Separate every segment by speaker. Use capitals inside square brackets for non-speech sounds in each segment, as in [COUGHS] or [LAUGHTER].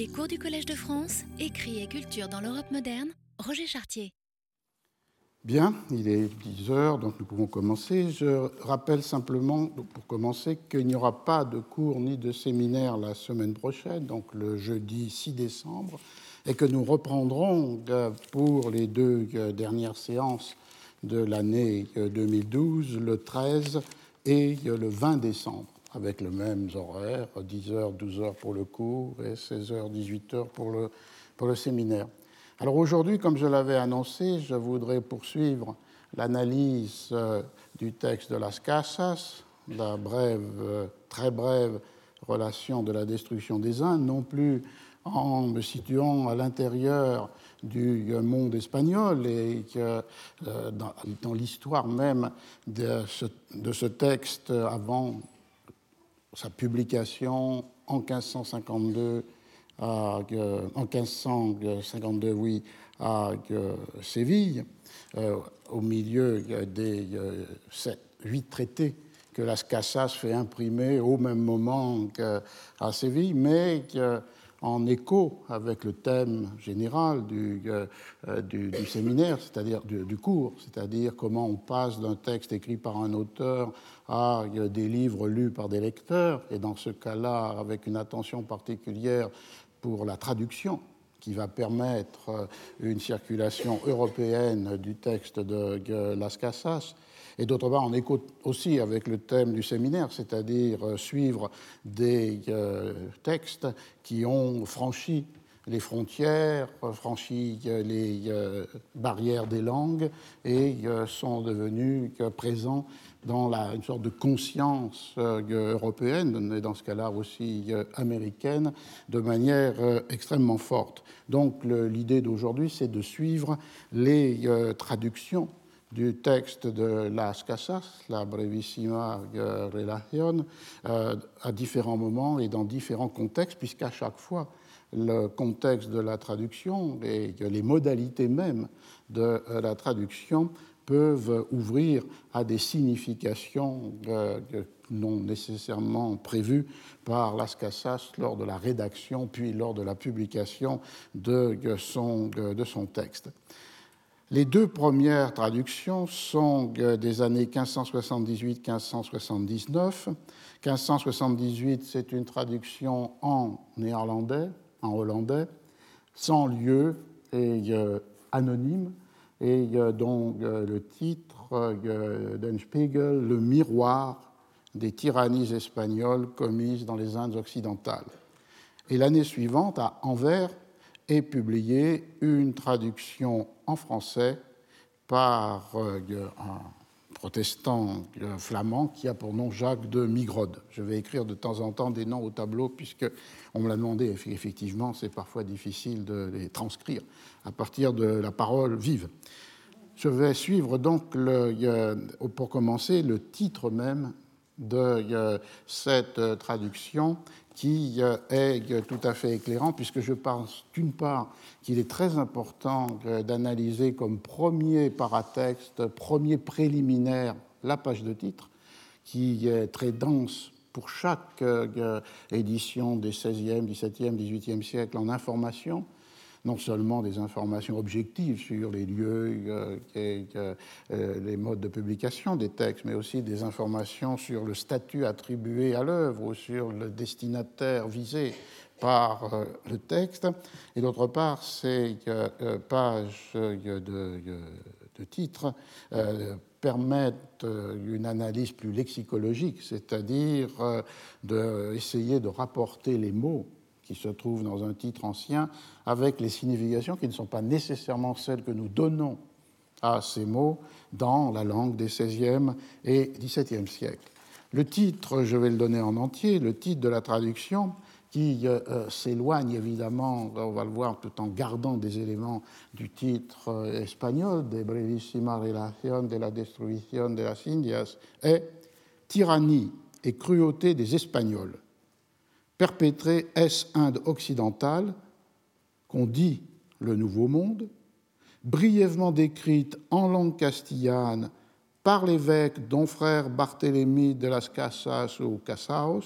Speaker 1: Les cours du Collège de France, écrit et culture dans l'Europe moderne, Roger Chartier.
Speaker 2: Bien, il est 10 heures, donc nous pouvons commencer. Je rappelle simplement, pour commencer, qu'il n'y aura pas de cours ni de séminaire la semaine prochaine, donc le jeudi 6 décembre, et que nous reprendrons euh, pour les deux euh, dernières séances de l'année 2012, euh, le 13 et le 20 décembre, avec le même horaire, 10h, 12h pour le cours et 16h, 18h pour le, pour le séminaire. Alors aujourd'hui, comme je l'avais annoncé, je voudrais poursuivre l'analyse euh, du texte de Las Casas, la euh, très brève relation de la destruction des Indes, non plus en me situant à l'intérieur du monde espagnol et euh, dans, l'histoire même de ce, texte avant sa publication en 1552 en 1552, oui, à Séville, euh, au milieu des huit traités que Las Casas fait imprimer au même moment qu'à Séville, mais en écho avec le thème général du, euh, du, séminaire, c'est-à-dire du, du, cours, c'est-à-dire comment on passe d'un texte écrit par un auteur à des livres lus par des lecteurs, et dans ce cas-là, avec une attention particulière pour la traduction qui va permettre euh, une circulation européenne du texte de Las Casas, et d'autre part en écho aussi avec le thème du séminaire, c'est-à-dire euh, suivre des euh, textes qui ont franchi les frontières, franchi les barrières des langues et sont devenus présents dans une sorte de conscience euh, européenne, et dans ce cas-là aussi euh, américaine, de manière euh, extrêmement forte. Donc l'idée d'aujourd'hui, c'est de suivre les traductions du texte de Las Casas, la Brevissima Relación, à différents moments et dans différents contextes, puisqu'à chaque fois, le contexte de la traduction et les modalités mêmes de la traduction peuvent ouvrir à des significations euh, non nécessairement prévues par Las Casas lors de la rédaction puis lors de la publication de son, de son texte. Les deux premières traductions sont des années 1578-1579. 1578, c'est une traduction en néerlandais, en hollandais, sans lieu et euh, anonyme, et euh, le titre euh, d'En Spiegel, Le miroir des tyrannies espagnoles commises dans les Indes occidentales. Et l'année suivante, à Anvers, est publiée une traduction en français par euh, un protestant flamand qui a pour nom Jacques de Migrode. Je vais écrire de temps en temps des noms au tableau puisque on me l'a demandé. Effectivement, c'est parfois difficile de les transcrire à partir de la parole vive. Je vais suivre donc, le, pour commencer, le titre même de cette traduction qui est tout à fait éclairant, puisque je pense d'une part qu'il est très important d'analyser comme premier paratexte, premier préliminaire, la page de titre, qui est très dense pour chaque euh, édition des 16e, 17e, 18e siècles en informations, non seulement des informations objectives sur les lieux euh, et euh, les modes de publication des textes, mais aussi des informations sur le statut attribué à l'œuvre ou sur le destinataire visé par le texte. Et d'autre part, ces pages de, de titres permettent euh, une analyse plus lexicologique, c'est-à-dire euh, d'essayer de rapporter les mots qui se trouvent dans un titre ancien avec les significations qui ne sont pas nécessairement celles que nous donnons à ces mots dans la langue des XVIe et XVIIe siècles. Le titre, je vais le donner en entier, le titre de la traduction qui euh, euh, s'éloigne évidemment, on va le voir, tout en gardant des éléments du titre euh, espagnol, de Brevissima Relación de la Destrucción de las Indias, est Tyrannie et cruauté des Espagnols, perpétrée est-Inde occidentale, qu'on dit le Nouveau Monde, brièvement décrite en langue castillane par l'évêque don frère Barthélemy de las Casas ou Casaos,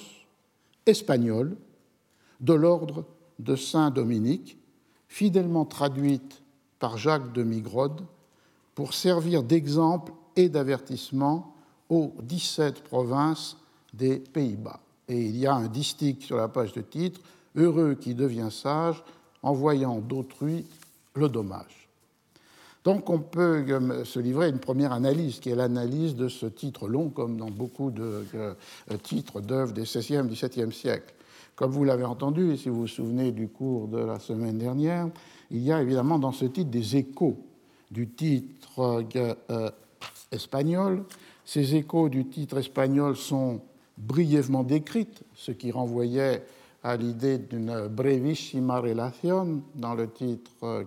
Speaker 2: espagnol, de l'ordre de Saint Dominique, fidèlement traduite par Jacques de Migrode, pour servir d'exemple et d'avertissement aux 17 provinces des Pays-Bas. Et il y a un distique sur la page de titre Heureux qui devient sage en voyant d'autrui le dommage. Donc on peut euh, se livrer à une première analyse, qui est l'analyse de ce titre long, comme dans beaucoup de euh, titres d'œuvres des XVIe XVIIe siècles. Comme vous l'avez entendu, et si vous vous souvenez du cours de la semaine dernière, il y a évidemment dans ce titre des échos du titre euh, espagnol. Ces échos du titre espagnol sont brièvement décrits, ce qui renvoyait à l'idée d'une brevissima relation dans le titre euh,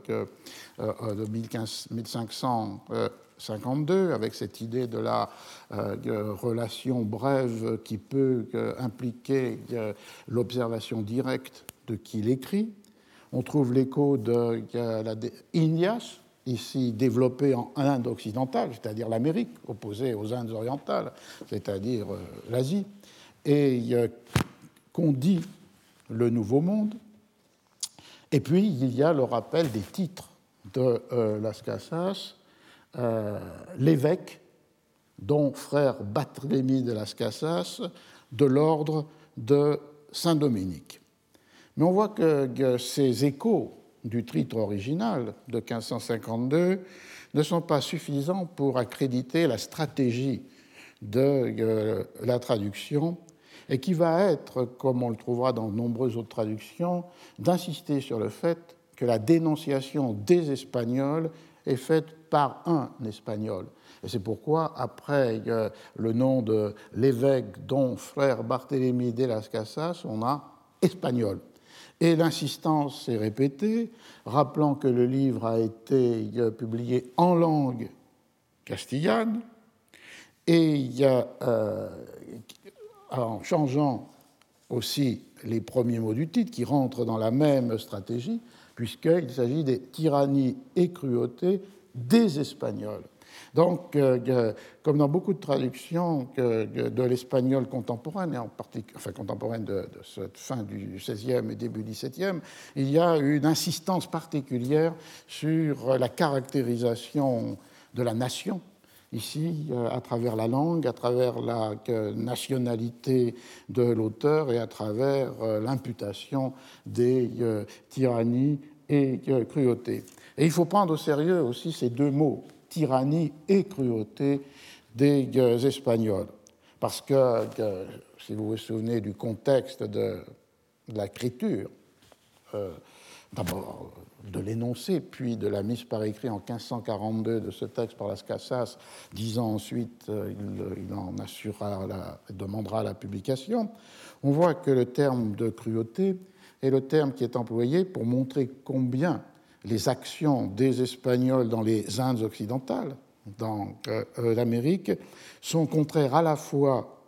Speaker 2: euh, de 1552, avec cette idée de la euh, relation brève qui peut impliquer l'observation directe de qui l'écrit. On trouve l'écho de la Ignaz, ici développé en Inde occidentale, c'est-à-dire l'Amérique, opposée aux Indes orientales, c'est-à-dire l'Asie, et qu'on dit le Nouveau Monde. Et puis, il y a le rappel des titres de euh, Las Casas, euh, l'évêque, dont frère Barthélemy de Las Casas, de l'ordre de Saint-Dominique. Mais on voit que, ces échos du titre original de 1552 ne sont pas suffisants pour accréditer la stratégie de euh, la traduction et qui va être, comme on le trouvera dans de nombreuses autres traductions, d'insister sur le fait que la dénonciation des Espagnols est faite par un Espagnol. Et c'est pourquoi, après le nom de l'évêque dont frère Barthélemy de las Casas, on a espagnol. Et l'insistance est répétée, rappelant que le livre a été publié en langue castillane, et a, euh, en changeant aussi les premiers mots du titre qui rentrent dans la même stratégie, puisqu'il s'agit des tyrannies et cruautés des Espagnols. Donc, euh, comme dans beaucoup de traductions de l'espagnol contemporain, et en particulier, enfin contemporaine de, de, cette fin du XVIe et début XVIIe, il y a une insistance particulière sur la caractérisation de la nation ici euh, à travers la langue, à travers la nationalité de l'auteur et à travers euh, l'imputation des euh, tyrannies et cruautés. Et il faut prendre au sérieux aussi ces deux mots, tyrannie et cruauté des Espagnols. Parce que, si vous vous souvenez du contexte de, l'écriture, d'abord de l'énoncé, puis de la mise par écrit en 1542 de ce texte par Las Casas, dix ans ensuite, euh, il, en assurera la, demandera la publication, on voit que le terme de cruauté est le terme qui est employé pour montrer combien les actions des Espagnols dans les Indes occidentales, dans euh, euh, l'Amérique, sont contraires à la fois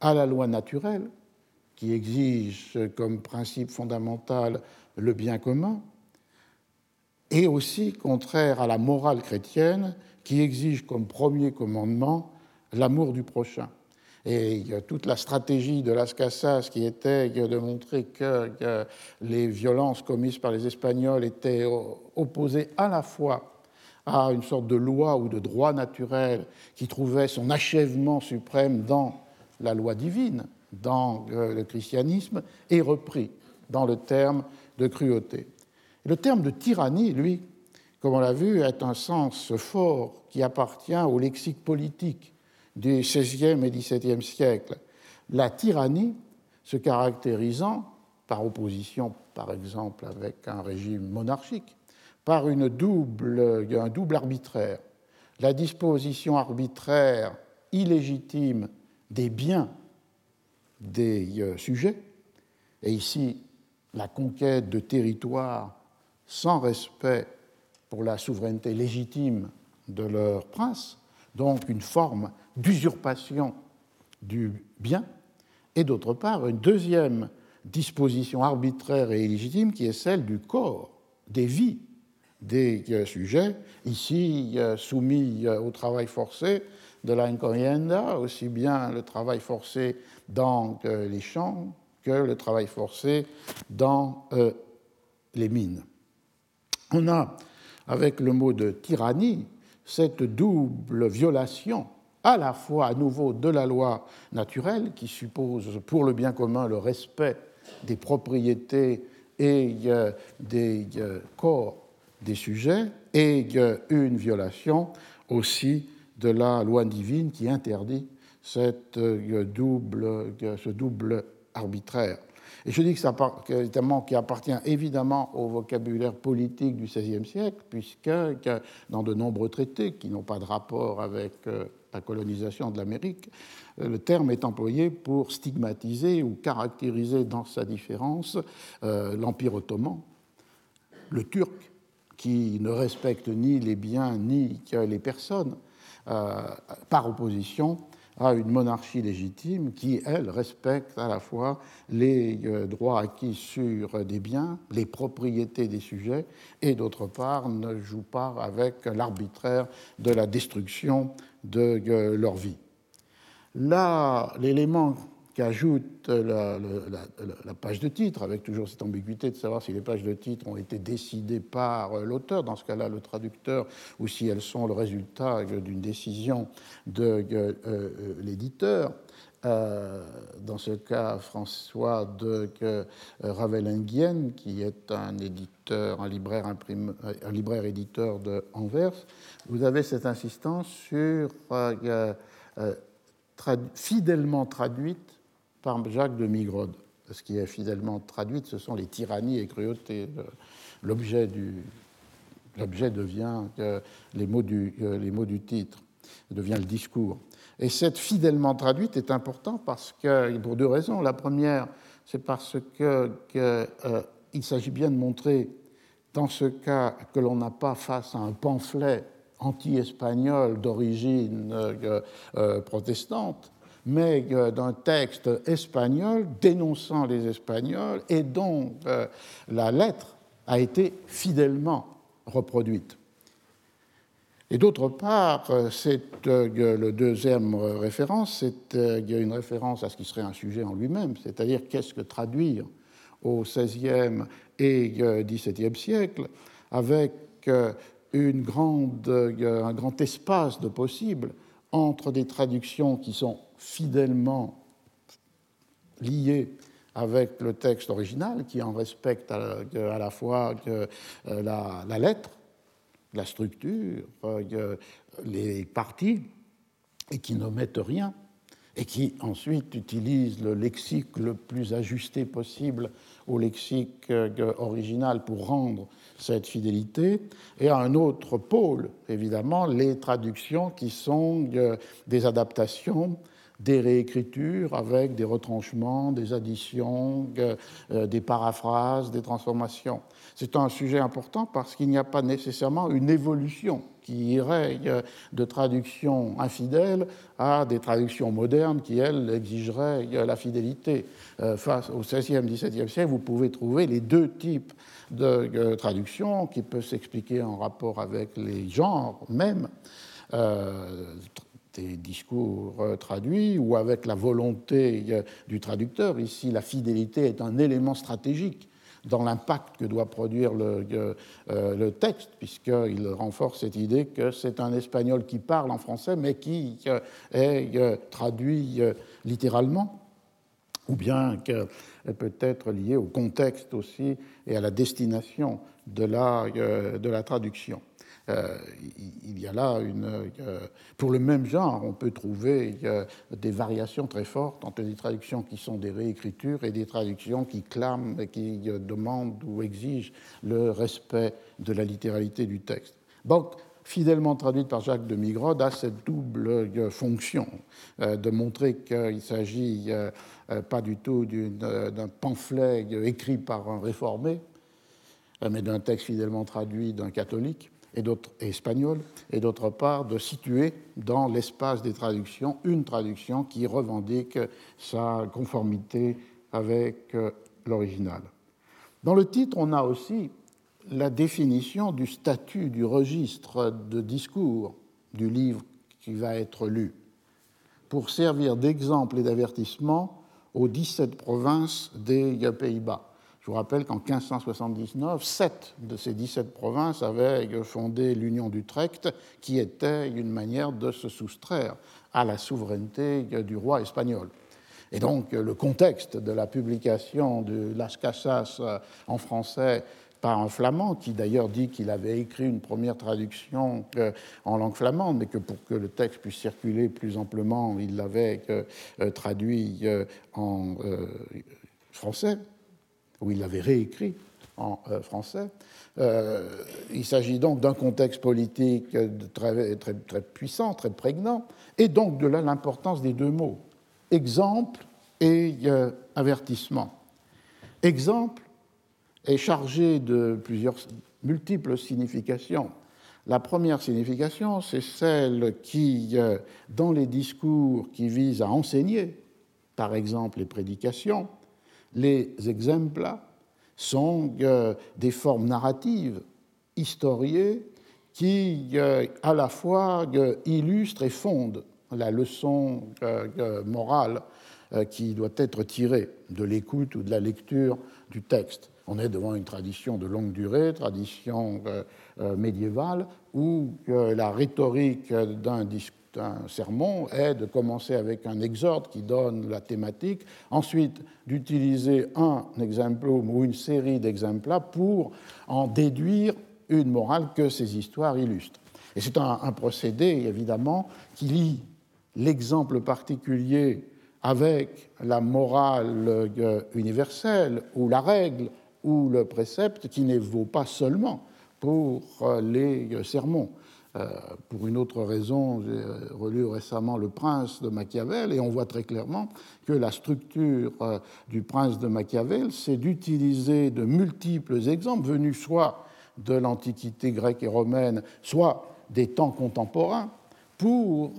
Speaker 2: à la loi naturelle, qui exige comme principe fondamental le bien commun, et aussi contraire à la morale chrétienne qui exige comme premier commandement l'amour du prochain. Et toute la stratégie de Las Casas qui était de montrer que, les violences commises par les Espagnols étaient opposées à la fois à une sorte de loi ou de droit naturel qui trouvait son achèvement suprême dans la loi divine, dans le christianisme, et repris dans le terme de cruauté. Le terme de tyrannie, lui, comme on l'a vu, est un sens fort qui appartient au lexique politique du XVIe et XVIIe siècle. La tyrannie se caractérisant, par opposition par exemple avec un régime monarchique, par une double, un double arbitraire. La disposition arbitraire illégitime des biens des euh, sujets, et ici la conquête de territoires sans respect pour la souveraineté légitime de leur prince, donc une forme d'usurpation du bien, et d'autre part une deuxième disposition arbitraire et illégitime qui est celle du corps, des vies des euh, sujets, ici euh, soumis euh, au travail forcé de la encomienda, aussi bien le travail forcé dans les champs que le travail forcé dans les mines. On a, avec le mot de tyrannie, cette double violation à la fois à nouveau de la loi naturelle qui suppose pour le bien commun le respect des propriétés et des corps des sujets et une violation aussi de la loi divine qui interdit ce double arbitraire. Et je dis que ça qui appartient évidemment au vocabulaire politique du XVIe siècle, puisque dans de nombreux traités qui n'ont pas de rapport avec euh, la colonisation de l'Amérique, euh, le terme est employé pour stigmatiser ou caractériser dans sa différence euh, l'Empire ottoman, le turc, qui ne respecte ni les biens ni les personnes, par opposition à une monarchie légitime qui, elle, respecte à la fois les euh, droits acquis sur des biens, les propriétés des sujets, et d'autre part ne joue pas avec l'arbitraire de la destruction de euh, leur vie. Là, l'élément qu'ajoute la, page de titre, avec toujours cette ambiguïté de savoir si les pages de titre ont été décidées par euh, l'auteur, dans ce cas-là le traducteur, ou si elles sont le résultat d'une décision de euh, euh, l'éditeur. dans ce cas, François de Ravelingien, qui est un éditeur, un libraire, un libraire éditeur de Anvers, vous avez cette insistance sur fidèlement traduite par Jacques de Migrode. Ce qui est fidèlement traduit, ce sont les tyrannies et cruautés. L'objet devient euh, les, mots du, euh, les mots du titre, devient le discours. Et cette fidèlement traduite est importante parce que, pour deux raisons. La première, c'est parce qu'il que, euh, s'agit bien de montrer, dans ce cas, que l'on n'a pas face à un pamphlet anti-espagnol d'origine protestante, mais euh, d'un texte espagnol dénonçant les Espagnols et dont euh, la lettre a été fidèlement reproduite. Et d'autre part, euh, c'est le deuxième référence, c'est une référence à ce qui serait un sujet en lui-même, c'est-à-dire qu'est-ce que traduire au XVIe et XVIIe siècle avec une grande, un grand espace de possibles entre des traductions qui sont fidèlement lié avec le texte original, qui en respecte à, la fois euh, la, lettre, la structure, euh, les parties, et qui n'omettent rien, et qui ensuite utilise le lexique le plus ajusté possible au lexique euh, original pour rendre cette fidélité, et à un autre pôle, évidemment, les traductions qui sont des adaptations des réécritures avec des retranchements, des additions, euh, des paraphrases, des transformations. C'est un sujet important parce qu'il n'y a pas nécessairement une évolution qui irait euh, de traductions infidèles à des traductions modernes qui, elles, exigeraient euh, la fidélité. Face au XVIe, XVIIe siècle, vous pouvez trouver les deux types de traductions qui peuvent s'expliquer en rapport avec les genres même des discours euh, traduits ou avec la volonté euh, du traducteur. Ici, la fidélité est un élément stratégique dans l'impact que doit produire le, euh, le texte, puisqu'il renforce cette idée que c'est un espagnol qui parle en français, mais qui est traduit littéralement, ou bien que peut être lié au contexte aussi et à la destination de la, de la traduction. Euh, il y a là une. Euh, pour le même genre, on peut trouver des variations très fortes entre des traductions qui sont des réécritures et des traductions qui clament, qui demandent ou exigent le respect de la littéralité du texte. Donc, fidèlement traduite par Jacques de Migrode, a cette double fonction euh, de montrer qu'il ne s'agit pas du tout d'un pamphlet écrit par un réformé, mais d'un texte fidèlement traduit d'un catholique, et, d'autre part de situer dans l'espace des traductions une traduction qui revendique sa conformité avec euh, l'original. Dans le titre, on a aussi la définition du statut du registre de discours du livre qui va être lu, pour servir d'exemple et d'avertissement aux 17 provinces des Pays-Bas. Je vous rappelle qu'en 1579, sept de ces 17 provinces avaient fondé l'Union d'Utrecht, qui était une manière de se soustraire à la souveraineté du roi espagnol. Et donc le contexte de la publication de Las Casas en français par un flamand, qui d'ailleurs dit qu'il avait écrit une première traduction euh, en langue flamande, mais que pour que le texte puisse circuler plus amplement, il l'avait euh, traduit euh, en français, ou il l'avait réécrit en français. il s'agit donc d'un contexte politique très, très, très, puissant, très prégnant, et donc de là l'importance des deux mots, exemple et avertissement. Exemple, est chargé de plusieurs multiples significations. La première signification, c'est celle qui, euh, dans les discours qui visent à enseigner, par exemple les prédications, les exemples sont euh, des formes narratives, historiées, qui euh, à la fois illustrent et fondent la leçon morale qui doit être tirée de l'écoute ou de la lecture du texte. On est devant une tradition de longue durée, tradition euh, euh, médiévale, où euh, la rhétorique d'un sermon est de commencer avec un exorde qui donne la thématique, ensuite d'utiliser un exemplum ou une série d'exemples pour en déduire une morale que ces histoires illustrent. Et c'est un, un, procédé, évidemment, qui lie l'exemple particulier avec la morale universelle ou la règle ou le précepte qui ne vaut pas seulement pour euh, les euh, sermons. Euh, pour une autre raison, j'ai relu récemment Le Prince de Machiavel et on voit très clairement que la structure du Prince de Machiavel, c'est d'utiliser de multiples exemples venus soit de l'Antiquité grecque et romaine, soit des temps contemporains, pour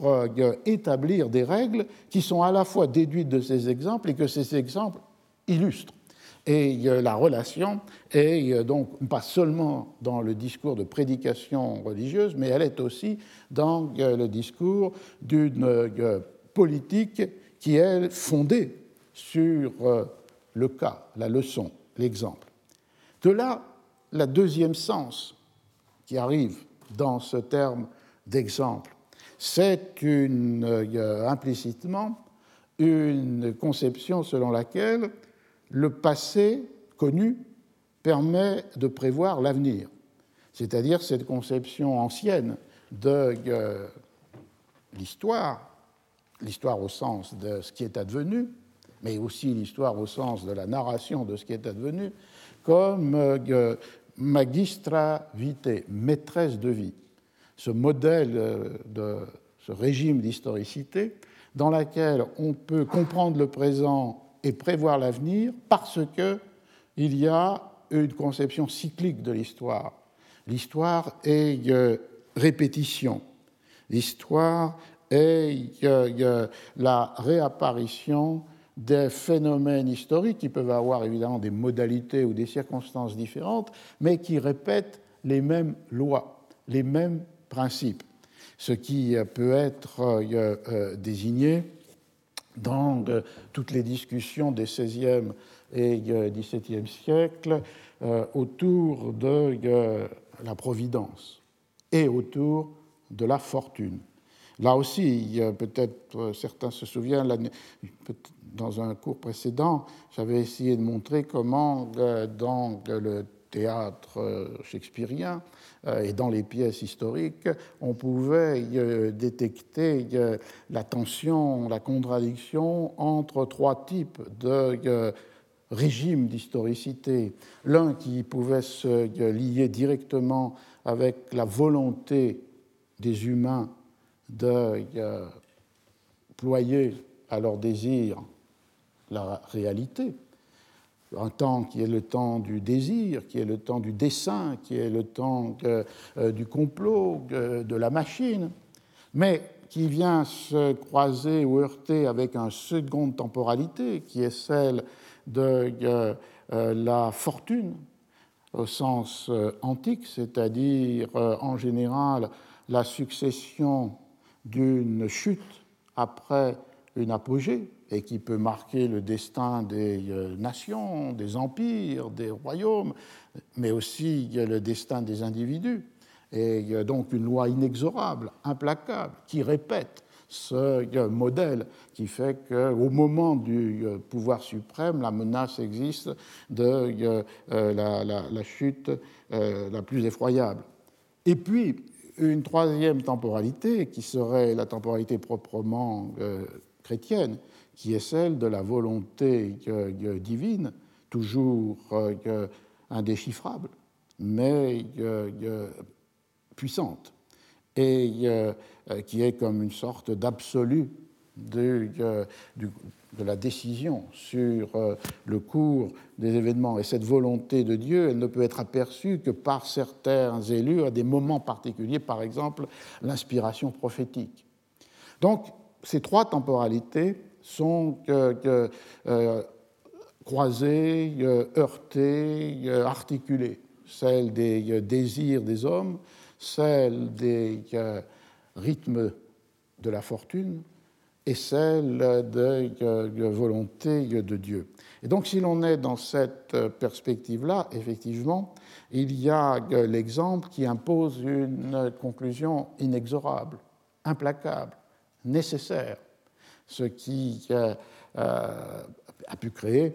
Speaker 2: établir des règles qui sont à la fois déduites de ces exemples et que ces exemples illustrent. Et la relation est euh, donc pas seulement dans le discours de prédication religieuse, mais elle est aussi dans euh, le discours d'une euh, politique qui est fondée sur le cas, la leçon, l'exemple. De là, la deuxième sens qui arrive dans ce terme d'exemple, c'est implicitement une conception selon laquelle le passé connu permet de prévoir l'avenir, c'est-à-dire cette conception ancienne de euh, l'histoire, l'histoire au sens de ce qui est advenu, mais aussi l'histoire au sens de la narration de ce qui est advenu, comme euh, magistra vitae, maîtresse de vie, ce modèle euh, de ce régime d'historicité dans lequel on peut comprendre le présent et prévoir l'avenir parce qu'il y a une conception cyclique de l'histoire. L'histoire est euh, répétition. L'histoire est euh, la réapparition des phénomènes historiques qui peuvent avoir évidemment des modalités ou des circonstances différentes, mais qui répètent les mêmes lois, les mêmes principes, ce qui peut être euh, désigné dans toutes les discussions des XVIe et XVIIe siècles euh, autour de la providence et autour de la fortune. Là aussi, peut-être euh, certains se souviennent, dans un cours précédent, j'avais essayé de montrer comment euh, dans le théâtre shakespearien, euh, et dans les pièces historiques, on pouvait euh, détecter euh, la tension, la contradiction entre trois types de régimes d'historicité. L'un qui pouvait se lier directement avec la volonté des humains de ployer à leur désir la réalité, un temps qui est le temps du désir, qui est le temps du dessin, qui est le temps euh, du complot, de la machine, mais qui vient se croiser ou heurter avec une seconde temporalité, qui est celle de euh, euh, la fortune au sens antique, c'est-à-dire en général la succession d'une chute après une apogée et qui peut marquer le destin des euh, nations, des empires, des royaumes, mais aussi le destin des individus. Et a donc une loi inexorable, implacable, qui répète ce modèle qui fait qu'au moment du euh, pouvoir suprême, la menace existe de euh, la, la, chute la plus effroyable. Et puis, une troisième temporalité, qui serait la temporalité proprement chrétienne, qui est celle de la volonté divine, toujours euh, indéchiffrable, mais puissante, et euh, qui est comme une sorte d'absolu de, la décision sur euh, le cours des événements. Et cette volonté de Dieu, elle ne peut être aperçue que par certains élus à des moments particuliers, par exemple l'inspiration prophétique. Donc, ces trois temporalités sont euh, croisées, euh, heurtées, euh, articulées. Celle des désirs des hommes, celle des rythmes de la fortune et celle de volonté de Dieu. Et donc si l'on est dans cette perspective-là, effectivement, il y a l'exemple qui impose une conclusion inexorable, implacable, nécessaire. Ce qui euh, a pu créer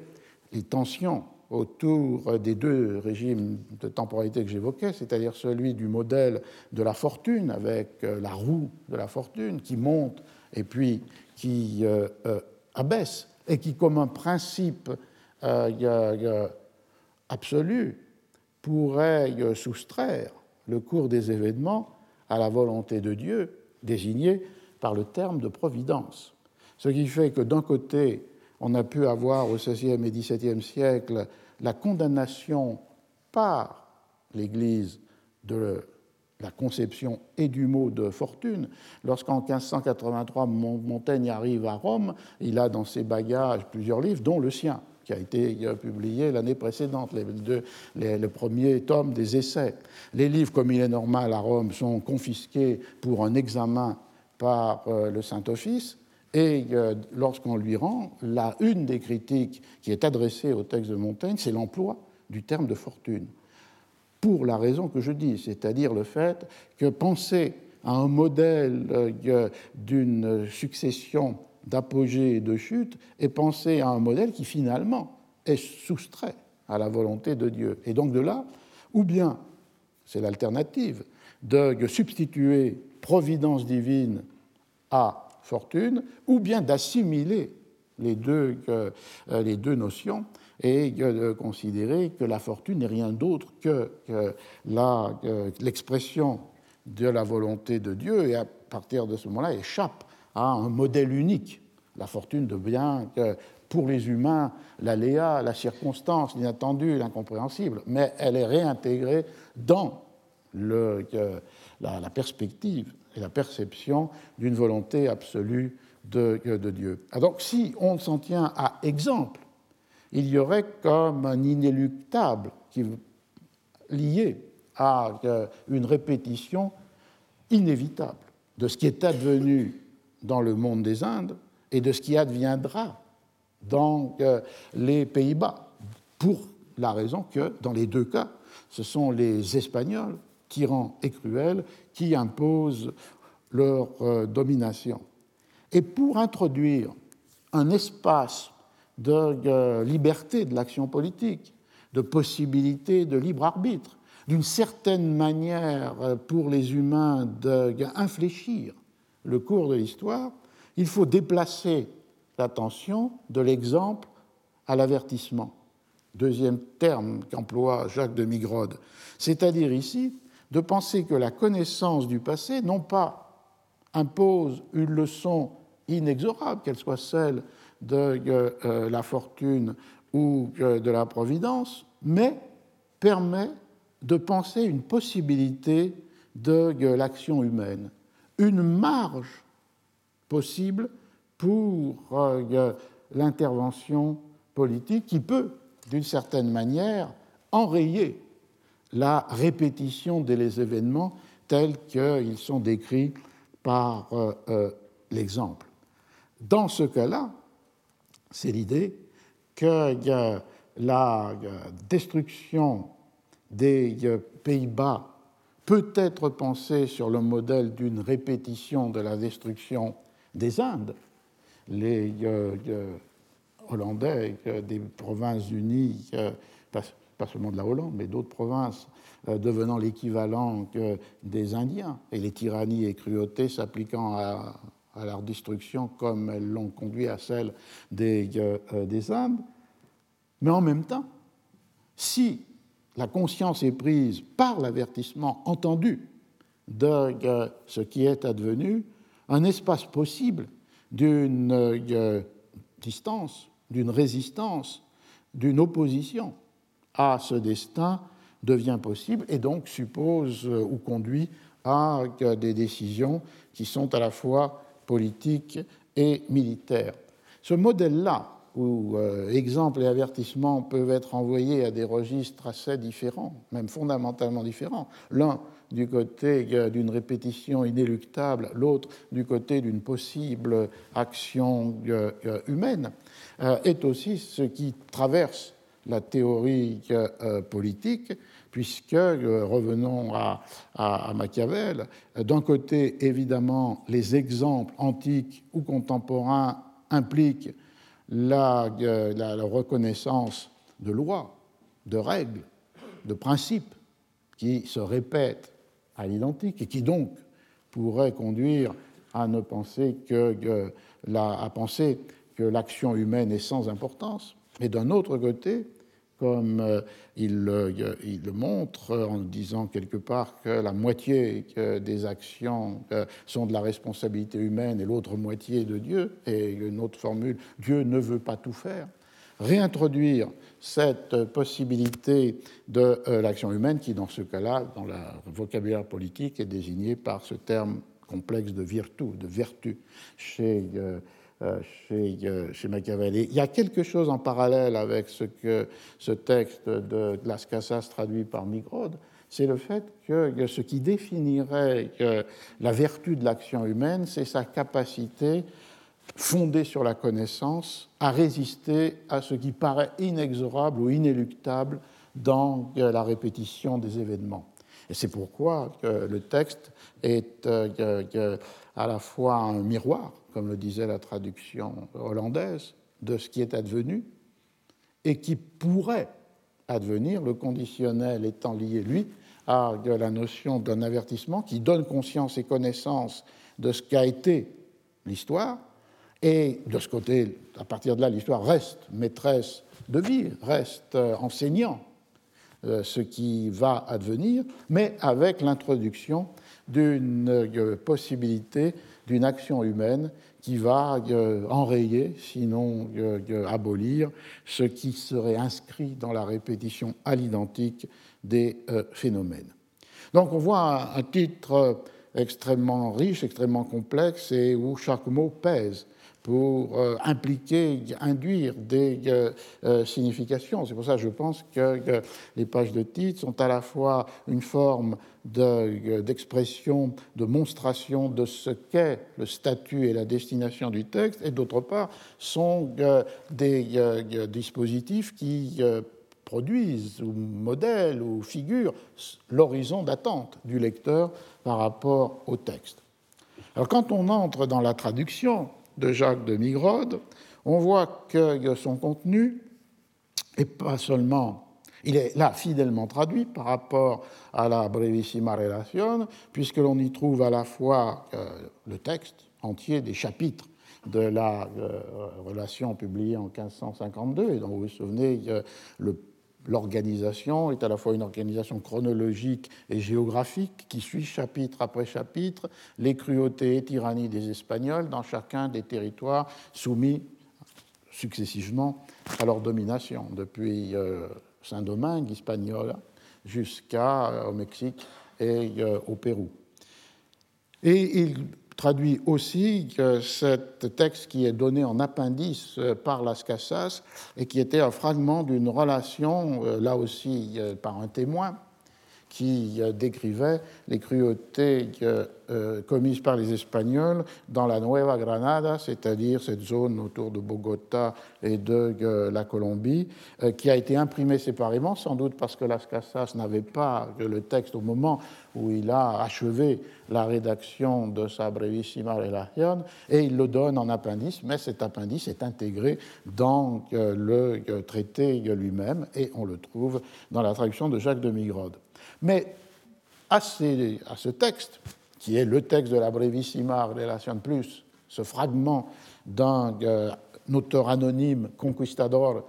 Speaker 2: les tensions autour des deux régimes de temporalité que j'évoquais, c'est-à-dire celui du modèle de la fortune, avec euh, la roue de la fortune qui monte et puis qui euh, abaisse, et qui, comme un principe absolu, pourrait soustraire le cours des événements à la volonté de Dieu, désignée par le terme de providence. Ce qui fait que d'un côté, on a pu avoir au XVIe et XVIIe siècle la condamnation par l'Église de la conception et du mot de fortune. Lorsqu'en 1583 Montaigne arrive à Rome, il a dans ses bagages plusieurs livres, dont le sien, qui a été publié l'année précédente, le premier tome des essais. Les livres, comme il est normal à Rome, sont confisqués pour un examen par euh, le Saint-Office. Et euh, lorsqu'on lui rend, la une des critiques qui est adressée au texte de Montaigne, c'est l'emploi du terme de fortune. Pour la raison que je dis, c'est-à-dire le fait que penser à un modèle euh, d'une succession d'apogées et de chutes est penser à un modèle qui finalement est soustrait à la volonté de Dieu. Et donc de là, ou bien, c'est l'alternative, de substituer providence divine à fortune, ou bien d'assimiler les, deux, euh, les deux notions et de considérer que la fortune n'est rien d'autre que, l'expression de la volonté de Dieu et à partir de ce moment-là échappe à un modèle unique. La fortune devient pour les humains l'aléa, la circonstance, l'inattendu, l'incompréhensible, mais elle est réintégrée dans le, la perspective et la perception d'une volonté absolue de, de Dieu. Alors, si on s'en tient à exemple, il y aurait comme un inéluctable qui, lié à euh, une répétition inévitable de ce qui est advenu dans le monde des Indes et de ce qui adviendra dans euh, les Pays-Bas, pour la raison que, dans les deux cas, ce sont les Espagnols tyrans et cruels qui imposent leur euh, domination. Et pour introduire un espace de liberté de l'action politique, de possibilité de libre arbitre, d'une certaine manière euh, pour les humains d'infléchir le cours de l'histoire, il faut déplacer l'attention de l'exemple à l'avertissement. Deuxième terme qu'emploie Jacques de Migrode. C'est-à-dire ici de penser que la connaissance du passé, non pas impose une leçon inexorable, qu'elle soit celle de euh, euh, la fortune ou euh, de la providence, mais permet de penser une possibilité de l'action humaine, une marge possible pour l'intervention politique qui peut, d'une certaine manière, enrayer la répétition des événements tels qu'ils sont décrits par euh, euh, l'exemple. Dans ce cas-là, c'est l'idée que la destruction des Pays-Bas peut être pensée sur le modèle d'une répétition de la destruction des Indes. Les Hollandais des provinces unies, pas seulement de la Hollande, mais d'autres provinces, euh, devenant l'équivalent des Indiens, et les tyrannies et cruautés s'appliquant à, leur destruction comme elles l'ont conduit à celle des, euh, des Indes. Mais en même temps, si la conscience est prise par l'avertissement entendu de euh, ce qui est advenu, un espace possible d'une distance, d'une résistance, d'une opposition à ce destin devient possible et donc suppose euh, ou conduit à euh, des décisions qui sont à la fois politiques et militaires. Ce modèle-là, où euh, exemples et avertissements peuvent être envoyés à des registres assez différents, même fondamentalement différents, l'un du côté d'une répétition inéluctable, l'autre du côté d'une possible action humaine, est aussi ce qui traverse la théorie euh, politique, puisque, euh, revenons à, Machiavel, d'un côté, évidemment, les exemples antiques ou contemporains impliquent la, euh, la, reconnaissance de lois, de règles, de principes qui se répètent à l'identique et qui donc pourraient conduire à ne à penser que l'action humaine est sans importance. Et d'un autre côté, comme euh, il, le montre en disant quelque part que la moitié des actions euh, sont de la responsabilité humaine et l'autre moitié de Dieu, et une autre formule, Dieu ne veut pas tout faire, réintroduire cette possibilité de euh, l'action humaine qui, dans ce cas-là, dans le vocabulaire politique, est désignée par ce terme complexe de virtu, de vertu chez euh, chez, euh, chez, Machiavelli. Il y a quelque chose en parallèle avec ce que ce texte de Las Casas traduit par Migrode, c'est le fait que ce qui définirait la vertu de l'action humaine, c'est sa capacité fondée sur la connaissance à résister à ce qui paraît inexorable ou inéluctable dans la répétition des événements. Et c'est pourquoi le texte est euh, à la fois un miroir comme le disait la traduction hollandaise, de ce qui est advenu et qui pourrait advenir, le conditionnel étant lié, lui, à la notion d'un avertissement qui donne conscience et connaissance de ce qu'a été l'histoire, et de ce côté, à partir de là, l'histoire reste maîtresse de vie, reste enseignant euh, ce qui va advenir, mais avec l'introduction d'une euh, possibilité d'une action humaine qui va euh, enrayer, sinon euh, abolir, ce qui serait inscrit dans la répétition à l'identique des phénomènes. Donc on voit un titre extrêmement riche, extrêmement complexe et où chaque mot pèse pour euh, impliquer, induire des euh, euh, significations. C'est pour ça que je pense que, les pages de titre sont à la fois une forme d'expression, de, monstration de ce qu'est le statut et la destination du texte, et d'autre part sont des dispositifs qui produisent ou modèlent ou figurent l'horizon d'attente du lecteur par rapport au texte. Alors quand on entre dans la traduction, de Jacques de Migrode, on voit que son contenu est pas seulement il est là fidèlement traduit par rapport à la Brevissima Relation, puisque l'on y trouve à la fois euh, le texte entier des chapitres de la euh, relation publiée en 1552, et dont vous vous souvenez, le l'organisation est à la fois une organisation chronologique et géographique qui suit chapitre après chapitre les cruautés et tyrannies des Espagnols dans chacun des territoires soumis successivement à leur domination, depuis euh, Saint-Domingue espagnol jusqu'au euh, Mexique et euh, au Pérou. Et il traduit aussi que ce texte qui est donné en appendice euh, par Las Casas et qui était un fragment d'une relation, euh, là aussi euh, par un témoin, qui euh, décrivait les cruautés euh, commises par les Espagnols dans la Nueva Granada, c'est-à-dire cette zone autour de Bogota et de euh, la Colombie, qui a été imprimée séparément, sans doute parce que Las Casas n'avait pas le texte au moment où il a achevé la rédaction de sa Brevissima Relación, et il le donne en appendice, mais cet appendice est intégré dans le traité lui-même, et on le trouve dans la traduction de Jacques de Migrode. Mais à, ce texte, qui est le texte de la Brevissima Relation Plus, ce fragment d'un euh, auteur anonyme conquistador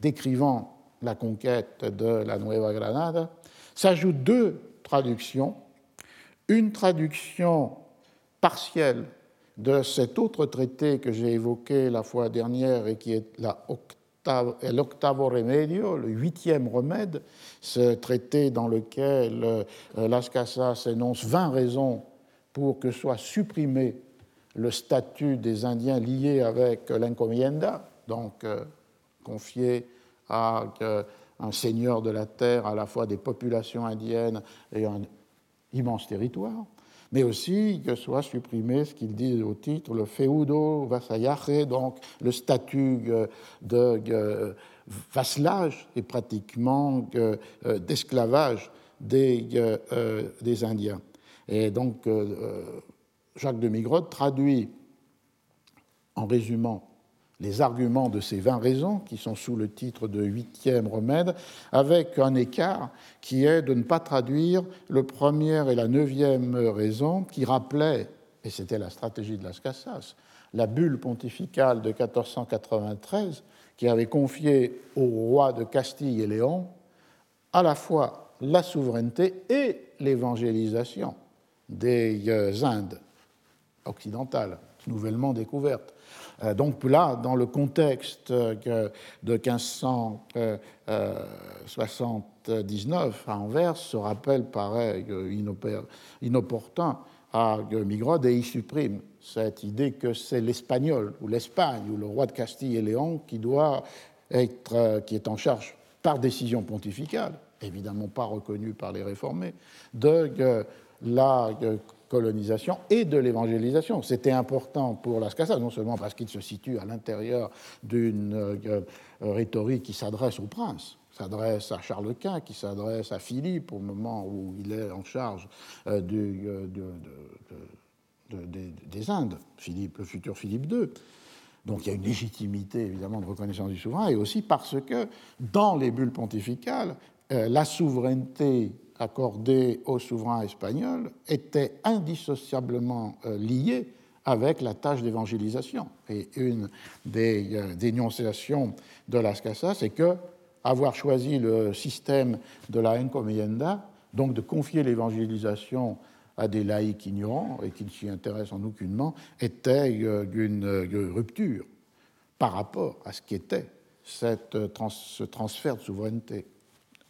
Speaker 2: décrivant la conquête de la Nueva Granada, s'ajoutent deux traductions. Une traduction partielle de cet autre traité que j'ai évoqué la fois dernière et qui est la l'octavo remedio, le huitième remède, ce traité dans lequel euh, Las Casas énonce 20 raisons pour que soit supprimé le statut des Indiens liés avec l'encomienda, donc euh, confié à euh, un seigneur de la terre, à la fois des populations indiennes et un immense territoire mais aussi que soit supprimé ce qu'il dit au titre, le feudo vasallaje, donc le statut euh, de euh, vasselage et pratiquement euh, d'esclavage des, des, Indiens. Et donc Jacques de Migrode traduit en résumant les arguments de ces 20 raisons, qui sont sous le titre de huitième remède, avec un écart qui est de ne pas traduire le premier et la neuvième raison, qui rappelait, et c'était la stratégie de Las Casas, la bulle pontificale de 1493, qui avait confié au roi de Castille et Léon à la fois la souveraineté et l'évangélisation des euh, Indes occidentales, nouvellement découvertes. Euh, donc là, dans le contexte de 1579 à Anvers, ce rappel paraît inopportun à Migrode et il supprime cette idée que c'est l'Espagnol ou l'Espagne ou le roi de Castille et Léon qui doit qui est en charge par décision pontificale, évidemment pas reconnue par les réformés, de la colonisation et de l'évangélisation. C'était important pour Las Casas, non seulement parce qu'il se situe à l'intérieur d'une euh, rhétorique qui s'adresse au prince, s'adresse à Charles Quint, qui s'adresse à Philippe au moment où il est en charge euh, euh, des Indes, Philippe, le futur Philippe II. Donc il y a une légitimité évidemment de reconnaissance du souverain, et aussi parce que dans les bulles pontificales, la souveraineté accordée au souverain espagnol était indissociablement euh, liée avec la tâche d'évangélisation. Et une des euh, dénonciations de Las Casas, c'est que avoir choisi le système de la encomienda, donc de confier l'évangélisation à des laïcs ignorants et qui ne s'y intéressent en aucunement, était euh, une rupture par rapport à ce qu'était ce transfert de souveraineté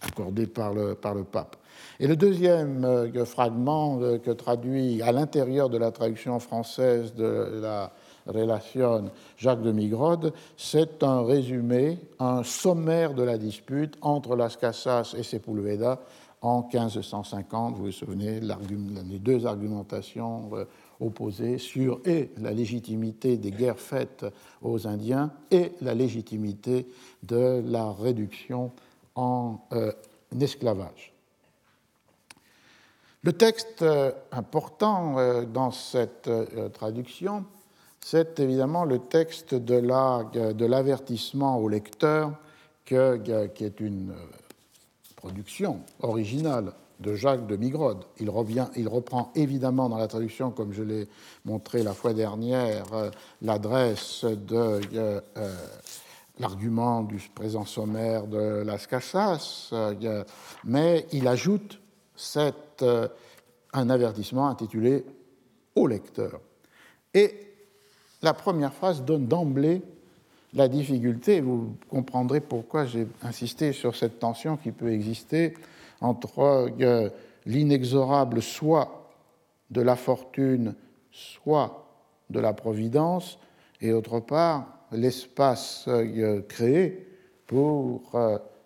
Speaker 2: accordé par le, par le pape. Et le deuxième euh, fragment euh, que traduit à l'intérieur de la traduction française de la relation Jacques de Migrode, c'est un résumé, un sommaire de la dispute entre Las Casas et Sepulveda en 1550. Vous vous souvenez, les deux argumentations euh, opposées sur et la légitimité des guerres faites aux Indiens et la légitimité de la réduction en esclavage. Le texte euh, important euh, dans cette euh, traduction, c'est évidemment le texte de l'avertissement au lecteur, qui est une production originale de Jacques de Migrode. Il reprend évidemment dans la traduction, comme je l'ai montré la fois dernière, l'adresse de l'argument du présent sommaire de Las Casas, mais il ajoute cette, euh, un avertissement intitulé Au lecteur. Et la première phrase donne d'emblée la difficulté, vous comprendrez pourquoi j'ai insisté sur cette tension qui peut exister entre euh, l'inexorable soit de la fortune, soit de la providence, et d'autre part l'espace euh, créé pour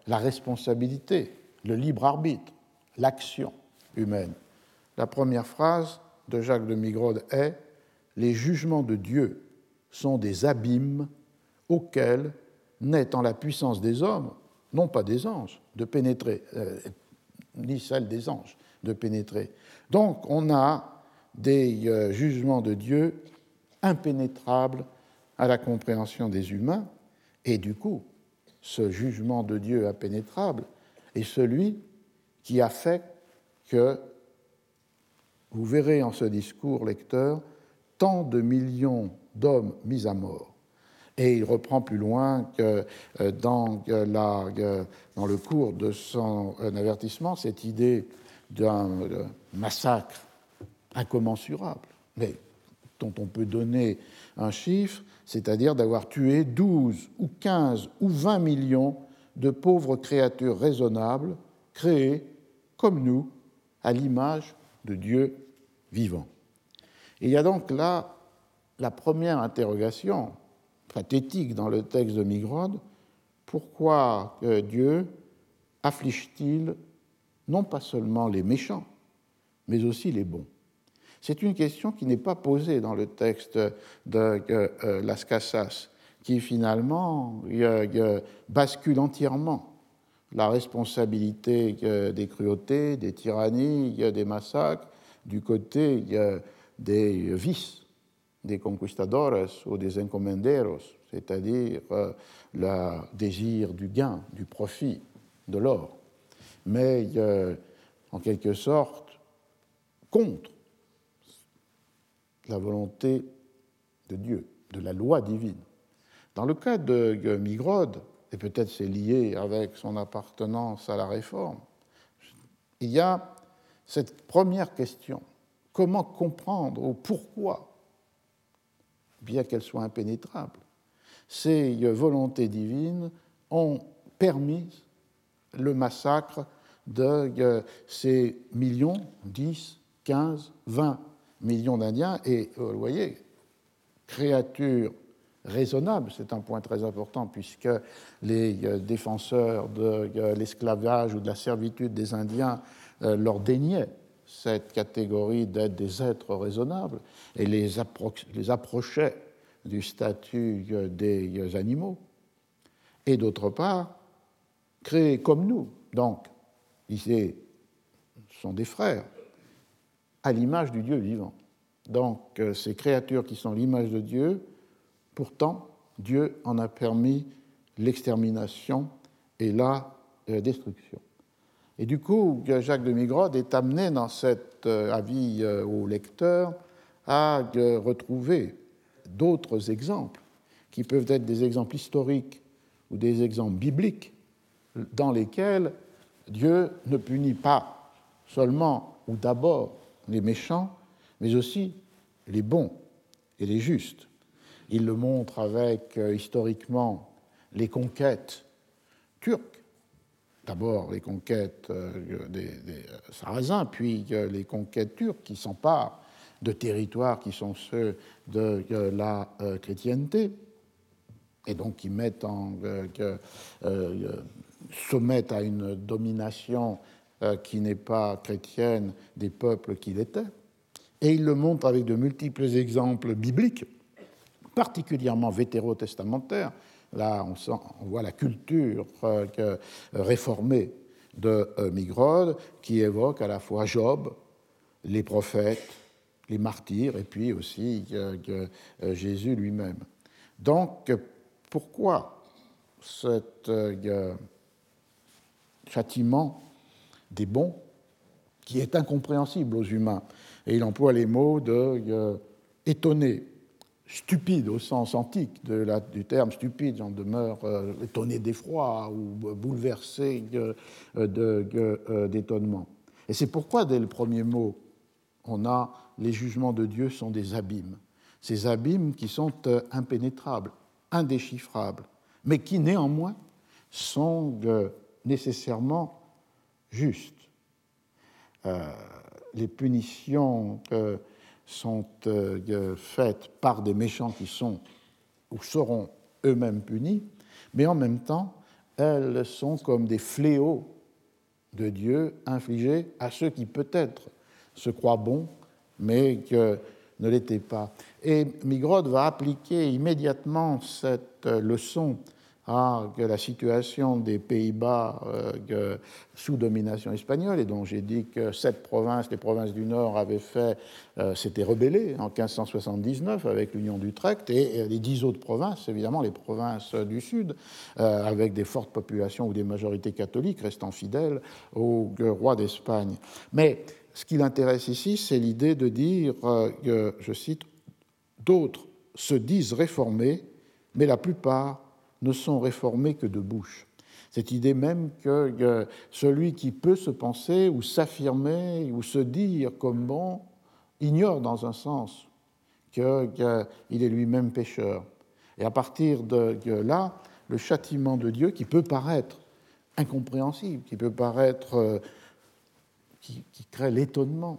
Speaker 2: la responsabilité, le libre arbitre l'action humaine. La première phrase de Jacques de Migrode est Les jugements de Dieu sont des abîmes auxquels n'est en la puissance des hommes, non pas des anges, de pénétrer, euh, ni celle des anges, de pénétrer. Donc on a des euh, jugements de Dieu impénétrables à la compréhension des humains, et du coup, ce jugement de Dieu impénétrable est celui qui a fait que, vous verrez en ce discours, lecteur, tant de millions d'hommes mis à mort. Et il reprend plus loin que euh, dans, euh, euh, dans le cours de son avertissement cette idée d'un massacre incommensurable, mais dont on peut donner un chiffre, c'est-à-dire d'avoir tué 12 ou 15 ou 20 millions de pauvres créatures raisonnables, créées comme nous, à l'image de Dieu vivant. il y a donc là la première interrogation pathétique dans le texte de Migrode, pourquoi Dieu afflige-t-il non pas seulement les méchants, mais aussi les bons? C'est une question qui n'est pas posée dans le texte de euh, Las Casas, qui finalement bascule entièrement la responsabilité des cruautés, des tyrannies, des massacres du côté des vices, des conquistadores ou des encomenderos, c'est-à-dire euh, le désir du gain, du profit, de l'or, mais en quelque sorte contre la volonté de Dieu, de la loi divine. Dans le cas de Migrode, et peut-être c'est lié avec son appartenance à la réforme, il y a cette première question. Comment comprendre ou pourquoi, bien qu'elle soit impénétrable, ces volontés divines ont permis le massacre de ces millions, 10, 15, 20 millions d'Indiens, et euh, vous voyez, créatures raisonnables, c'est un point très important, puisque les euh, défenseurs de euh, l'esclavage ou de la servitude des Indiens leur déniaient cette catégorie d'être des êtres raisonnables et les, les approchaient du statut des animaux. Et d'autre part, créés comme nous, donc, ils sont des frères, à l'image du Dieu vivant. Donc euh, ces créatures qui sont l'image de Dieu, pourtant Dieu en a permis l'extermination et la euh, destruction. Et du coup, Jacques de Migrode est amené dans cet euh, avis au lecteur à retrouver d'autres exemples qui peuvent être des exemples historiques ou des exemples bibliques dans lesquels Dieu ne punit pas seulement ou d'abord les méchants, mais aussi les bons et les justes. Il le montre avec euh, historiquement les conquêtes turques, d'abord les conquêtes euh, des, euh, Sarrasins, puis les conquêtes turques qui s'emparent de territoires qui sont ceux de la chrétienté, et donc qui mettent en, soumettent à une domination qui n'est pas chrétienne des peuples qu'il était. Et il le montre avec de multiples exemples bibliques, particulièrement vétérotestamentaires. Là, on, voit la culture euh, euh, réformée de euh, Migrode, qui évoque à la fois Job, les prophètes, les martyrs, et puis aussi Jésus lui-même. Donc, pourquoi ce châtiment des bons, qui est incompréhensible aux humains? Et il emploie les mots de euh, étonné, stupide au sens antique de la, du terme stupide, j'en demeure euh, étonné d'effroi ou bouleversé d'étonnement. Et c'est pourquoi, dès le premier mot, on a les jugements de Dieu sont des abîmes. Ces abîmes qui sont euh, impénétrables, indéchiffrables, mais qui néanmoins sont nécessairement justes les punitions sont euh, faites par des méchants qui sont ou seront eux-mêmes punis, mais en même temps, elles sont comme des fléaux de Dieu infligé à ceux qui peut-être se croient bons, mais que ne l'étaient pas. Et Migrod va appliquer immédiatement cette leçon à la situation des Pays-Bas euh, sous domination espagnole, et dont j'ai dit que cette provinces, les provinces du Nord, avaient fait, euh, s'étaient rebellées en 1579 avec l'Union d'Utrecht, et, les dix autres provinces, évidemment les provinces du Sud, euh, avec des fortes populations ou des majorités catholiques restant fidèles au roi d'Espagne. Mais ce qui l'intéresse ici, c'est l'idée de dire, que, je cite, d'autres se disent réformés, mais la plupart ne sont réformés que de bouche. Cette idée même que celui qui peut se penser ou s'affirmer ou se dire comme bon ignore dans un sens qu'il est lui-même pécheur. Et à partir de là, le châtiment de Dieu, qui peut paraître incompréhensible, qui peut paraître, euh, qui, crée l'étonnement,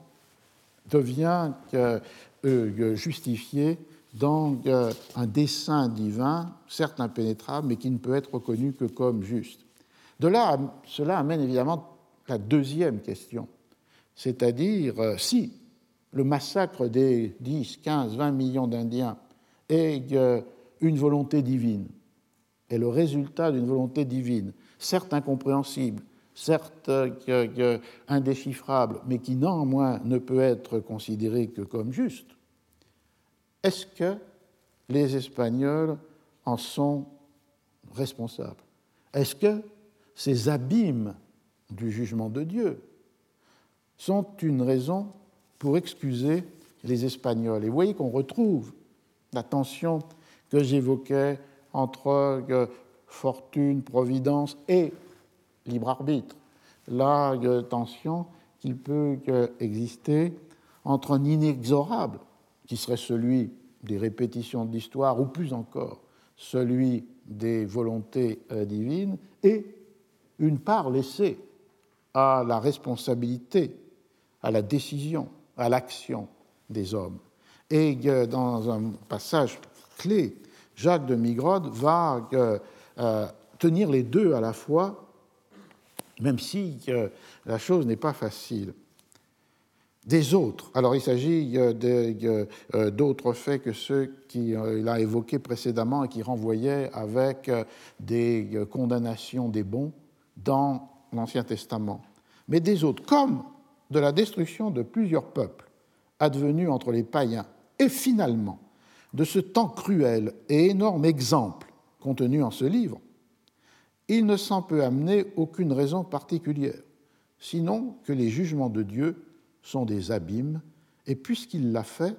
Speaker 2: devient euh, justifié dans un dessein divin, certes impénétrable, mais qui ne peut être reconnu que comme juste. De là, cela amène évidemment la deuxième question, c'est-à-dire euh, si le massacre des 10, 15, 20 millions d'Indiens est euh, une volonté divine, est le résultat d'une volonté divine, certes incompréhensible, certes euh, indéchiffrable, mais qui néanmoins ne peut être considéré que comme juste, est-ce que les Espagnols en sont responsables? Est-ce que ces abîmes du jugement de Dieu sont une raison pour excuser les Espagnols? Et vous voyez qu'on retrouve la tension que j'évoquais entre euh, fortune, providence et libre arbitre. La tension qui peut euh, exister entre un inexorable qui serait celui des répétitions de l'histoire, ou plus encore celui des volontés euh, divines, et une part laissée à la responsabilité, à la décision, à l'action des hommes. Et dans un passage clé, Jacques de Migrode va euh, tenir les deux à la fois, même si la chose n'est pas facile des autres. Alors il s'agit euh, euh, d'autres faits que ceux qu'il euh, a évoqués précédemment et qui renvoyaient avec des condamnations des bons dans l'Ancien Testament. Mais des autres, comme de la destruction de plusieurs peuples advenus entre les païens, et finalement de ce temps cruel et énorme exemple contenu en ce livre, il ne s'en peut amener aucune raison particulière, sinon que les jugements de Dieu sont des abîmes, et puisqu'il l'a fait,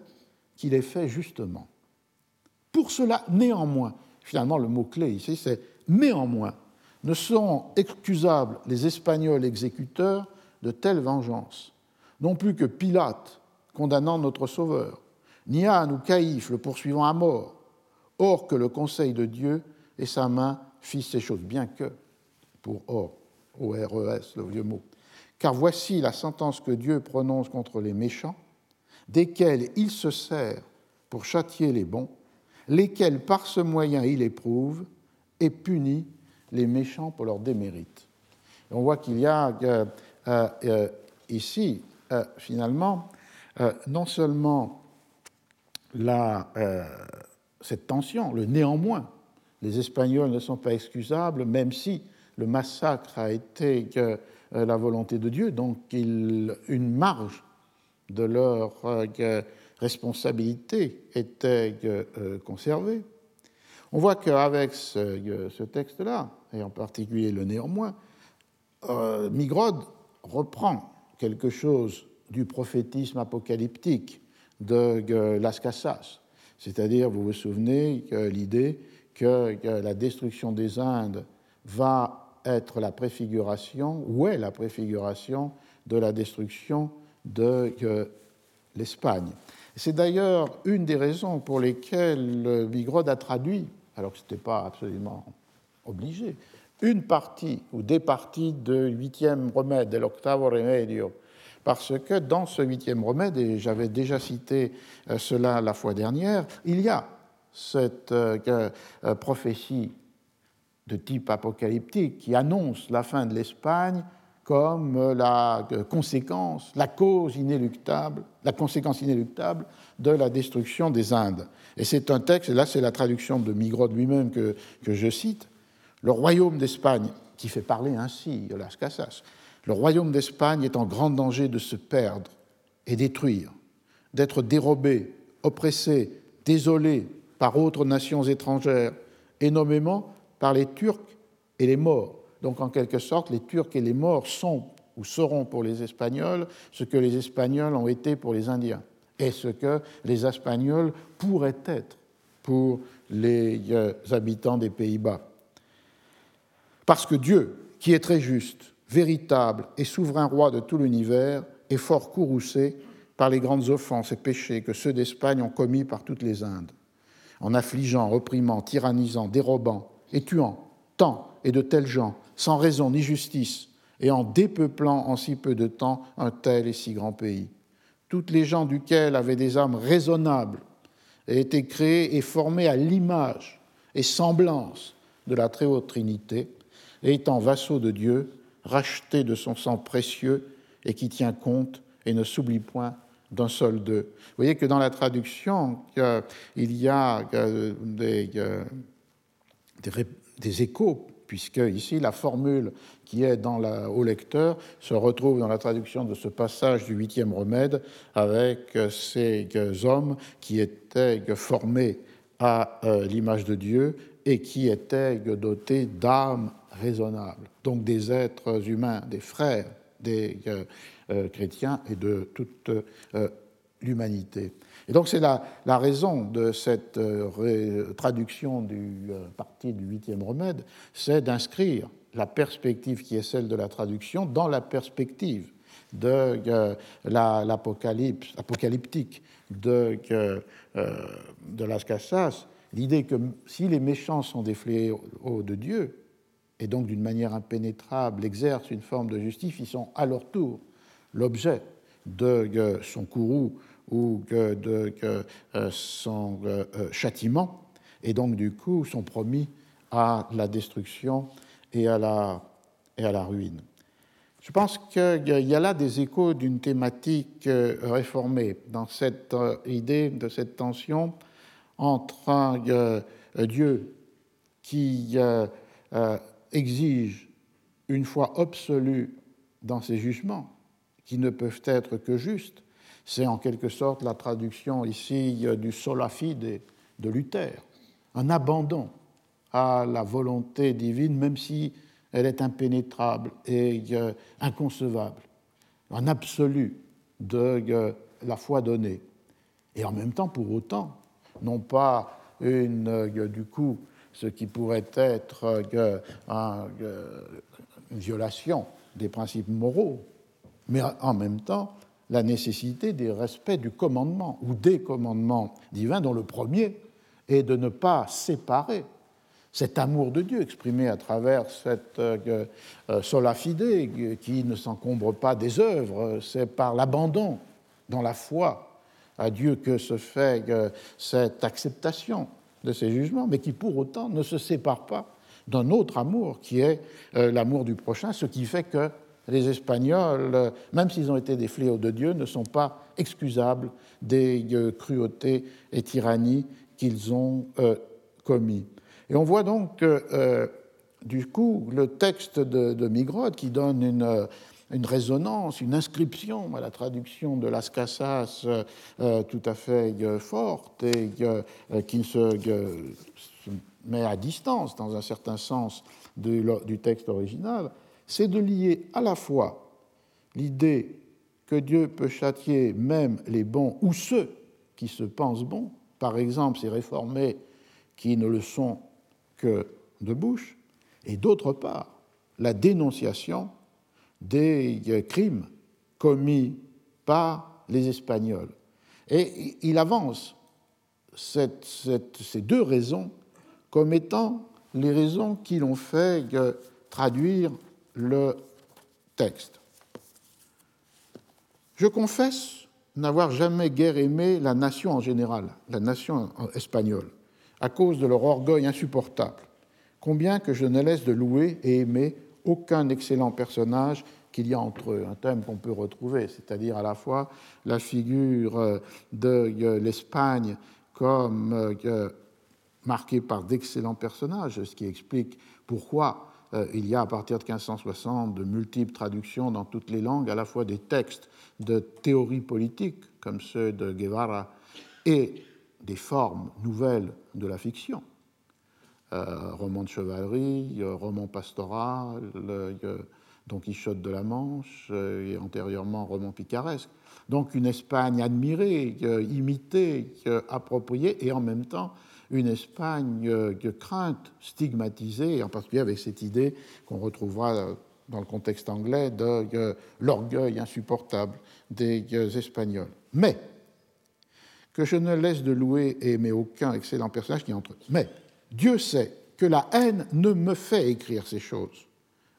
Speaker 2: qu'il est fait justement. Pour cela, néanmoins, finalement le mot-clé ici, c'est néanmoins, ne sont excusables les Espagnols exécuteurs de telle vengeance, non plus que Pilate condamnant notre Sauveur, ni Anne ou Caïphe le poursuivant à mort, or que le conseil de Dieu et sa main fissent ces choses, bien que, pour or, O-R-E-S, le vieux mot, car voici la sentence que Dieu prononce contre les méchants, desquels il se sert pour châtier les bons, lesquels par ce moyen il éprouve et punit les méchants pour leur démérite. on voit qu'il y a euh, euh, euh, ici, finalement, non seulement cette tension, le néanmoins, les Espagnols ne sont pas excusables, même si le massacre a été la volonté de Dieu, donc une marge de leur euh, responsabilité était euh, conservée. On voit qu'avec ce, texte-là, et en particulier le néanmoins, Migrod reprend quelque chose du prophétisme apocalyptique de Las Casas, c'est-à-dire, vous vous souvenez, l'idée que la destruction des Indes va être la préfiguration, ou est la préfiguration de la destruction de euh, l'Espagne. C'est d'ailleurs une des raisons pour lesquelles Vigrod a traduit, alors que ce n'était pas absolument obligé, une partie ou des parties de huitième remède, de l'octavo remedio, parce que dans ce huitième remède, et j'avais déjà cité euh, cela la fois dernière, il y a cette euh, prophétie de type apocalyptique qui annonce la fin de l'Espagne comme la conséquence, la cause inéluctable, la conséquence inéluctable de la destruction des Indes. Et c'est un texte, et là c'est la traduction de Migrod lui-même que, que, je cite, le royaume d'Espagne, qui fait parler ainsi Las Casas, le royaume d'Espagne est en grand danger de se perdre et détruire, d'être dérobé, oppressé, désolé par autres nations étrangères, et nommément par les Turcs et les morts. Donc en quelque sorte, les Turcs et les morts sont ou seront pour les Espagnols ce que les Espagnols ont été pour les Indiens et ce que les Espagnols pourraient être pour les euh, habitants des Pays-Bas. Parce que Dieu, qui est très juste, véritable et souverain roi de tout l'univers, est fort courroucé par les grandes offenses et péchés que ceux d'Espagne ont commis par toutes les Indes, en affligeant, opprimant, tyrannisant, dérobant et tuant tant et de tels gens, sans raison ni justice, et en dépeuplant en si peu de temps un tel et si grand pays. Toutes les gens duquel avaient des âmes raisonnables et étaient créés et formés à l'image et semblance de la très haute Trinité, et étant vassaux de Dieu, rachetés de son sang précieux et qui tient compte et ne s'oublie point d'un seul d'eux. Vous voyez que dans la traduction, il y a des, des échos, puisque ici la formule qui est au lecteur se retrouve dans la traduction de ce passage du huitième remède avec ces hommes qui étaient formés à euh, l'image de Dieu et qui étaient dotés d'âmes raisonnables, donc des êtres humains, des frères des euh, euh, chrétiens et de toute l'humanité. Et donc c'est la, raison de cette traduction du parti du huitième remède, c'est d'inscrire la perspective qui est celle de la traduction dans la perspective de l'apocalypse apocalyptique de, de Las Casas, l'idée que si les méchants sont des fléaux de Dieu, et donc d'une manière impénétrable exercent une forme de justice, ils sont à leur tour l'objet de son courroux ou de euh, son euh, euh, châtiment, et donc du coup sont promis à la destruction et à la, et à la ruine. Je pense qu'il y a là des échos d'une thématique réformée dans cette idée de cette tension entre Dieu qui exige une foi absolue dans ses jugements, qui ne peuvent être que justes. C'est en quelque sorte la traduction ici du sola fide de Luther, un abandon à la volonté divine, même si elle est impénétrable et inconcevable, un absolu de la foi donnée. Et en même temps, pour autant, non pas une, euh, du coup, ce qui pourrait être euh, euh, une violation des principes moraux, mais en même temps la nécessité des respects du commandement ou des commandements divins, dont le premier est de ne pas séparer cet amour de Dieu exprimé à travers cette sola fide qui ne s'encombre pas des œuvres, c'est par l'abandon dans la foi à Dieu que se fait euh, cette acceptation de ces jugements, mais qui pour autant ne se sépare pas d'un autre amour qui est euh, l'amour du prochain, ce qui fait que les Espagnols, euh, même s'ils ont été des fléaux de Dieu, ne sont pas excusables des cruautés et tyrannies qu'ils ont commis. Et on voit donc du coup le texte de, de qui donne une résonance, une inscription à la traduction de Las Casas euh, euh, tout à fait euh, forte et qui se, met à distance, dans un certain sens, du texte original, c'est de lier à la fois l'idée que Dieu peut châtier même les bons ou ceux qui se pensent bons, par exemple ces réformés qui ne le sont que de bouche, et d'autre part la dénonciation des crimes commis par les Espagnols. Et il avance ces deux raisons comme étant les raisons qui l'ont fait traduire le texte. Je confesse n'avoir jamais guère aimé la nation en général, la nation espagnole, à cause de leur orgueil insupportable, combien que je ne laisse de louer et aimer aucun excellent personnage qu'il y a entre eux, un thème qu'on peut retrouver, c'est-à-dire à la fois la figure de l'Espagne comme marquée par d'excellents personnages, ce qui explique pourquoi il y a à partir de 1560 de multiples traductions dans toutes les langues, à la fois des textes de théorie politique comme ceux de Guevara et des formes nouvelles de la fiction. Euh, roman de chevalerie, roman pastoral, Don Quichotte de la Manche, euh, et antérieurement roman picaresque. Donc une Espagne admirée, imitée, appropriée, et en même temps une Espagne de crainte, stigmatisée, en particulier avec cette idée qu'on retrouvera dans le contexte anglais de l'orgueil insupportable des Espagnols. Mais que je ne laisse de louer et aimer aucun excellent personnage qui entre. Mais Dieu sait que la haine ne me fait écrire ces choses,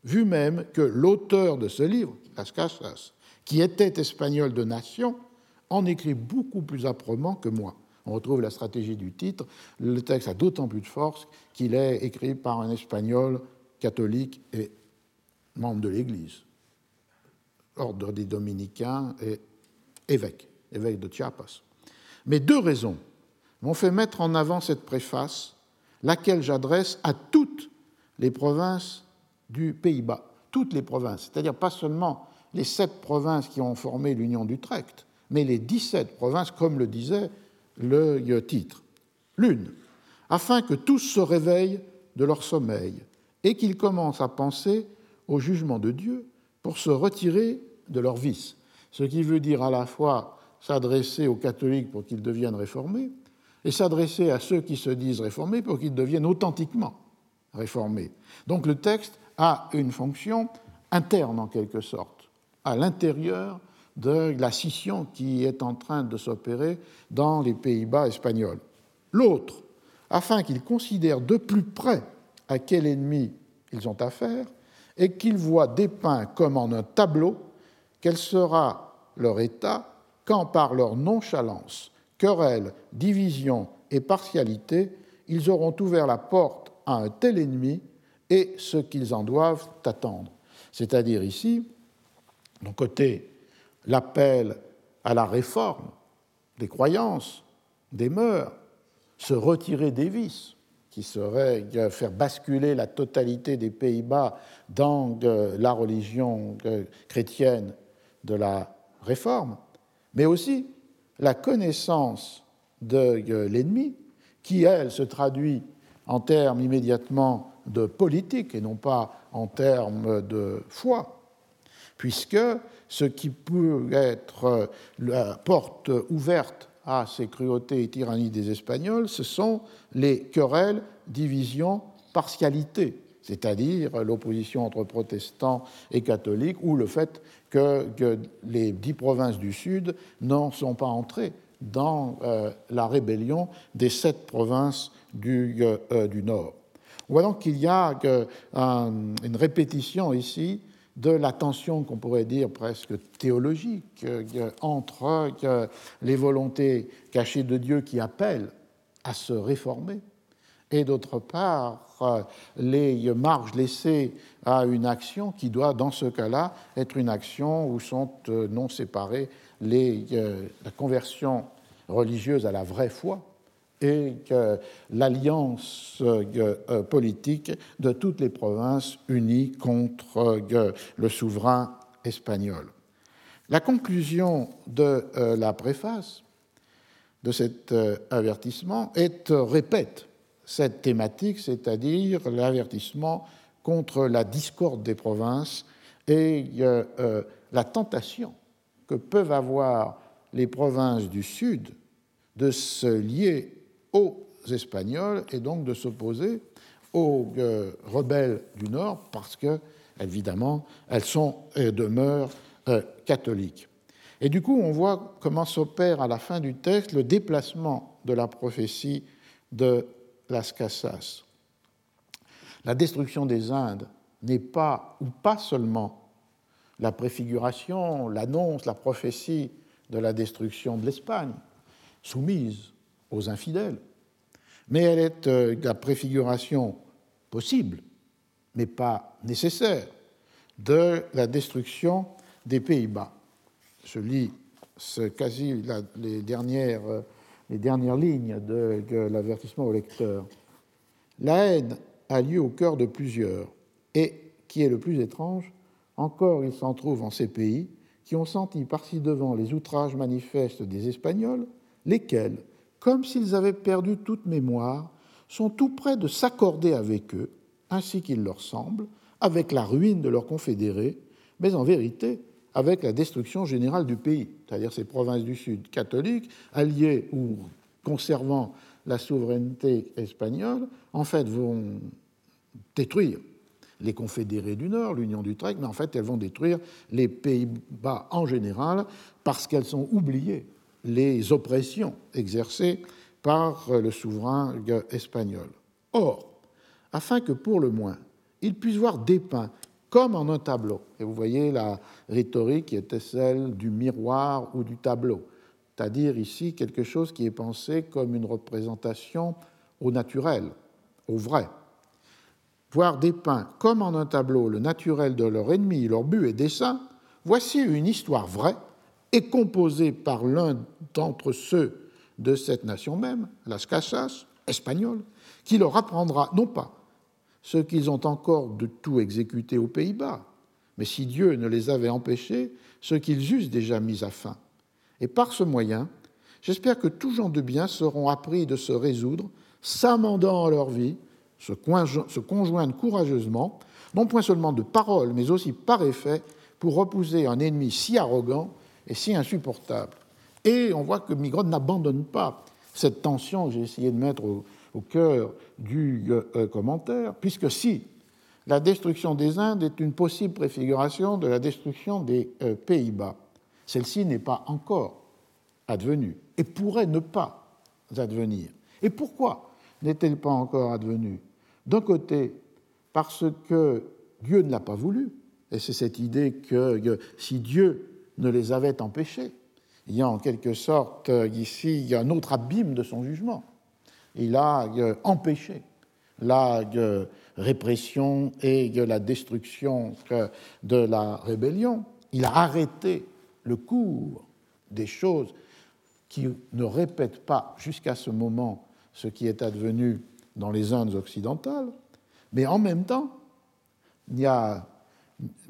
Speaker 2: vu même que l'auteur de ce livre, Las Casas, qui était espagnol de nation, en écrit beaucoup plus âprement que moi. On retrouve la stratégie du titre. Le texte a d'autant plus de force qu'il est écrit par un espagnol catholique et membre de l'Église, ordre des dominicains et évêque, évêque de Chiapas. Mais deux raisons m'ont fait mettre en avant cette préface, laquelle j'adresse à toutes les provinces du Pays-Bas, toutes les provinces, c'est-à-dire pas seulement les sept provinces qui ont formé l'Union d'Utrecht, mais les 17 provinces, comme le disait le titre. L'une, afin que tous se réveillent de leur sommeil et qu'ils commencent à penser au jugement de Dieu pour se retirer de leur vice. Ce qui veut dire à la fois s'adresser aux catholiques pour qu'ils deviennent réformés et s'adresser à ceux qui se disent réformés pour qu'ils deviennent authentiquement réformés. Donc le texte a une fonction interne en quelque sorte, à l'intérieur de la scission qui est en train de s'opérer dans les Pays-Bas espagnols. L'autre, afin qu'ils considèrent de plus près à quel ennemi ils ont affaire et qu'ils voient dépeint comme en un tableau quel sera leur état quand par leur nonchalance, querelle, division et partialité, ils auront ouvert la porte à un tel ennemi et ce qu'ils en doivent attendre. C'est-à-dire ici, d'un côté, l'appel à la réforme des croyances, des mœurs, se retirer des vices, qui serait faire basculer la totalité des Pays-Bas dans la religion chrétienne de la réforme, mais aussi la connaissance de l'ennemi, qui, elle, se traduit en termes immédiatement de politique et non pas en termes de foi, puisque ce qui peut être la porte ouverte à ces cruautés et tyrannies des Espagnols, ce sont les querelles, divisions, partialités, c'est-à-dire l'opposition entre protestants et catholiques, ou le fait que, les dix provinces du Sud n'en sont pas entrées dans euh, la rébellion des sept provinces du, euh, du Nord. On voit donc qu'il y a une répétition ici de la tension qu'on pourrait dire presque théologique euh, entre les volontés cachées de Dieu qui appellent à se réformer et d'autre part euh, les marges laissées à une action qui doit, dans ce cas-là, être une action où sont euh, non séparées les, la conversion religieuse à la vraie foi et l'alliance euh, politique de toutes les provinces unies contre le souverain espagnol. La conclusion de la préface de cet avertissement répète cette thématique, c'est-à-dire l'avertissement contre la discorde des provinces et euh, la tentation que peuvent avoir les provinces du Sud de se lier aux Espagnols et donc de s'opposer aux euh, rebelles du Nord parce que, évidemment, elles sont et demeurent euh, catholiques. Et du coup, on voit comment s'opère à la fin du texte le déplacement de la prophétie de Las Casas. La destruction des Indes n'est pas, ou pas seulement, la préfiguration, l'annonce, la prophétie de la destruction de l'Espagne, soumise aux infidèles, mais elle est euh, la préfiguration possible, mais pas nécessaire, de la destruction des Pays-Bas. Je lis quasi les, dernières, les dernières lignes de, de l'avertissement au lecteur. La haine a lieu au cœur de plusieurs, et, qui est le plus étrange, encore il s'en trouve en ces pays qui ont senti par-ci devant les outrages manifestes des Espagnols, lesquels, comme s'ils avaient perdu toute mémoire, sont tout près de s'accorder avec eux, ainsi qu'il leur semble, avec la ruine de leurs confédérés, mais en vérité avec la destruction générale du pays, c'est-à-dire ces provinces du Sud catholiques, alliées ou conservant la souveraineté espagnole, en fait vont détruire les confédérés du Nord, l'Union d'Utrecht, mais en fait elles vont détruire les Pays-Bas en général parce qu'elles ont oublié les oppressions exercées par le souverain espagnol. Or, afin que pour le moins il puisse voir dépeint comme en un tableau, et vous voyez la rhétorique qui était celle du miroir ou du tableau, c'est-à-dire ici quelque chose qui est pensé comme une représentation au naturel, au vrai, voir dépeint comme en un tableau le naturel de leur ennemi, leur but et dessein, voici une histoire vraie et composée par l'un d'entre ceux de cette nation même, Las Casas, espagnol, qui leur apprendra non pas ce qu'ils ont encore de tout exécuté aux Pays-Bas, mais si Dieu ne les avait empêchés, ce qu'ils eussent déjà mis à fin. Et par ce moyen, j'espère que tous gens de bien seront appris de se résoudre, s'amendant à leur vie, se conjoindre courageusement, non point seulement de parole, mais aussi par effet, pour repousser un ennemi si arrogant et si insupportable. Et on voit que Migrod n'abandonne pas cette tension que j'ai essayé de mettre au, cœur du euh, commentaire, puisque si la destruction des Indes est une possible préfiguration de la destruction des euh, Pays-Bas, celle-ci n'est pas encore advenue et pourrait ne pas advenir. Et pourquoi n'est-elle pas encore advenue? D'un côté, parce que Dieu ne l'a pas voulu, et c'est cette idée que si Dieu ne les avait empêchés, il y a en quelque sorte ici y a un autre abîme de son jugement. Il a empêché la répression et la destruction de la rébellion. Il a arrêté le cours des choses qui ne répètent pas jusqu'à ce moment ce qui est advenu dans les Indes occidentales, mais en même temps, il y a,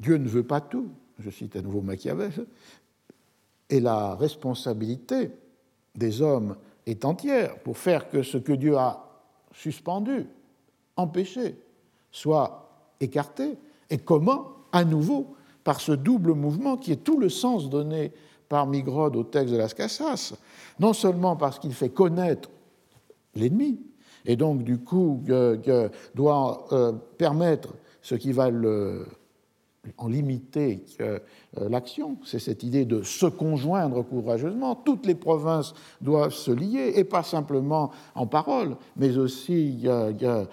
Speaker 2: Dieu ne veut pas tout, je cite à nouveau Machiavel, et la responsabilité des hommes est entière pour faire que ce que Dieu a suspendu, empêché, soit écarté, et comment, à nouveau, par ce double mouvement qui est tout le sens donné par Migrod au texte de Las Casas, non seulement parce qu'il fait connaître l'ennemi, et donc du coup doit euh, permettre ce qui va le, en limiter euh, l'action, c'est cette idée de se conjoindre courageusement. Toutes les provinces doivent se lier, et pas simplement en parole, mais aussi euh,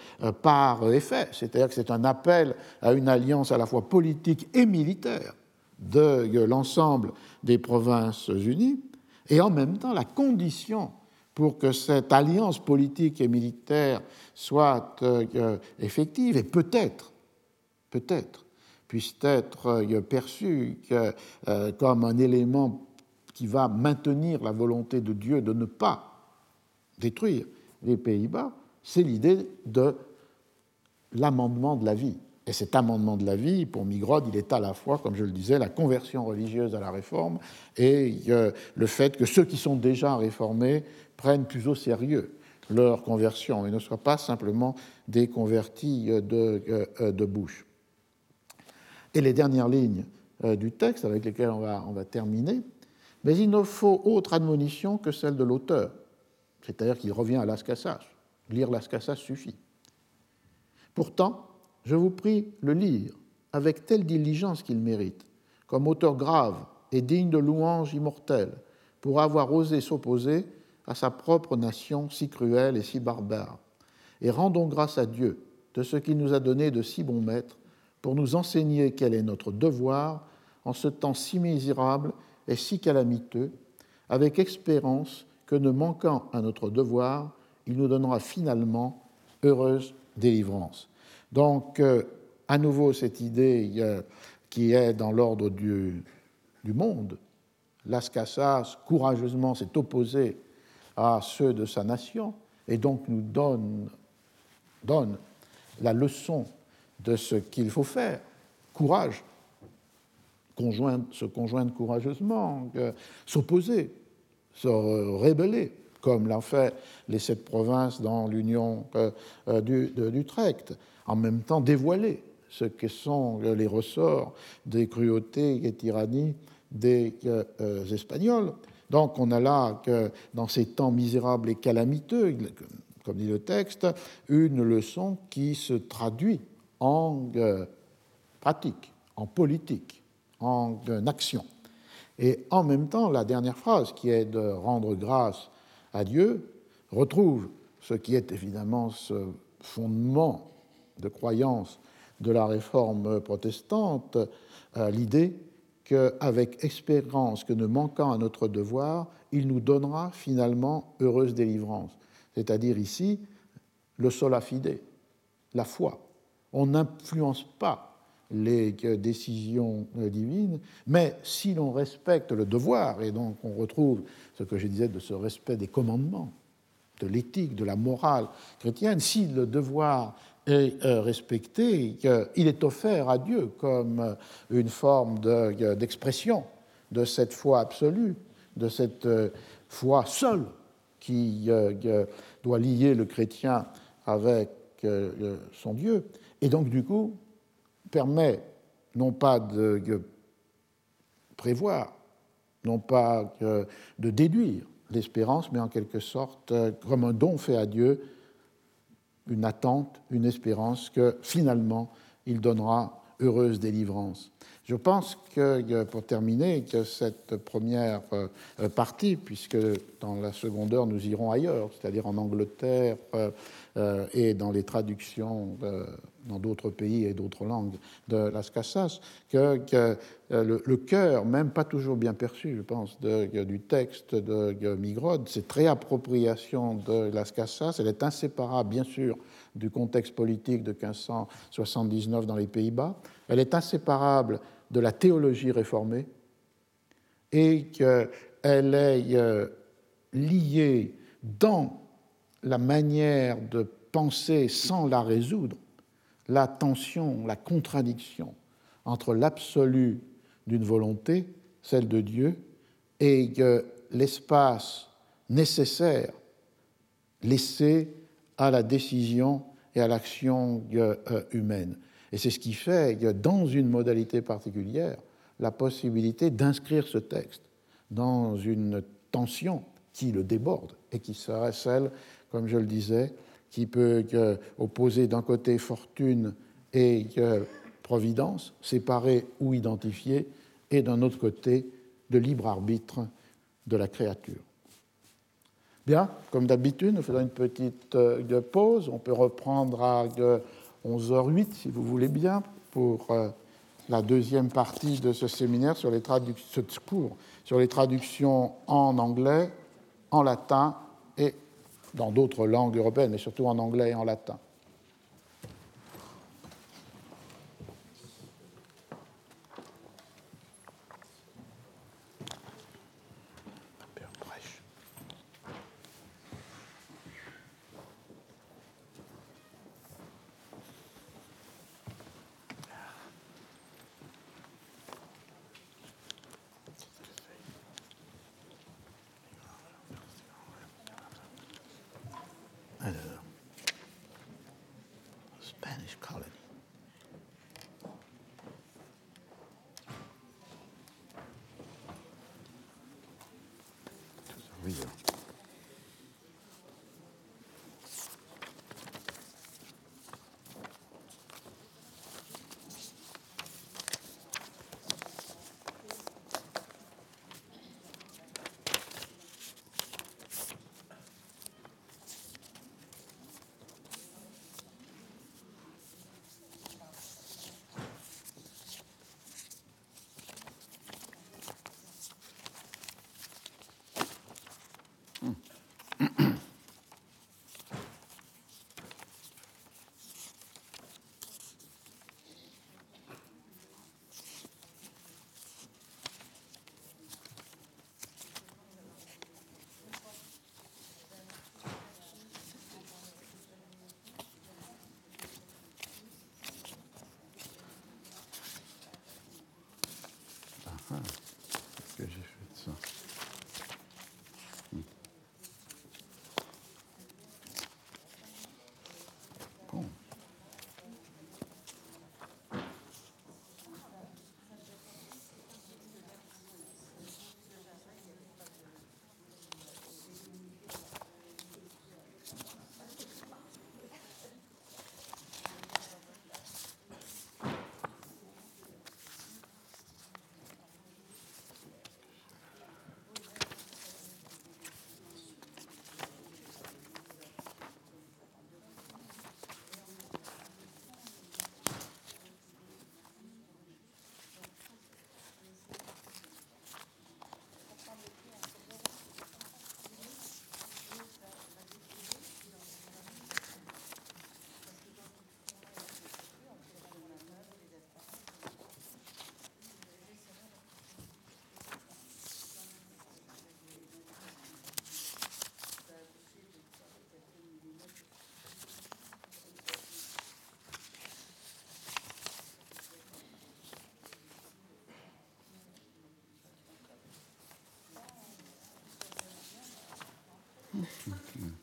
Speaker 2: par effet. C'est-à-dire que c'est un appel à une alliance à la fois politique et militaire de l'ensemble des provinces unies, et en même temps la condition pour que cette alliance politique et militaire soit euh, effective et peut-être, peut-être, puisse être euh, perçue euh, comme un élément qui va maintenir la volonté de Dieu de ne pas détruire les Pays-Bas, c'est l'idée de l'amendement de la vie. Et cet amendement de la vie, pour Migrod, il est à la fois, comme je le disais, la conversion religieuse à la réforme et le fait que ceux qui sont déjà réformés prennent plus au sérieux leur conversion et ne soient pas simplement des convertis euh, de bouche. Et les dernières lignes euh, du texte avec lesquelles on va, terminer, mais il ne faut autre admonition que celle de l'auteur, c'est-à-dire qu'il revient à Las. Lire Las suffit. Pourtant, je vous prie le lire avec telle diligence qu'il mérite, comme auteur grave et digne de louange immortelle, pour avoir osé s'opposer à sa propre nation si cruelle et si barbare. Et rendons grâce à Dieu de ce qu'il nous a donné de si bons maîtres pour nous enseigner quel est notre devoir en ce temps si misérable et si calamiteux, avec espérance que ne manquant à notre devoir, il nous donnera finalement heureuse délivrance. Donc, euh, à nouveau, cette idée qui est dans l'ordre du, du monde. Las Casas, courageusement, s'est opposé à ceux de sa nation et donc nous donne, donne la leçon de ce qu'il faut faire. Courage, se conjoindre courageusement, s'opposer, se rébeller, comme l'ont fait les sept provinces dans l'Union euh, euh, d'Utrecht, en même temps dévoiler ce que sont les ressorts des cruautés et tyrannies des euh, Espagnols. Donc on a là que dans ces temps misérables et calamiteux, comme dit le texte, une leçon qui se traduit en pratique, en politique, en action. Et en même temps, la dernière phrase, qui est de rendre grâce à Dieu, retrouve ce qui est évidemment ce fondement de croyance de la réforme protestante, euh, l'idée qu'avec espérance que ne manquant à notre devoir, il nous donnera finalement heureuse délivrance. C'est-à-dire ici le sola fide, la foi. On n'influence pas les décisions divines, mais si l'on respecte le devoir, et donc on retrouve ce que je disais de ce respect des commandements, de l'éthique, de la morale chrétienne, si le devoir est euh, respecté, il est offert à Dieu comme euh, une forme d'expression de cette foi absolue, de cette euh, foi seule qui doit lier le chrétien avec son Dieu. Et donc, du coup, permet non pas de prévoir, non pas de déduire l'espérance, mais en quelque sorte comme un don fait à Dieu, une attente, une espérance que finalement il donnera heureuse délivrance. Je pense que, pour terminer, que cette première euh, partie, puisque dans la seconde heure nous irons ailleurs, c'est-à-dire en Angleterre euh, euh, et dans les traductions dans d'autres pays et d'autres langues de Las Casas, que, le, cœur, même pas toujours bien perçu, je pense, du texte de Migrod, cette réappropriation de Las Casas, elle est inséparable, bien sûr, du contexte politique de 1579 dans les Pays-Bas, elle est inséparable de la théologie réformée et qu'elle est euh, liée dans la manière de penser sans la résoudre, la tension, la contradiction entre l'absolu d'une volonté, celle de Dieu, et l'espace nécessaire laissé à la décision et à l'action euh, humaine. Et c'est ce qui fait, dans une modalité particulière, la possibilité d'inscrire ce texte dans une tension qui le déborde et qui serait celle, comme je le disais, qui peut opposer d'un côté fortune et providence, séparée ou identifiée, et d'un autre côté de libre arbitre de la créature. Bien, comme d'habitude, nous faisons une petite euh, pause. On peut reprendre à 11h08, si vous voulez bien, pour euh, la deuxième partie de ce séminaire sur les traductions, sur les traductions en anglais, en latin et dans d'autres langues européennes, mais surtout en anglais et en latin. Mm-hmm.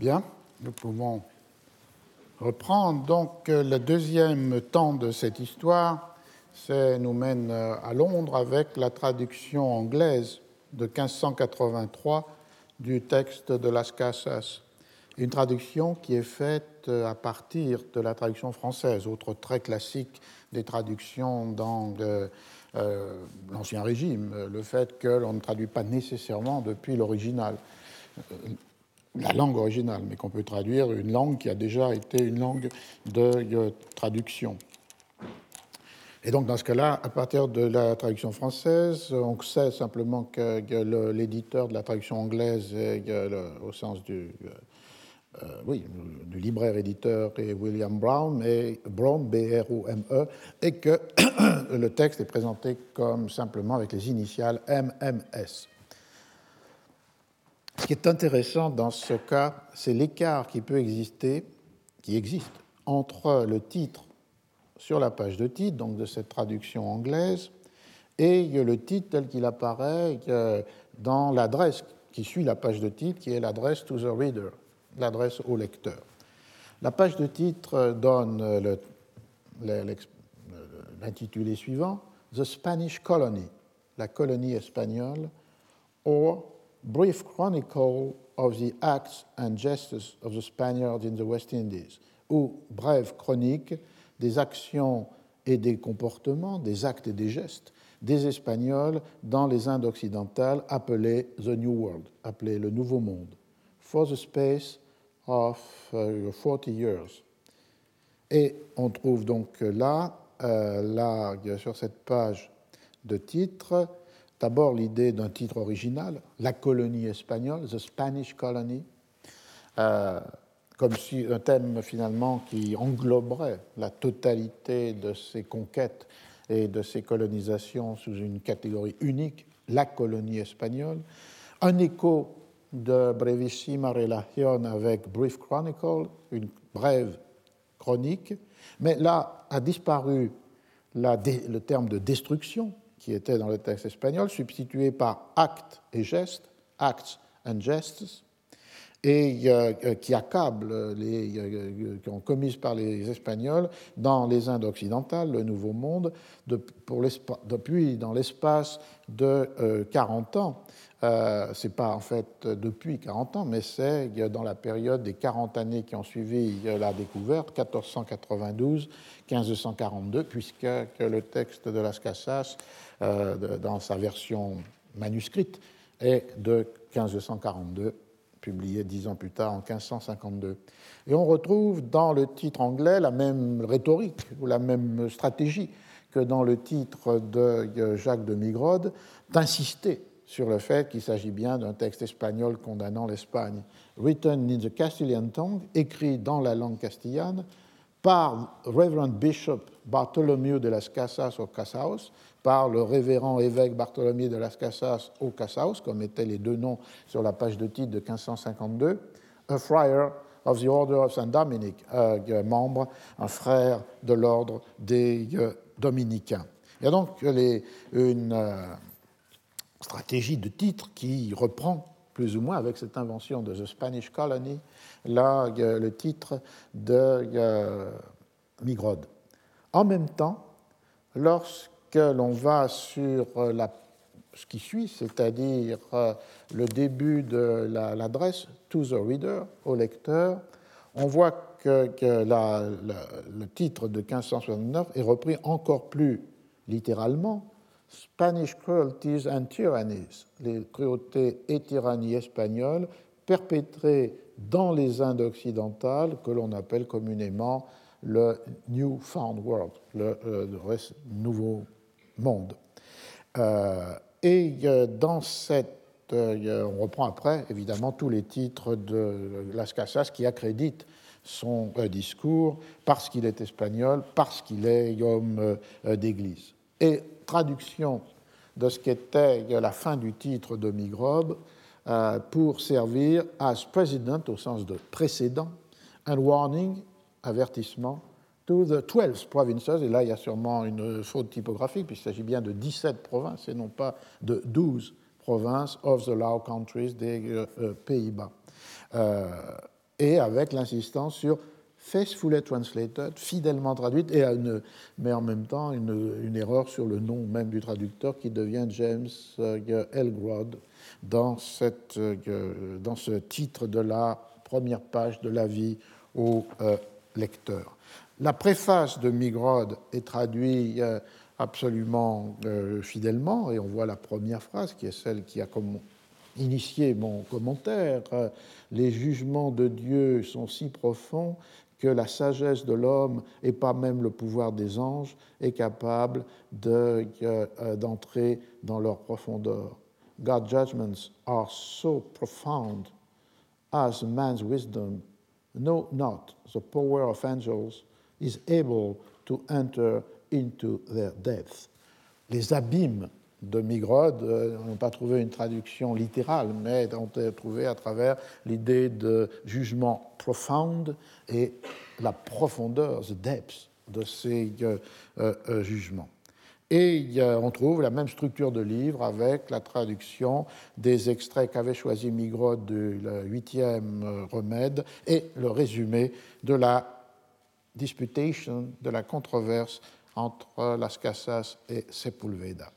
Speaker 2: Bien, nous pouvons reprendre. Donc, euh, le deuxième temps de cette histoire nous mène euh, à Londres avec la traduction anglaise de 1583 du texte de Las Casas. Une traduction qui est faite euh, à partir de la traduction française, autre très classique des traductions dans l'Ancien Régime, le fait que l'on ne traduit pas nécessairement depuis l'original la langue originale, mais qu'on peut traduire une langue qui a déjà été une langue de traduction. Et donc, dans ce cas-là, à partir de la traduction française, on sait simplement que l'éditeur de la traduction anglaise, au sens du, euh, oui, du libraire-éditeur est William Brown, et Brown, B-R-O-M-E, et que [COUGHS] le texte est présenté comme simplement avec les initiales MMS. Ce qui est intéressant dans ce cas, c'est l'écart qui peut exister, qui existe, entre le titre sur la page de titre, donc de cette traduction anglaise, et le titre tel qu'il apparaît euh, dans l'adresse qui suit la page de titre, qui est l'adresse to the reader, l'adresse au lecteur. La page de titre donne l'intitulé suivant The Spanish Colony, la colonie espagnole, or brief chronicle of the acts and gestures of the Spaniards in the West Indies, ou brève chronique des actions et des comportements, des actes et des gestes des Espagnols dans les Indes occidentales appelées the New World, appelées le Nouveau Monde, for the space of 40 uh, years. Et on trouve donc là, euh, là, sur cette page de titre, D'abord l'idée d'un titre original, La colonie espagnole, The Spanish Colony, euh, comme si un thème finalement qui engloberait la totalité de ces conquêtes et de ces colonisations sous une catégorie unique, la colonie espagnole. Un écho de Brevissima Relación avec Brief Chronicle, une brève chronique, mais là a disparu le terme de destruction qui était dans le texte espagnol, substitué par acte et geste, acts and gestes, et qui accablent, les, qui ont commises par les Espagnols dans les Indes occidentales, le Nouveau Monde, depuis dans l'espace de 40 ans. Euh, c'est pas en fait depuis 40 ans, mais c'est dans la période des 40 années qui ont suivi la découverte, 1492-1542, puisque le texte de Las Casas, euh, dans sa version manuscrite, est de 1542, publié dix ans plus tard en 1552. Et on retrouve dans le titre anglais la même rhétorique ou la même stratégie que dans le titre de Jacques de Migrode, d'insister sur le fait qu'il s'agit bien d'un texte espagnol condamnant l'Espagne. Written in the Castilian tongue, écrit dans la langue castillane, par Reverend Bishop Bartholomew de las Casas au Casaus, par le révérend évêque Bartholomew de las Casas au Casaus, comme étaient les deux noms sur la page de titre de 1552, a friar of the Order of Saint Dominic, un membre, un frère de l'ordre des euh, dominicains. Il y a donc une, euh, stratégie de titre qui reprend plus ou moins avec cette invention de The Spanish Colony, le titre de euh, Migrode. En même temps, lorsque l'on va sur euh, ce qui suit, c'est-à-dire euh, le début de l'adresse to the reader, au lecteur, on voit que, que le titre de 1569 est repris encore plus littéralement. Spanish Cruelties and Tyrannies, les cruautés et tyrannies espagnoles perpétrées dans les Indes occidentales que l'on appelle communément le New Found World, le, euh, nouveau monde. Euh, et euh, dans cette, on reprend après évidemment tous les titres de Las Casas qui accréditent son discours parce qu'il est espagnol, parce qu'il est homme d'église. Et traduction de ce qu'était la fin du titre de Migrobe euh, pour servir as president au sens de précédent, un warning, avertissement, to the 12 provinces. Et là, il y a sûrement une faute typographique, puisqu'il s'agit bien de 17 provinces et non pas de 12 provinces of the Low Countries des euh, euh, Pays-Bas. et avec l'insistance sur faithfully translated, fidèlement traduite, et une, mais en même temps une, erreur sur le nom même du traducteur qui devient James euh, Elgrod dans, cette, euh, dans ce titre de la première page de l'avis au euh, lecteur. La préface de Migrod est traduite absolument fidèlement, et on voit la première phrase qui est celle qui a initié mon commentaire. Les jugements de Dieu sont si profonds que la sagesse de l'homme, et pas même le pouvoir des anges, est capable euh, d'entrer de, dans leur profondeur. God's judgments are so profound as man's wisdom, no not the power of angels, is able to enter into their depths. Les abîmes de Migrode euh, n'ont pas trouvé une traduction littérale, mais ont été trouvés à travers l'idée de jugement profound et la profondeur, the depth de ces euh, euh, jugements. Et on trouve la même structure de livre avec la traduction des extraits qu'avait choisi Migrode du huitième remède et le résumé de la disputation, de la controverse entre Las Casas et Sepulveda.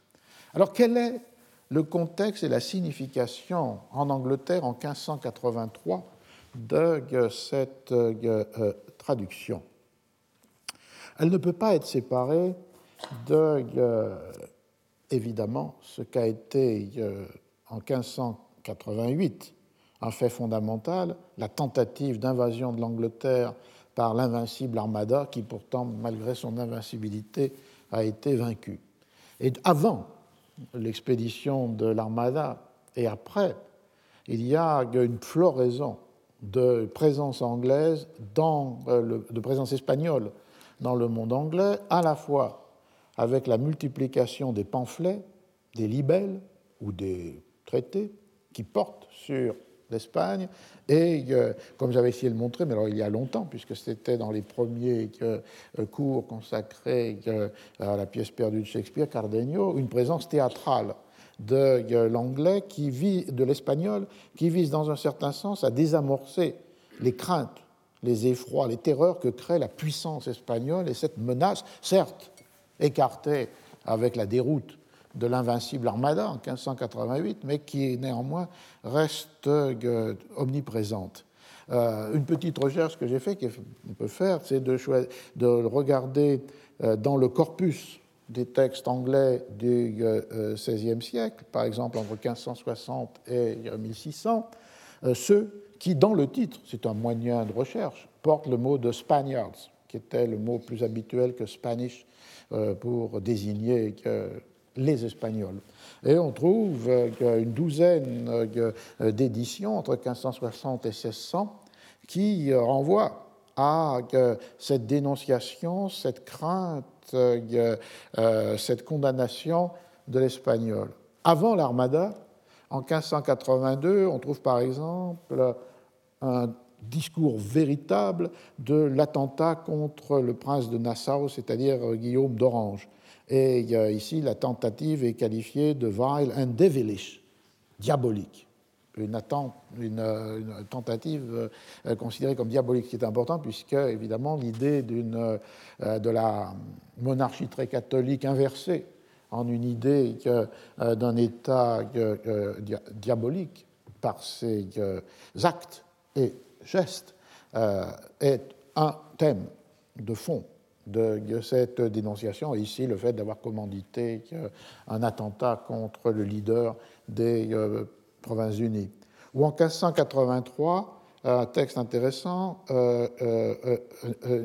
Speaker 2: Alors quel est le contexte et la signification en Angleterre en 1583 de cette euh, euh, traduction? Elle ne peut pas être séparée de, euh, évidemment, ce qu'a été en 1588 un fait fondamental, la tentative d'invasion de l'Angleterre par l'invincible Armada, qui pourtant, malgré son invincibilité, a été vaincue. Et avant l'expédition de l'Armada et après, il y a une floraison de présence anglaise, dans, euh, de présence espagnole dans le monde anglais, à la fois avec la multiplication des pamphlets, des libelles ou des traités qui portent sur l'Espagne. Et euh, comme j'avais essayé de le montrer, mais alors il y a longtemps, puisque c'était dans les premiers euh, cours consacrés euh, à la pièce perdue de Shakespeare, Cardenio, une présence théâtrale de l'anglais, qui vit, de l'espagnol, qui vise dans un certain sens à désamorcer les craintes, les effrois, les terreurs que crée la puissance espagnole et cette menace, certes écartée avec la déroute de l'invincible Armada en 1588, mais qui néanmoins reste euh, omniprésente. Euh, une petite recherche que j'ai faite, qu'on peut faire, c'est de, de, regarder euh, dans le corpus des textes anglais du XVIe siècle, par exemple entre 1560 et 1600, ceux qui, dans le titre, c'est un moyen de recherche, portent le mot de Spaniards, qui était le mot plus habituel que Spanish pour désigner les Espagnols. Et on trouve euh, une douzaine euh, d'éditions entre 1560 et 1600 qui euh, renvoient à cette dénonciation, cette crainte, cette condamnation de l'espagnol. Avant l'Armada, en 1582, on trouve par exemple un discours véritable de l'attentat contre le prince de Nassau, c'est-à-dire Guillaume d'Orange, et ici, la tentative est qualifiée de vile and devilish, diabolique. Une, tentative euh, considérée comme diabolique, qui est importante, puisque, évidemment, l'idée euh, de la monarchie très catholique inversée en une idée euh, d'un État diabolique par ses actes et gestes est un thème de fond de, cette dénonciation, et ici le fait d'avoir commandité un attentat contre le leader des euh, Provinces-Unies. Ou en 1583, un texte intéressant, euh, euh,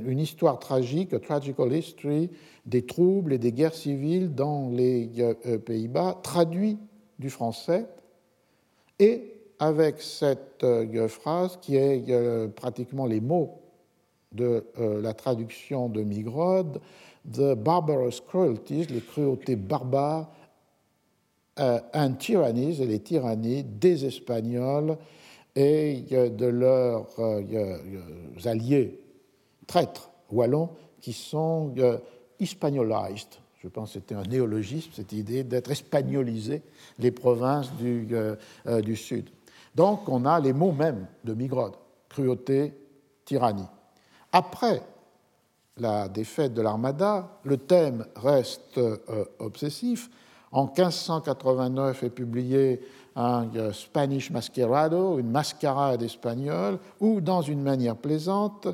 Speaker 2: une histoire tragique, a tragical history, des troubles et des guerres civiles dans les Pays-Bas, traduit du français, et avec cette phrase qui est pratiquement les mots de euh, la traduction de Migrod, The Barbarous Cruelties, les cruautés barbares, euh, and tyrannies, et les tyrannies des Espagnols et de leurs euh, alliés traîtres wallons qui sont hispaniolised. Je pense que c'était un néologisme, cette idée d'être espagnolisé les provinces du, du Sud. Donc on a les mots mêmes de Migrod, cruauté, tyrannie. Après la défaite de l'Armada, le thème reste euh, obsessif. En 1589 est publié un euh, Spanish Masquerado, une mascarade espagnole, où, dans une manière plaisante,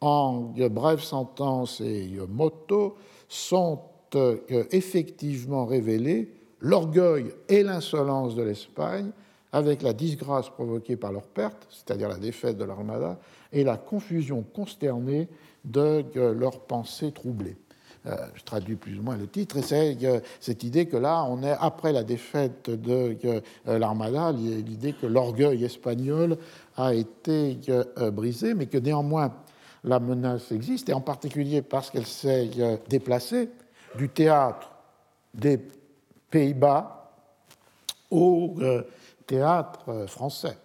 Speaker 2: en brèves sentences et motos, sont euh, effectivement révélés l'orgueil et l'insolence de l'Espagne, avec la disgrâce provoquée par leur perte, c'est-à-dire la défaite de l'Armada, et la confusion consternée de leurs pensées troublées. Euh, je traduis plus ou moins le titre, et c'est cette idée que là, on est après la défaite de euh, l'Armada, l'idée que l'orgueil espagnol a été euh, brisé, mais que néanmoins la menace existe, et en particulier parce qu'elle s'est déplacée du théâtre des Pays-Bas au théâtre français,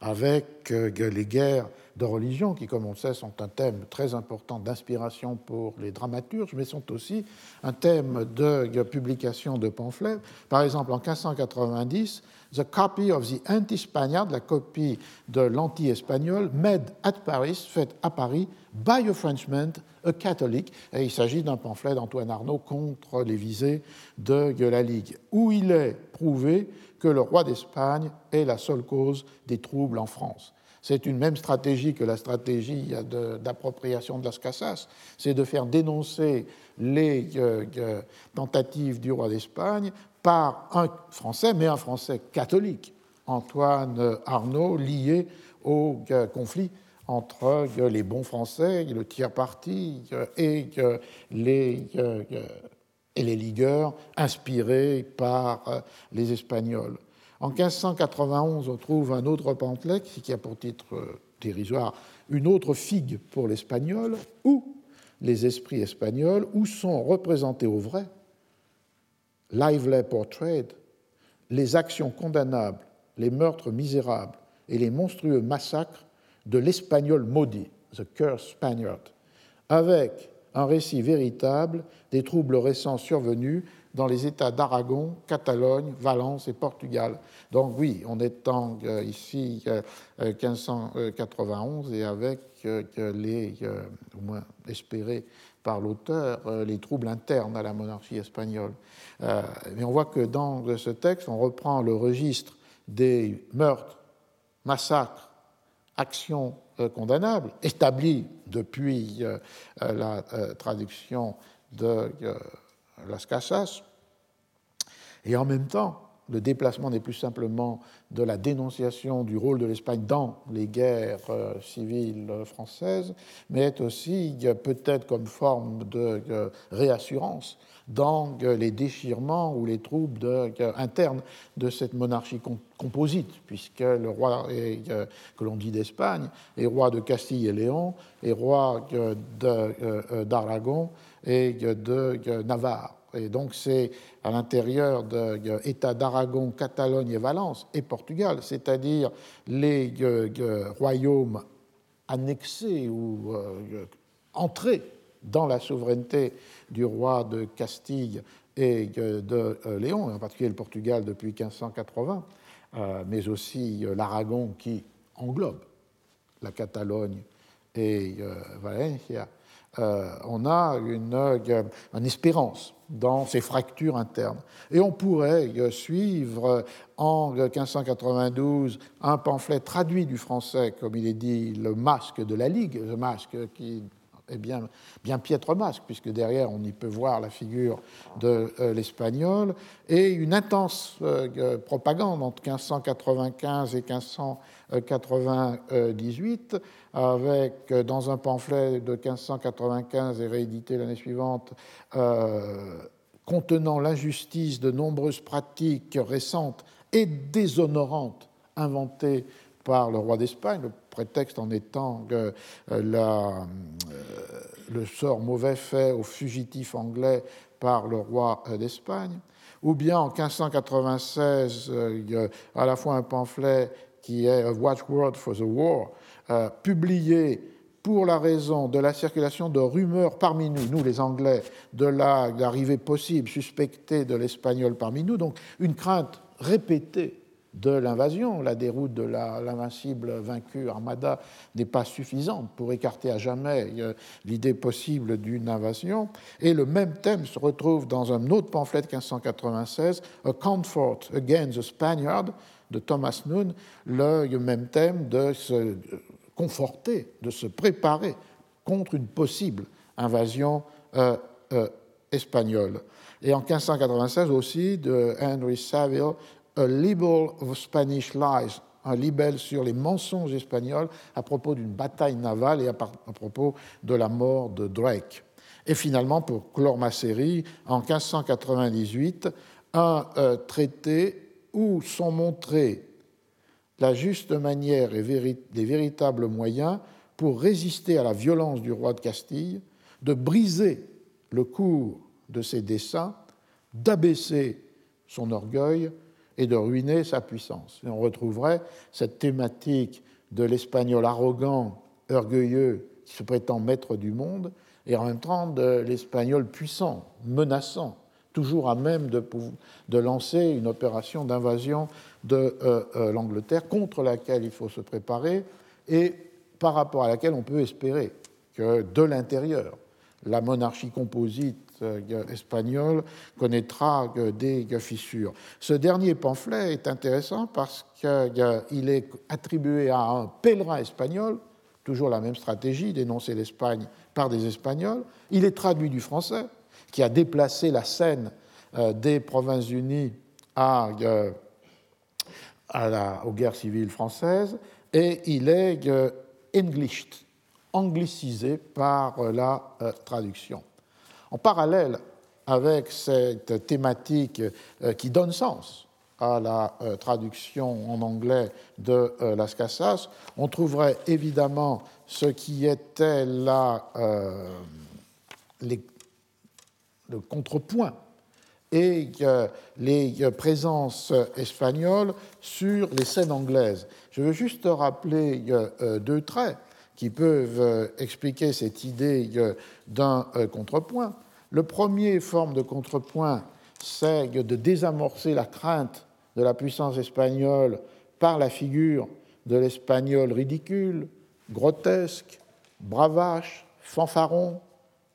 Speaker 2: avec les guerres de religion, qui, comme on le sait, sont un thème très important d'inspiration pour les dramaturges, mais sont aussi un thème de publication de pamphlets. Par exemple, en 1590, The Copy of the Anti-Spaniard, la copie de l'anti-espagnol, made at Paris, faite à Paris, by a Frenchman, a Catholic, et il s'agit d'un pamphlet d'Antoine Arnaud contre les visées de la Ligue, où il est prouvé que le roi d'Espagne est la seule cause des troubles en France. C'est une même stratégie que la stratégie d'appropriation de Las Casas, c'est de faire dénoncer les euh, euh, tentatives du roi d'Espagne par un Français, mais un Français catholique, Antoine Arnaud, lié au euh, conflit entre les bons Français, le tiers parti et les, et les ligueurs inspirés par les Espagnols. En 1591, on trouve un autre pamphlet qui a pour titre euh, dérisoire Une autre figue pour l'espagnol, où les esprits espagnols, où sont représentés au vrai, lively portrait, les actions condamnables, les meurtres misérables et les monstrueux massacres de l'espagnol maudit, The Cursed Spaniard, avec un récit véritable des troubles récents survenus dans les États d'Aragon, Catalogne, Valence et Portugal. Donc oui, on est en ici 1591 et avec les, au moins espérés par l'auteur, les troubles internes à la monarchie espagnole. Mais on voit que dans ce texte, on reprend le registre des meurtres, massacres, actions condamnables, établis depuis la traduction de Las Casas. Et en même temps, le déplacement n'est plus simplement de la dénonciation du rôle de l'Espagne dans les guerres euh, civiles françaises, mais est aussi peut-être comme forme de réassurance dans les déchirements ou les troubles internes de cette monarchie composite, puisque le roi que l'on dit d'Espagne est roi de Castille et Léon, et roi euh, d'Aragon et de Navarre. Et donc c'est à l'intérieur de l'État d'Aragon, Catalogne et Valence et Portugal, c'est-à-dire les royaumes annexés ou euh, entrés dans la souveraineté du roi de Castille et de euh, Léon, en particulier le Portugal depuis 1580, euh, mais aussi l'Aragon qui englobe la Catalogne et Valencia, on a une, une espérance dans ces fractures internes. Et on pourrait suivre en 1592 un pamphlet traduit du français, comme il est dit, le masque de la Ligue, le masque qui est bien, bien piètre masque, puisque derrière on y peut voir la figure de euh, l'espagnol, et une intense euh, propagande entre 1595 et 1598, avec euh, dans un pamphlet de 1595 et réédité l'année suivante, contenant l'injustice de nombreuses pratiques récentes et déshonorantes inventées par le roi d'Espagne, le prétexte en étant euh, euh, le sort mauvais fait aux fugitifs anglais par le roi euh, d'Espagne, ou bien en 1596, à la fois un pamphlet qui est A Watchword for the War, publié pour la raison de la circulation de rumeurs parmi nous, nous les Anglais, de l'arrivée possible, suspectée de l'espagnol parmi nous, donc une crainte répétée de l'invasion. La déroute de l'invincible vaincu Armada n'est pas suffisante pour écarter à jamais euh, l'idée possible d'une invasion. Et le même thème se retrouve dans un autre pamphlet de 1596, A Comfort Against the Spaniard de Thomas Noon, le même thème de se conforter, de se préparer contre une possible invasion euh, euh, espagnole. Et en 1596 aussi, de Henry Saville, a Libel of Spanish Lies, un libelle sur les mensonges espagnols à propos d'une bataille navale et à, propos de la mort de Drake. Et finalement, pour clore ma série, en 1598, un euh, traité où sont montrés la juste manière et les véritables moyens pour résister à la violence du roi de Castille, de briser le cours de ses desseins, d'abaisser son orgueil et de ruiner sa puissance. On retrouverait cette thématique de l'espagnol arrogant, orgueilleux, qui se prétend maître du monde, et en même temps de l'espagnol puissant, menaçant, toujours à même de, de lancer une opération d'invasion de euh, euh, l'Angleterre contre laquelle il faut se préparer et par rapport à laquelle on peut espérer que de l'intérieur, la monarchie composite espagnole connaîtra des fissures. Ce dernier pamphlet est intéressant parce qu'il est attribué à un pèlerin espagnol, toujours la même stratégie, d'énoncer l'Espagne par des Espagnols. Il est traduit du français, qui a déplacé la scène euh, des Provinces-Unies à, euh, aux guerres civiles françaises, et il est englished, anglicisé par la traduction. En parallèle avec cette thématique euh, qui donne sens à la euh, traduction en anglais de euh, Las Casas, on trouverait évidemment ce qui était la, le contrepoint et les présences espagnoles sur les scènes anglaises. Je veux juste rappeler deux traits qui peuvent euh, expliquer cette idée d'un euh, contrepoint. Le premier forme de contrepoint c'est de désamorcer la crainte de la puissance espagnole par la figure de l'espagnol ridicule, grotesque, bravache, fanfaron,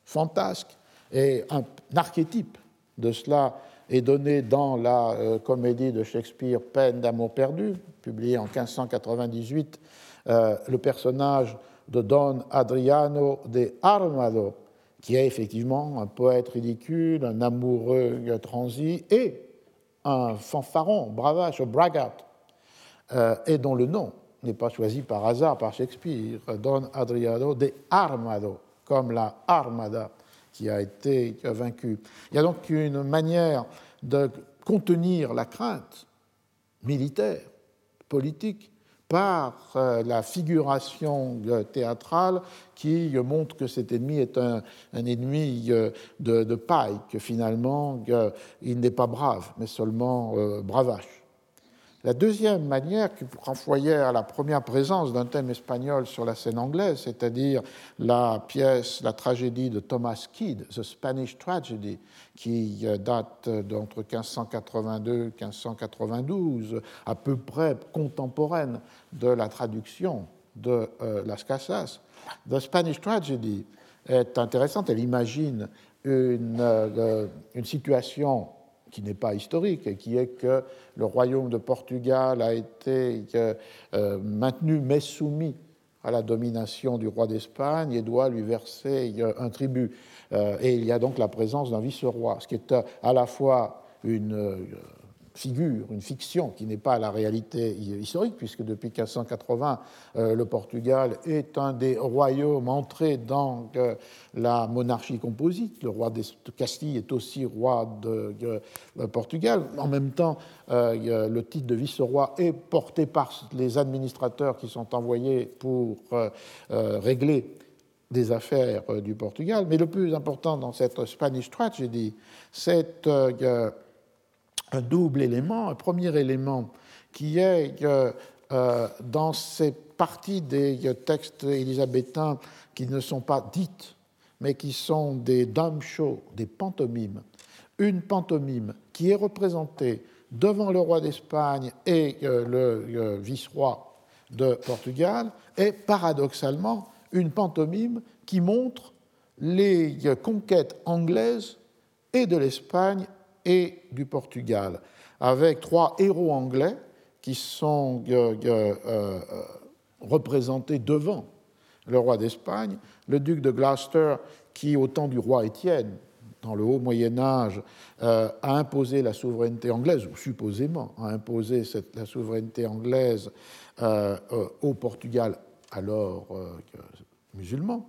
Speaker 2: fantasque. Et un archétype de cela est donné dans la euh, comédie de Shakespeare Peine d'amour perdu, publiée en 1598, euh, le personnage de Don Adriano de Armado, qui est effectivement un poète ridicule, un amoureux transi et un fanfaron, bravache, braggart, euh, et dont le nom n'est pas choisi par hasard par Shakespeare, Don Adriano de Armado, comme la Armada qui a été vaincue. Il y a donc une manière de contenir la crainte militaire, politique, par euh, la figuration euh, théâtrale qui montre que cet ennemi est un, ennemi euh, de, paille, que finalement il n'est pas brave, mais seulement bravache. La deuxième manière qui renvoyait à la première présence d'un thème espagnol sur la scène anglaise, c'est-à-dire la pièce, la tragédie de Thomas Kidd, The Spanish Tragedy, qui euh, date d'entre 1582 et 1592, à peu près contemporaine de la traduction de euh, Las Casas. The Spanish Tragedy est intéressante, elle imagine une, euh, une situation qui n'est pas historique, et qui est que le royaume de Portugal a été euh, maintenu mais soumis à la domination du roi d'Espagne et doit lui verser un tribut. Et il y a donc la présence d'un vice-roi, ce qui est à la fois une figure, une fiction qui n'est pas la réalité historique, puisque depuis 1580, euh, le Portugal est un des royaumes entrés dans euh, la monarchie composite. Le roi de Castille est aussi roi de, Portugal. En même temps, euh, le titre de vice-roi est porté par les administrateurs qui sont envoyés pour régler des affaires du Portugal. Mais le plus important dans cette Spanish tragedy, c'est un double élément. Un premier élément qui est euh, dans ces parties des textes élisabéthains qui ne sont pas dites, mais qui sont des dumb shows, des pantomimes, une pantomime qui est représentée devant le roi d'Espagne et euh, le euh, vice-roi de Portugal est paradoxalement une pantomime qui montre les conquêtes anglaises et de l'Espagne et du Portugal, avec trois héros anglais qui sont euh, euh, euh, représentés devant le roi d'Espagne, le duc de Gloucester, qui, au temps du roi Étienne, dans le haut Moyen Âge, a imposé la souveraineté anglaise, ou supposément a imposé la souveraineté anglaise au Portugal, alors musulman.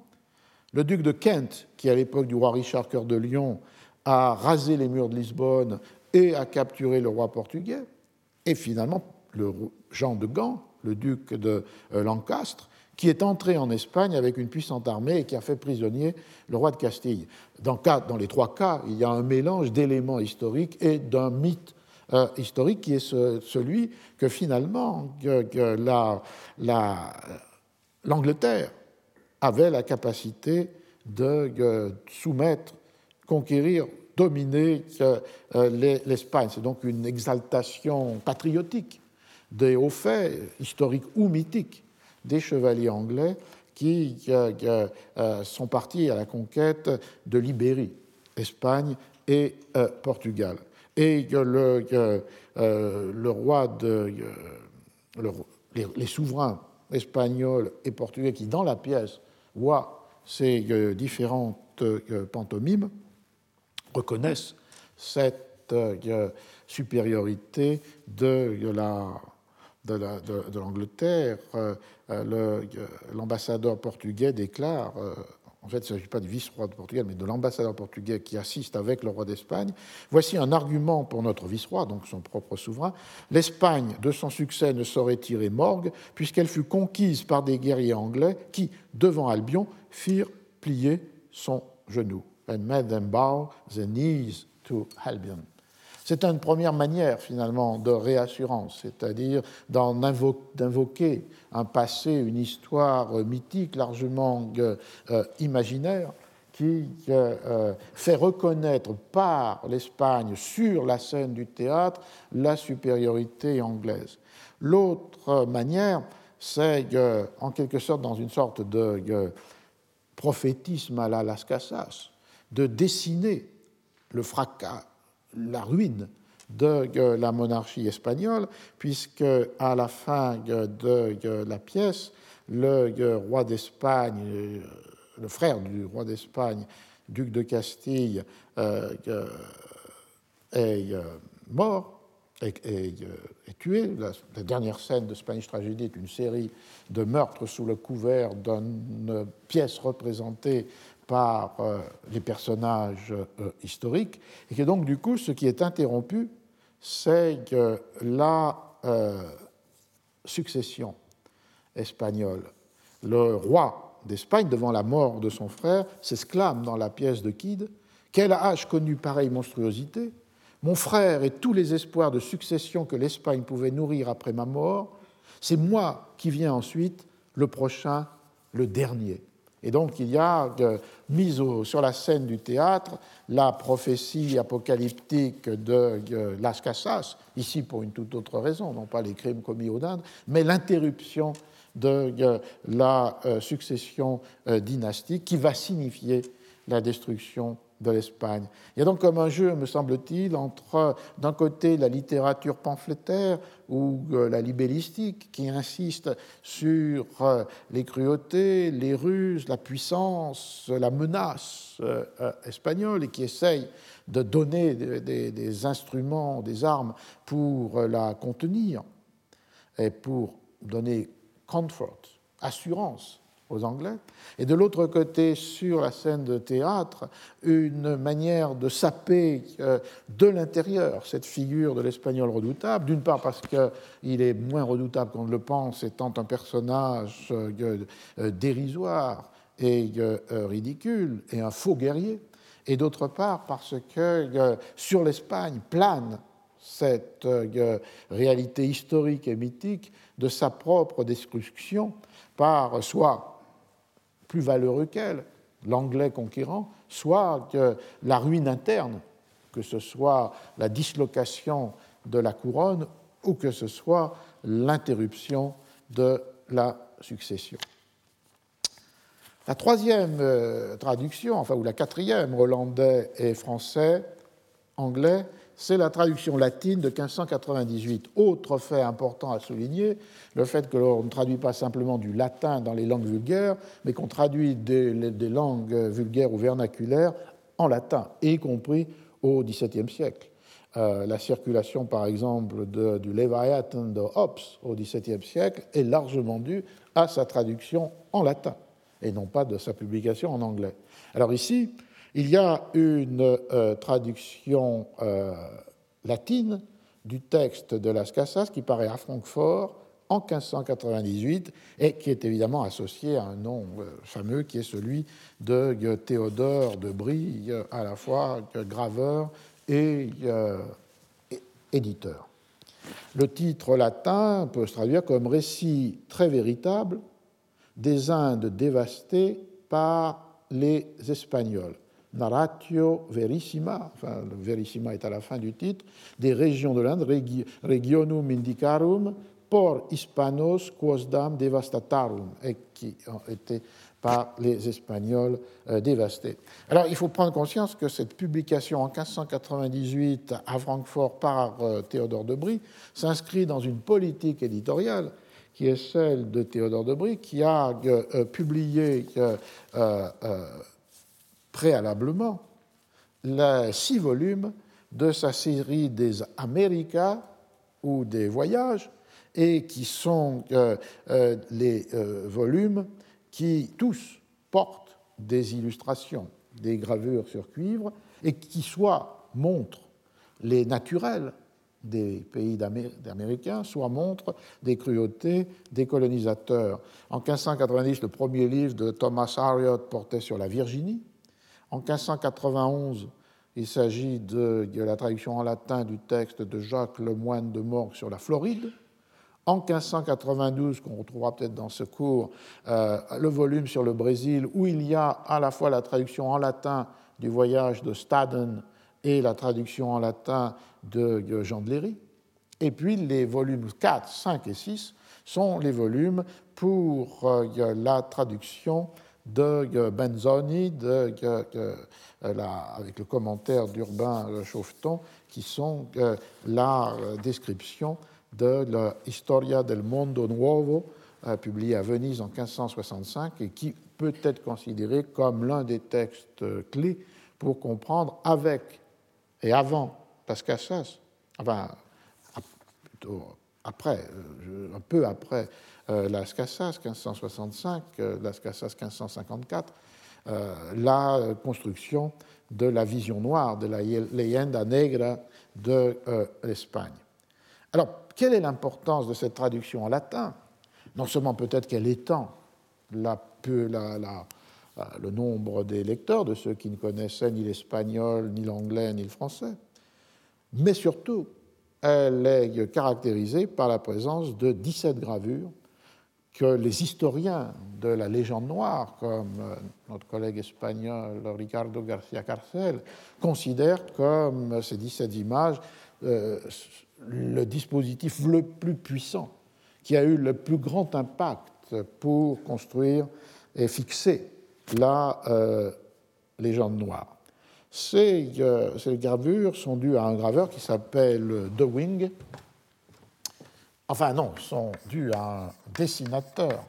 Speaker 2: Le duc de Kent, qui à l'époque du roi Richard Cœur de Lion a rasé les murs de Lisbonne et a capturé le roi portugais. Et finalement, le Jean de Gand, le duc de euh, Lancastre, qui est entré en Espagne avec une puissante armée et qui a fait prisonnier le roi de Castille. Dans, dans les trois cas, il y a un mélange d'éléments historiques et d'un mythe euh, historique qui est celui que finalement l'Angleterre avait la capacité de euh, soumettre conquérir, dominer euh, l'Espagne. C'est donc une exaltation patriotique des hauts faits, historiques ou mythiques, des chevaliers anglais qui euh, euh, sont partis à la conquête de l'Ibérie, Espagne et Portugal. Et le, le roi de. les, souverains espagnols et portugais qui, dans la pièce, voient ces différentes pantomimes, reconnaissent cette euh, supériorité de, de l'Angleterre. Euh, euh, l'ambassadeur portugais déclare, en fait, il ne s'agit pas du vice-roi de Portugal, mais de l'ambassadeur portugais qui assiste avec le roi d'Espagne. Voici un argument pour notre vice-roi, donc son propre souverain. L'Espagne, de son succès, ne saurait tirer morgue, puisqu'elle fut conquise par des guerriers anglais qui, devant Albion, firent plier son genou and made them bow the knees to Albion. C'est une première manière finalement de réassurance, c'est-à-dire d'invoquer un passé, une histoire mythique largement euh, imaginaire qui fait reconnaître par l'Espagne sur la scène du théâtre la supériorité anglaise. L'autre manière, c'est en quelque sorte dans une sorte de prophétisme à la Las Casas, de dessiner le fracas, la ruine de la monarchie espagnole, puisque à la fin de la pièce, le roi d'Espagne, le frère du roi d'Espagne, duc de Castille, euh, est euh, mort, est, euh, tué. La, dernière scène de Spanish Tragedy est une série de meurtres sous le couvert d'une pièce représentée par les personnages historiques, et que donc du coup, ce qui est interrompu, c'est la succession espagnole, le roi d'Espagne, devant la mort de son frère, s'exclame dans la pièce de Kid Quel âge connu pareille monstruosité Mon frère et tous les espoirs de succession que l'Espagne pouvait nourrir après ma mort, c'est moi qui viens ensuite, le prochain, le dernier. Et donc il y a euh, mise sur la scène du théâtre la prophétie apocalyptique de euh, Las Casas, ici pour une toute autre raison, non pas les crimes commis au Inde, mais l'interruption de la euh, succession euh, dynastique qui va signifier la destruction Il y a donc comme un jeu, me semble-t-il, entre d'un côté la littérature pamphlétaire ou euh, la libellistique qui insiste sur les cruautés, les ruses, la puissance, la menace espagnole et qui essaye de donner des, des instruments, des armes pour la contenir et pour donner comfort, assurance aux Anglais, et de l'autre côté, sur la scène de théâtre, une manière de saper euh, de l'intérieur. Cette figure de l'espagnol redoutable, d'une part parce qu'il est moins redoutable qu'on ne le pense, étant un personnage euh, euh, dérisoire et ridicule, et un faux guerrier, et d'autre part parce que sur l'Espagne plane cette réalité historique et mythique de sa propre destruction par soit plus valeureux qu'elle, l'anglais conquérant, soit que la ruine interne, que ce soit la dislocation de la couronne ou que ce soit l'interruption de la succession. La troisième euh, traduction, enfin, ou la quatrième, hollandais et français, anglais, c'est la traduction latine de 1598. Autre fait important à souligner, le fait que l'on ne traduit pas simplement du latin dans les langues vulgaires, mais qu'on traduit des, langues vulgaires ou vernaculaires en latin, y compris au XVIIe siècle. Euh, la circulation, par exemple, du Leviathan de Hobbes au XVIIe siècle est largement due à sa traduction en latin et non pas de sa publication en anglais. Alors ici, il y a une euh, traduction euh, latine du texte de Las Casas qui paraît à Francfort en 1598 et qui est évidemment associé à un nom euh, fameux qui est celui de Théodore de Brie, à la fois graveur et éditeur. Le titre latin peut se traduire comme récit très véritable des Indes dévastées par les Espagnols narratio verissima, enfin le verissima est à la fin du titre, des régions de l'Inde, regionum indicarum por hispanos quosdam devastatarum, et qui ont été par les Espagnols euh, dévastés. Alors il faut prendre conscience que cette publication en 1598 à Francfort par euh, Théodore de Brie s'inscrit dans une politique éditoriale qui est celle de Théodore de Brie, qui a euh, publié préalablement les six volumes de sa série des Américas ou des voyages, et qui sont euh, euh, les euh, volumes qui tous portent des illustrations, des gravures sur cuivre, et qui soit montrent les naturels des pays américains, soit montrent des cruautés des colonisateurs. En 1590, le premier livre de Thomas Harriot portait sur la Virginie, en 1591, il s'agit de, la traduction en latin du texte de Jacques Lemoine de Morgue sur la Floride. En 1592, qu'on retrouvera peut-être dans ce cours, euh, le volume sur le Brésil, où il y a à la fois la traduction en latin du voyage de Staden et la traduction en latin de Jean de Léry. Et puis les volumes 4, 5 et 6 sont les volumes pour euh, la traduction de Benzoni, de, euh, avec le commentaire d'Urbain Chauveton, qui sont la description de la Historia del Mondo Nuovo, publié à Venise en 1565 et qui peut être considéré comme l'un des textes clés pour comprendre avec et avant Pascassas, enfin plutôt après, euh, un peu après euh, Las Casas 1565, euh, Las Casas 1554, la construction de la vision noire, de la leyenda negra de l'Espagne. Alors, quelle est l'importance de cette traduction en latin? Non seulement peut-être qu'elle étend la, la, le nombre des lecteurs, de ceux qui ne connaissaient ni l'espagnol, ni l'anglais, ni le français, mais surtout elle est caractérisée par la présence de 17 gravures que les historiens de la légende noire, comme euh, notre collègue espagnol Ricardo García Carcel, considèrent comme ces 17 images euh, le dispositif le plus puissant, qui a eu le plus grand impact pour construire et fixer la euh, légende noire. Euh, ces, gravures sont dues à un graveur qui s'appelle De Wing. Enfin non, sont dues à un dessinateur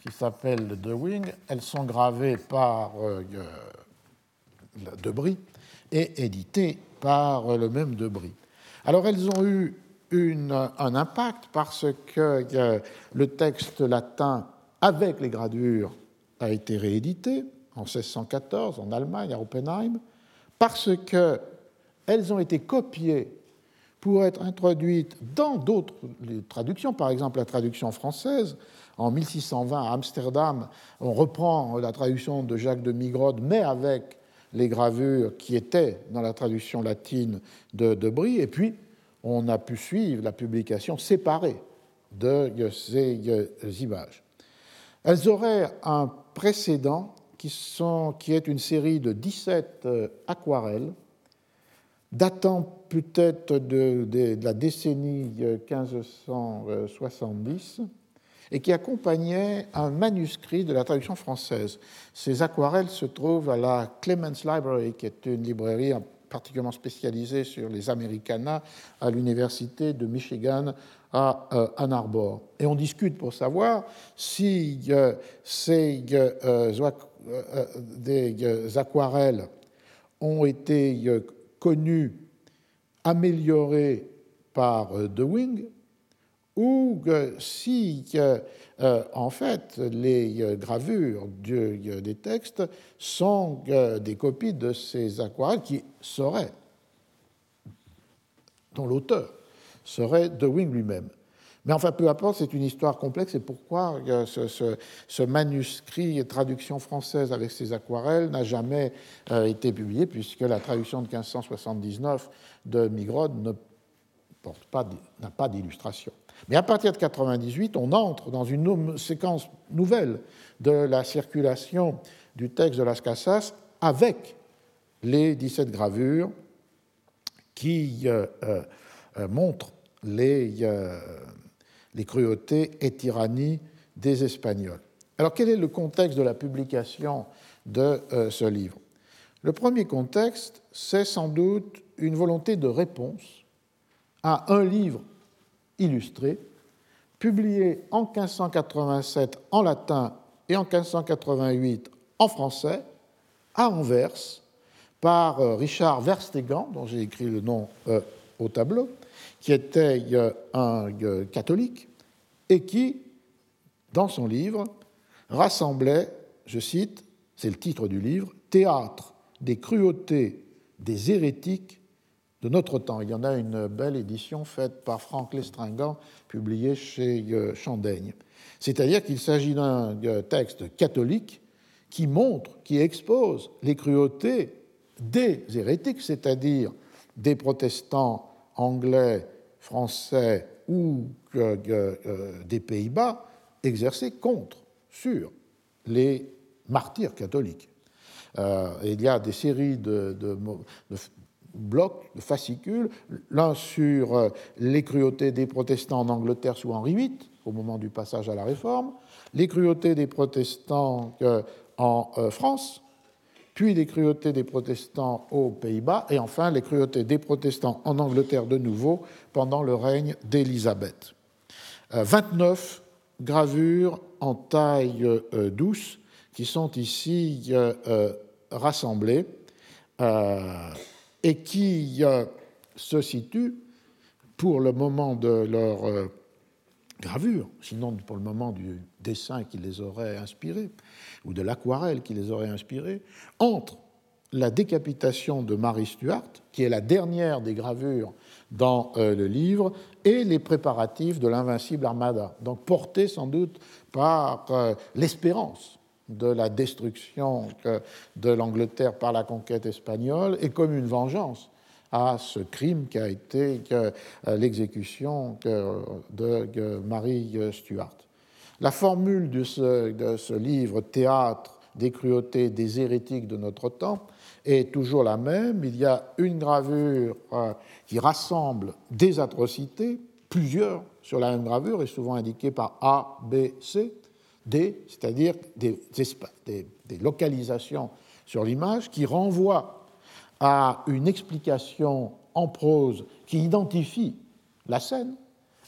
Speaker 2: qui s'appelle De Wing. Elles sont gravées par euh, Debris et éditées par le même Debris. Alors elles ont eu un impact parce que euh, le texte latin avec les gravures a été réédité en 1614 en Allemagne, à Oppenheim, parce qu'elles ont été copiées pour être introduites dans d'autres traductions, par exemple la traduction française. En 1620, à Amsterdam, on reprend la traduction de Jacques de Migrode, mais avec les gravures qui étaient dans la traduction latine de, de Brie, et puis on a pu suivre la publication séparée de ces images. Elles auraient un précédent qui est une série de 17 euh, aquarelles datant peut-être de, la décennie 1570 et qui accompagnait un manuscrit de la traduction française. Ces aquarelles se trouvent à la Clements Library, qui est une librairie particulièrement spécialisée sur les Americana à l'Université de Michigan à euh, Ann Arbor. Et on discute pour savoir si euh, ces euh, euh, euh, aquarelles ont été connues, améliorées par De Wing, ou si, en fait, les gravures des textes sont des copies de ces aquarelles qui seraient, dont l'auteur serait De Wing lui-même. Mais enfin, peu importe, c'est une histoire complexe et pourquoi ce, ce, manuscrit traduction française avec ses aquarelles n'a jamais euh, été publié, puisque la traduction de 1579 de Migrod ne pas, n'a pas d'illustration. Mais à partir de 98, on entre dans une séquence nouvelle de la circulation du texte de Las Casas avec les 17 gravures qui euh, euh, montrent les les cruautés et tyrannies des Espagnols. Alors quel est le contexte de la publication de euh, ce livre? Le premier contexte, c'est sans doute une volonté de réponse à un livre illustré, publié en 1587 en latin et en 1588 en français, à Anvers, par euh, Richard Verstegan, dont j'ai écrit le nom euh, au tableau, qui était un catholique et qui, dans son livre, rassemblait, je cite, c'est le titre du livre, Théâtre des cruautés des hérétiques de notre temps. Il y en a une belle édition faite par Franck Lestringant, publiée chez euh, Chandaigne. C'est-à-dire qu'il s'agit d'un euh, texte catholique qui montre, qui expose les cruautés des hérétiques, c'est-à-dire des protestants anglais français ou des Pays-Bas exercés contre, sur les martyrs catholiques. il y a des séries de, blocs, de fascicules, l'un sur les cruautés des protestants en Angleterre sous Henri VIII, au moment du passage à la Réforme, les cruautés des protestants en France, puis les cruautés des protestants aux Pays-Bas, et enfin les cruautés des protestants en Angleterre de nouveau pendant le règne d'Élisabeth. 29 euh, gravures en taille euh, douce qui sont ici euh, rassemblées et qui se situent pour le moment de leur gravure, sinon pour le moment du dessin qui les aurait inspirés, ou de l'aquarelle qui les aurait inspirés, entre la décapitation de Marie Stuart, qui est la dernière des gravures dans euh, le livre, et les préparatifs de l'invincible Armada, donc portés sans doute par euh, l'espérance de la destruction de l'Angleterre par la conquête espagnole et comme une vengeance à ce crime qui a été euh, l'exécution de Marie Stuart. La formule de ce, livre, Théâtre des cruautés des hérétiques de notre temps, est toujours la même. Il y a une gravure euh, qui rassemble des atrocités, plusieurs sur la même gravure, et souvent indiquée par A, B, C, D, c'est-à-dire des, localisations sur l'image qui renvoient à une explication en prose qui identifie la scène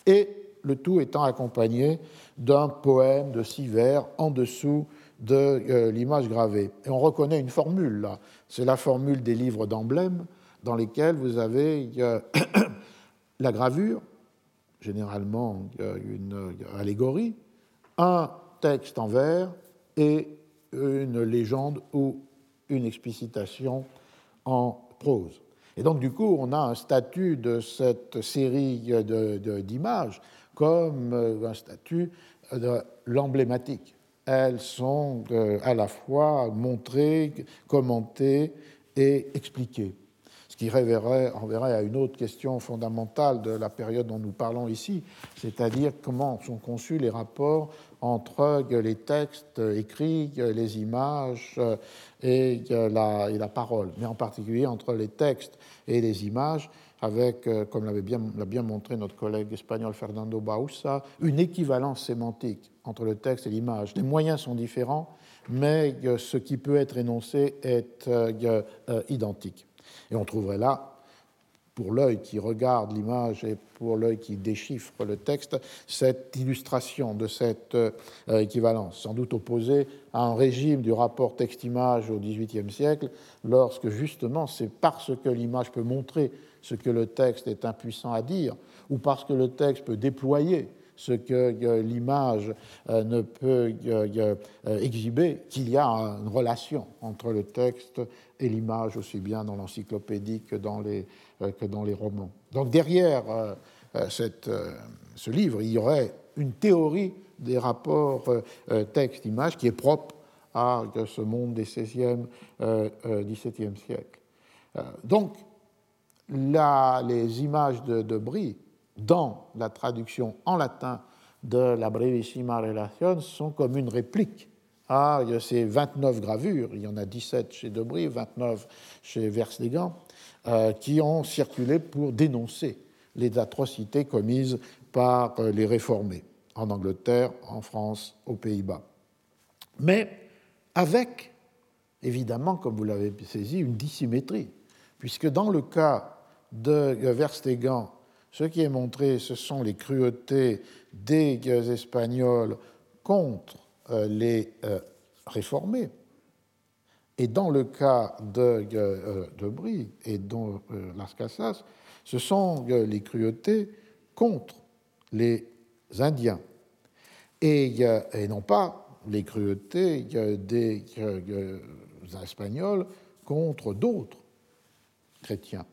Speaker 2: et le tout étant accompagné d'un poème de six vers en dessous de euh, l'image gravée. Et on reconnaît une formule là, c'est la formule des livres d'emblèmes dans lesquels vous avez [COUGHS] la gravure, généralement une allégorie, un texte en vers et une légende ou une explicitation en prose. Et donc, du coup, on a un statut de cette série d'images comme euh, un statut de l'emblématique. Elles sont euh, à la fois montrées, commentées et expliquées. Ce qui renverrait à une autre question fondamentale de la période dont nous parlons ici, c'est-à-dire comment sont conçus les rapports entre les textes écrits, les images et la, et la parole, mais en particulier entre les textes et les images avec, euh, comme l'a bien, bien, montré notre collègue espagnol Fernando Bausa, une équivalence sémantique entre le texte et l'image. Les moyens sont différents, mais euh, ce qui peut être énoncé est euh, identique. Et on trouverait là, pour l'œil qui regarde l'image et pour l'œil qui déchiffre le texte, cette illustration de cette équivalence, sans doute opposée à un régime du rapport texte-image au XVIIIe siècle, lorsque justement c'est parce que l'image peut montrer ce que le texte est impuissant à dire, ou parce que le texte peut déployer ce que euh, l'image euh, ne peut euh, exhiber, qu'il y a une relation entre le texte et l'image, aussi bien dans l'encyclopédie que, dans les, que dans les romans. Donc derrière cette, ce livre, il y aurait une théorie des rapports texte-image qui est propre à ce monde des 16e, 17e siècles. Donc, les images de, de dans la traduction en latin de la Brevissima Relation sont comme une réplique à ces 29 gravures, il y en a 17 chez Debris, 29 chez Verslegan, euh, qui ont circulé pour dénoncer les atrocités commises par euh, les réformés en Angleterre, en France, aux Pays-Bas. Mais avec, évidemment, comme vous l'avez saisi, une dissymétrie, puisque dans le cas de Verstegan, ce qui est montré, ce sont les cruautés des Espagnols contre euh, les euh, réformés. Et dans le cas de, euh, de Brie et de Las Casas, ce sont les cruautés contre les Indiens et, et non pas les cruautés des Espagnols contre d'autres chrétiens.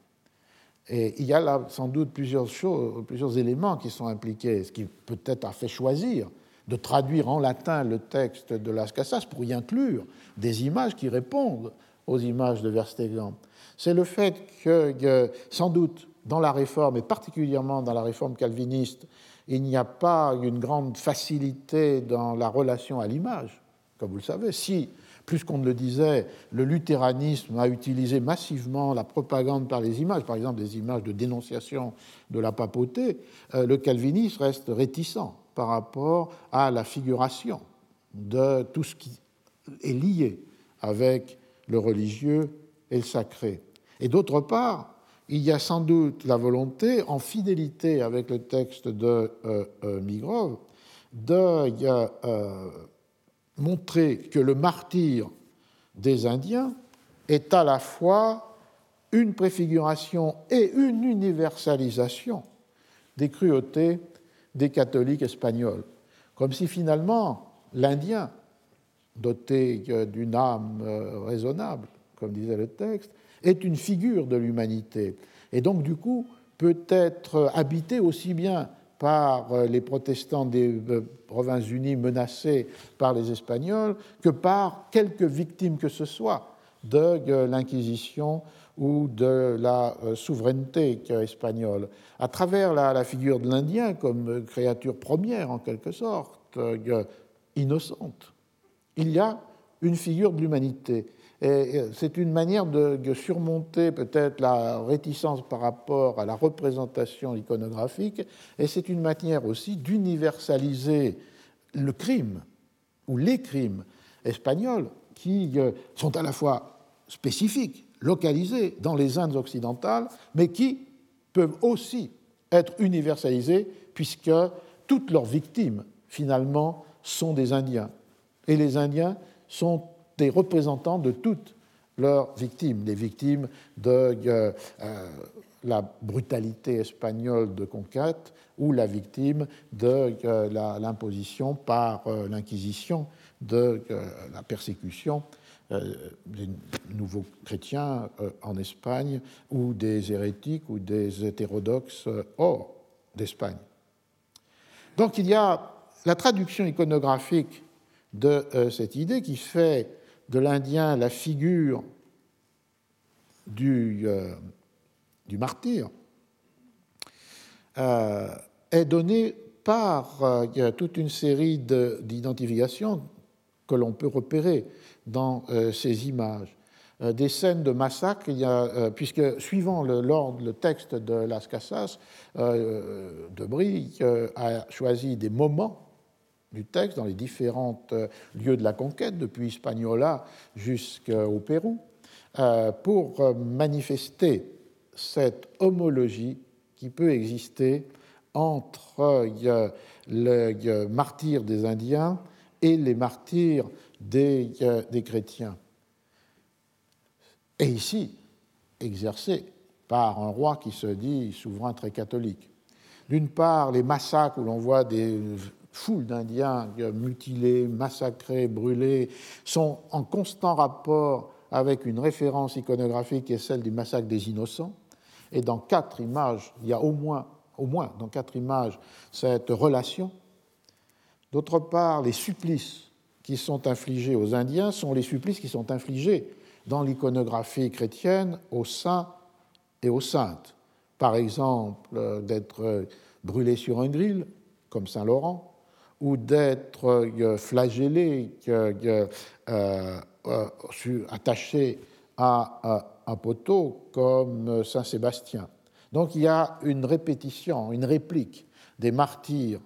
Speaker 2: Et il y a là sans doute plusieurs, choses, plusieurs éléments qui sont impliqués, ce qui peut-être a fait choisir de traduire en latin le texte de Las Casas pour y inclure des images qui répondent aux images de Verstegan. C'est le fait que, sans doute, dans la réforme, et particulièrement dans la réforme calviniste, il n'y a pas une grande facilité dans la relation à l'image, comme vous le savez. Si, plus qu'on ne le disait, le luthéranisme a utilisé massivement la propagande par les images, par exemple des images de dénonciation de la papauté, euh, le calvinisme reste réticent par rapport à la figuration de tout ce qui est lié avec le religieux et le sacré. Et d'autre part, il y a sans doute la volonté, en fidélité avec le texte de euh, euh, Migrov, de euh, montrer que le martyr des Indiens est à la fois une préfiguration et une universalisation des cruautés des catholiques espagnols, comme si finalement l'Indien, doté d'une âme raisonnable, comme disait le texte, est une figure de l'humanité. Et donc, du coup, peut être habité aussi bien par euh, les protestants des euh, Provinces-Unies menacés par les Espagnols que par quelques victimes que ce soit de euh, l'Inquisition ou de la souveraineté espagnole. À travers la, figure de l'Indien comme créature première, en quelque sorte, innocente, il y a une figure de l'humanité. C'est une manière de, surmonter peut-être la réticence par rapport à la représentation iconographique, et c'est une manière aussi d'universaliser le crime ou les crimes espagnols qui euh, sont à la fois spécifiques, localisés dans les Indes occidentales, mais qui peuvent aussi être universalisés puisque toutes leurs victimes, finalement, sont des Indiens. Et les Indiens sont des représentants de toutes leurs victimes, les victimes de euh, euh, la brutalité espagnole de conquête ou la victime de euh, l'imposition par l'Inquisition de la persécution des nouveaux chrétiens en Espagne ou des hérétiques ou des hétérodoxes hors d'Espagne. Donc il y a la traduction iconographique de cette idée qui fait de l'Indien la figure du, euh, martyr euh, est donnée par euh, toute une série d'identifications que l'on peut repérer dans ces images. Des scènes de massacre, a, puisque suivant le, le texte de Las Casas, de Brie a choisi des moments du texte dans les différents euh, lieux de la conquête, depuis Hispaniola jusqu'au Pérou, euh, pour euh, manifester cette homologie qui peut exister entre le martyr des Indiens et les martyrs des, des chrétiens. Et ici, exercé par un roi qui se dit souverain très catholique. D'une part, les massacres où l'on voit des foule d'Indiens mutilés, massacrés, brûlés, sont en constant rapport avec une référence iconographique qui est celle du massacre des innocents. Et dans quatre images, il y a au moins, au moins dans quatre images cette relation. D'autre part, les supplices qui sont infligés aux Indiens sont les supplices qui sont infligés dans l'iconographie chrétienne aux saints et aux saintes. Par exemple, d'être brûlé sur un grill, comme Saint Laurent, ou d'être euh, flagellé, euh, euh, attaché à un poteau comme Saint Sébastien. Donc il y a une répétition, une réplique des martyrs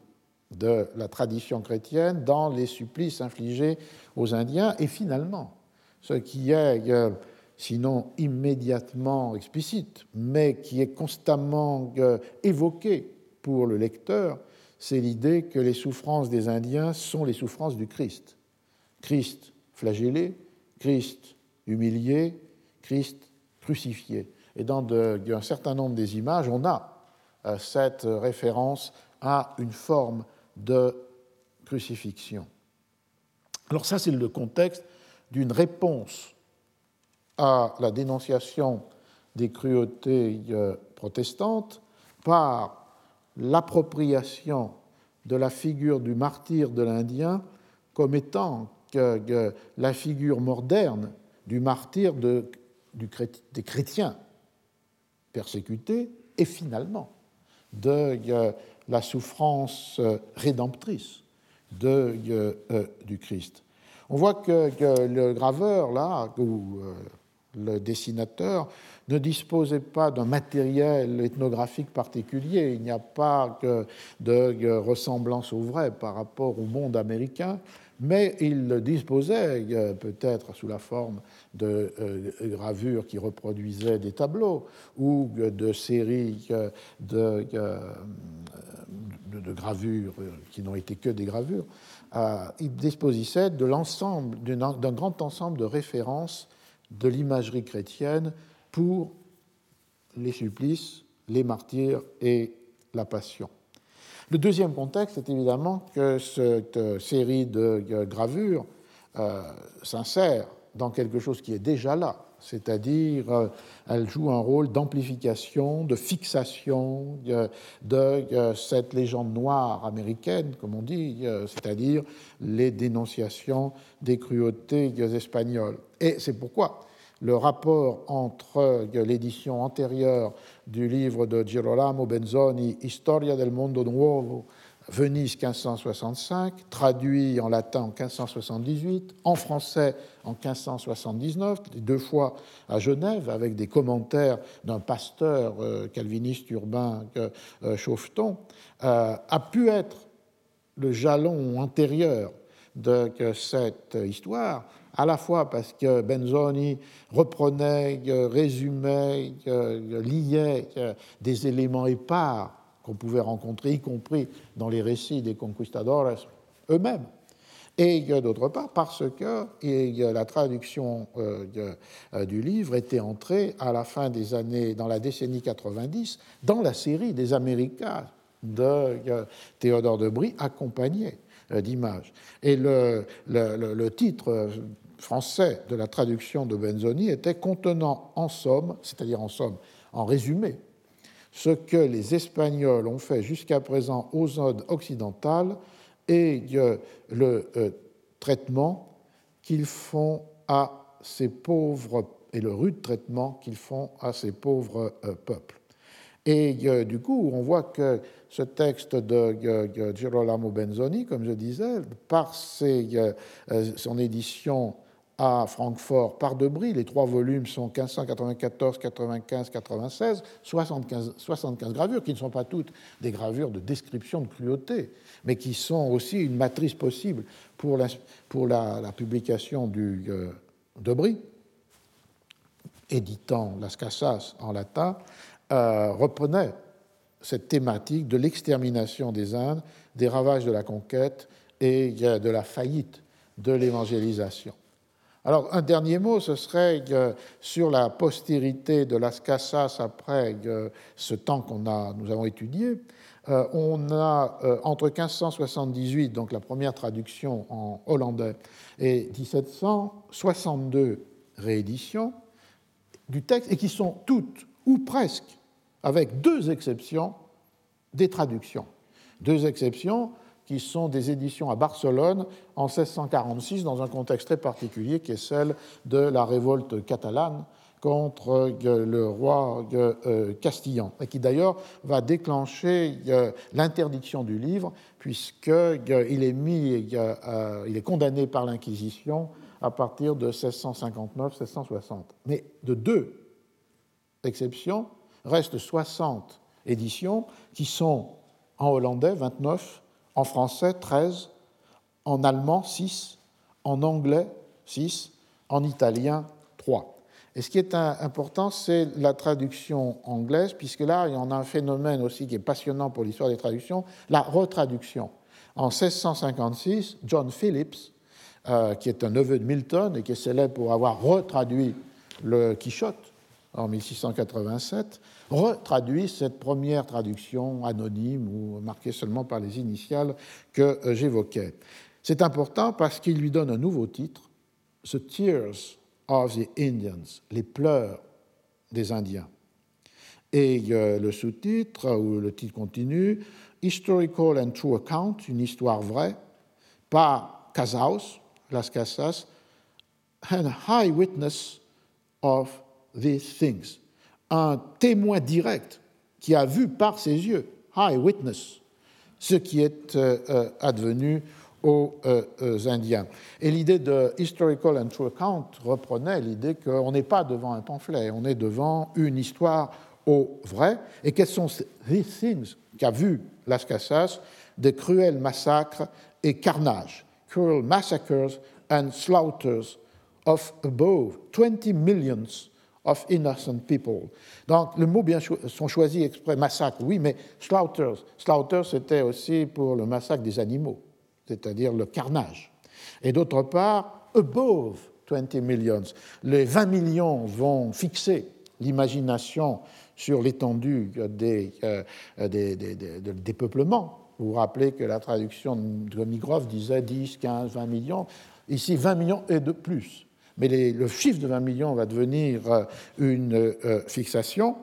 Speaker 2: de la tradition chrétienne dans les supplices infligés aux Indiens. Et finalement, ce qui est, sinon immédiatement explicite, mais qui est constamment évoqué pour le lecteur, c'est l'idée que les souffrances des Indiens sont les souffrances du Christ. Christ flagellé, Christ humilié, Christ crucifié. Et dans un certain nombre des images, on a euh, cette référence à une forme de crucifixion. Alors ça, c'est le contexte d'une réponse à la dénonciation des cruautés euh, protestantes par l'appropriation de la figure du martyr de l'Indien comme étant la figure moderne du martyr des chrétiens persécutés et finalement de la souffrance rédemptrice de, du Christ. On voit que, le graveur, là, ou le dessinateur, ne disposait pas d'un matériel ethnographique particulier. Il n'y a pas de ressemblance au vrai par rapport au monde américain, mais il disposait, euh, peut-être sous la forme de euh, gravures qui reproduisaient des tableaux ou de séries euh, de, gravures qui n'ont été que des gravures, il disposait de l'ensemble, d'un grand ensemble de références de l'imagerie chrétienne pour les supplices, les martyrs et la passion. Le deuxième contexte est évidemment que cette euh, série de euh, gravures euh, s'insère dans quelque chose qui est déjà là, c'est-à-dire elle joue un rôle d'amplification, de fixation de, cette légende noire américaine, comme on dit, c'est-à-dire les dénonciations des cruautés espagnoles. Et c'est pourquoi le rapport entre l'édition antérieure du livre de Girolamo Benzoni, Historia del mondo nuovo, Venise 1565, traduit en latin en 1578, en français en 1579, deux fois à Genève, avec des commentaires d'un pasteur euh, calviniste urbain euh, Chauveton, euh, a pu être le jalon antérieur de cette histoire à la fois parce que Benzoni reprenait, résumait, liait des éléments épars qu'on pouvait rencontrer, y compris dans les récits des conquistadores eux-mêmes, et d'autre part parce que la traduction euh, euh, du livre était entrée à la fin des années, dans la décennie 90, dans la série des Américains de euh, Théodore de Brie, accompagné d'images. Et le, le, titre français de la traduction de Benzoni était contenant en somme, c'est-à-dire en somme, en résumé, ce que les Espagnols ont fait jusqu'à présent aux zones occidentales et le euh, traitement qu'ils font à ces pauvres et le rude traitement qu'ils font à ces pauvres euh, peuples. Et euh, du coup, on voit que ce texte de Girolamo Benzoni, comme je disais, par son édition à Francfort par Debris. Les trois volumes sont 1594, 95, 96, 75, 75 gravures, qui ne sont pas toutes des gravures de description de cruauté, mais qui sont aussi une matrice possible pour la, pour la, publication du euh, Debris, éditant Las Casas en latin, euh, reprenait cette thématique de l'extermination des Indes, des ravages de la conquête et de la faillite de l'évangélisation. Alors, un dernier mot, ce serait sur la postérité de Las Casas après ce temps qu'on a, nous avons étudié. Euh, on a euh, entre 1578, donc la première traduction en hollandais, et 1762 rééditions du texte, et qui sont toutes, ou presque, avec deux exceptions, des traductions. Deux exceptions qui sont des éditions à Barcelone en 1646 dans un contexte très particulier qui est celle de la révolte catalane contre euh, le roi euh, castillan, et qui d'ailleurs va déclencher euh, l'interdiction du livre, puisqu'il est, mis, il est condamné par l'Inquisition à partir de 1659-1660. Mais de deux exceptions, restent 60 éditions qui sont en hollandais, 29, en français 13, en allemand 6, en anglais 6, en italien 3. Et ce qui est important, c'est la traduction anglaise, puisque là, il y en a un phénomène aussi qui est passionnant pour l'histoire des traductions, la retraduction. En 1656, John Phillips, euh, qui est un neveu de Milton et qui est célèbre pour avoir retraduit le Quichotte, en 1687, retraduit cette première traduction anonyme ou marquée seulement par les initiales que euh, j'évoquais. C'est important parce qu'il lui donne un nouveau titre, The Tears of the Indians, les pleurs des Indiens. Et euh, le sous-titre, ou le titre continue, Historical and True Account, une histoire vraie, par Casaus, Las Casas, and High Witness of these things. Un témoin direct qui a vu par ses yeux, eye witness, ce qui est advenu aux Indiens. Et l'idée de historical and true account reprenait l'idée qu'on n'est pas devant un pamphlet, on est devant une histoire au vrai. Et quels sont ces things qu'a vu Las Casas Des cruels massacres et carnages, cruel massacres and slaughters of above 20 millions of innocent people. Donc, le mot bien sont choisis exprès, massacre, oui, mais slaughters. Slaughters, c'était aussi pour le massacre des animaux, c'est-à-dire le carnage. Et d'autre part, above 20 millions. Les 20 millions vont fixer l'imagination sur l'étendue des, euh, peuplements. Vous vous rappelez que la traduction de Migrov disait 10, 15, 20 millions. Ici, 20 millions et de plus. Mais le chiffre de 20 millions va devenir euh, une euh, fixation.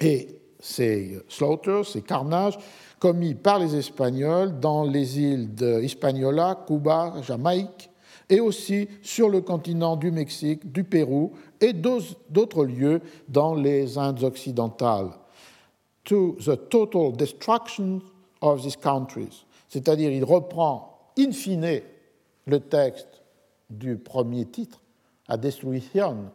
Speaker 2: Et ces slaughters, ces carnages, commis par les Espagnols dans les îles de Hispaniola, Cuba, Jamaïque, et aussi sur le continent du Mexique, du Pérou et d'autres lieux dans les Indes occidentales. To the total destruction of these countries. C'est-à-dire, il reprend in fine le texte du premier titre, A Destruction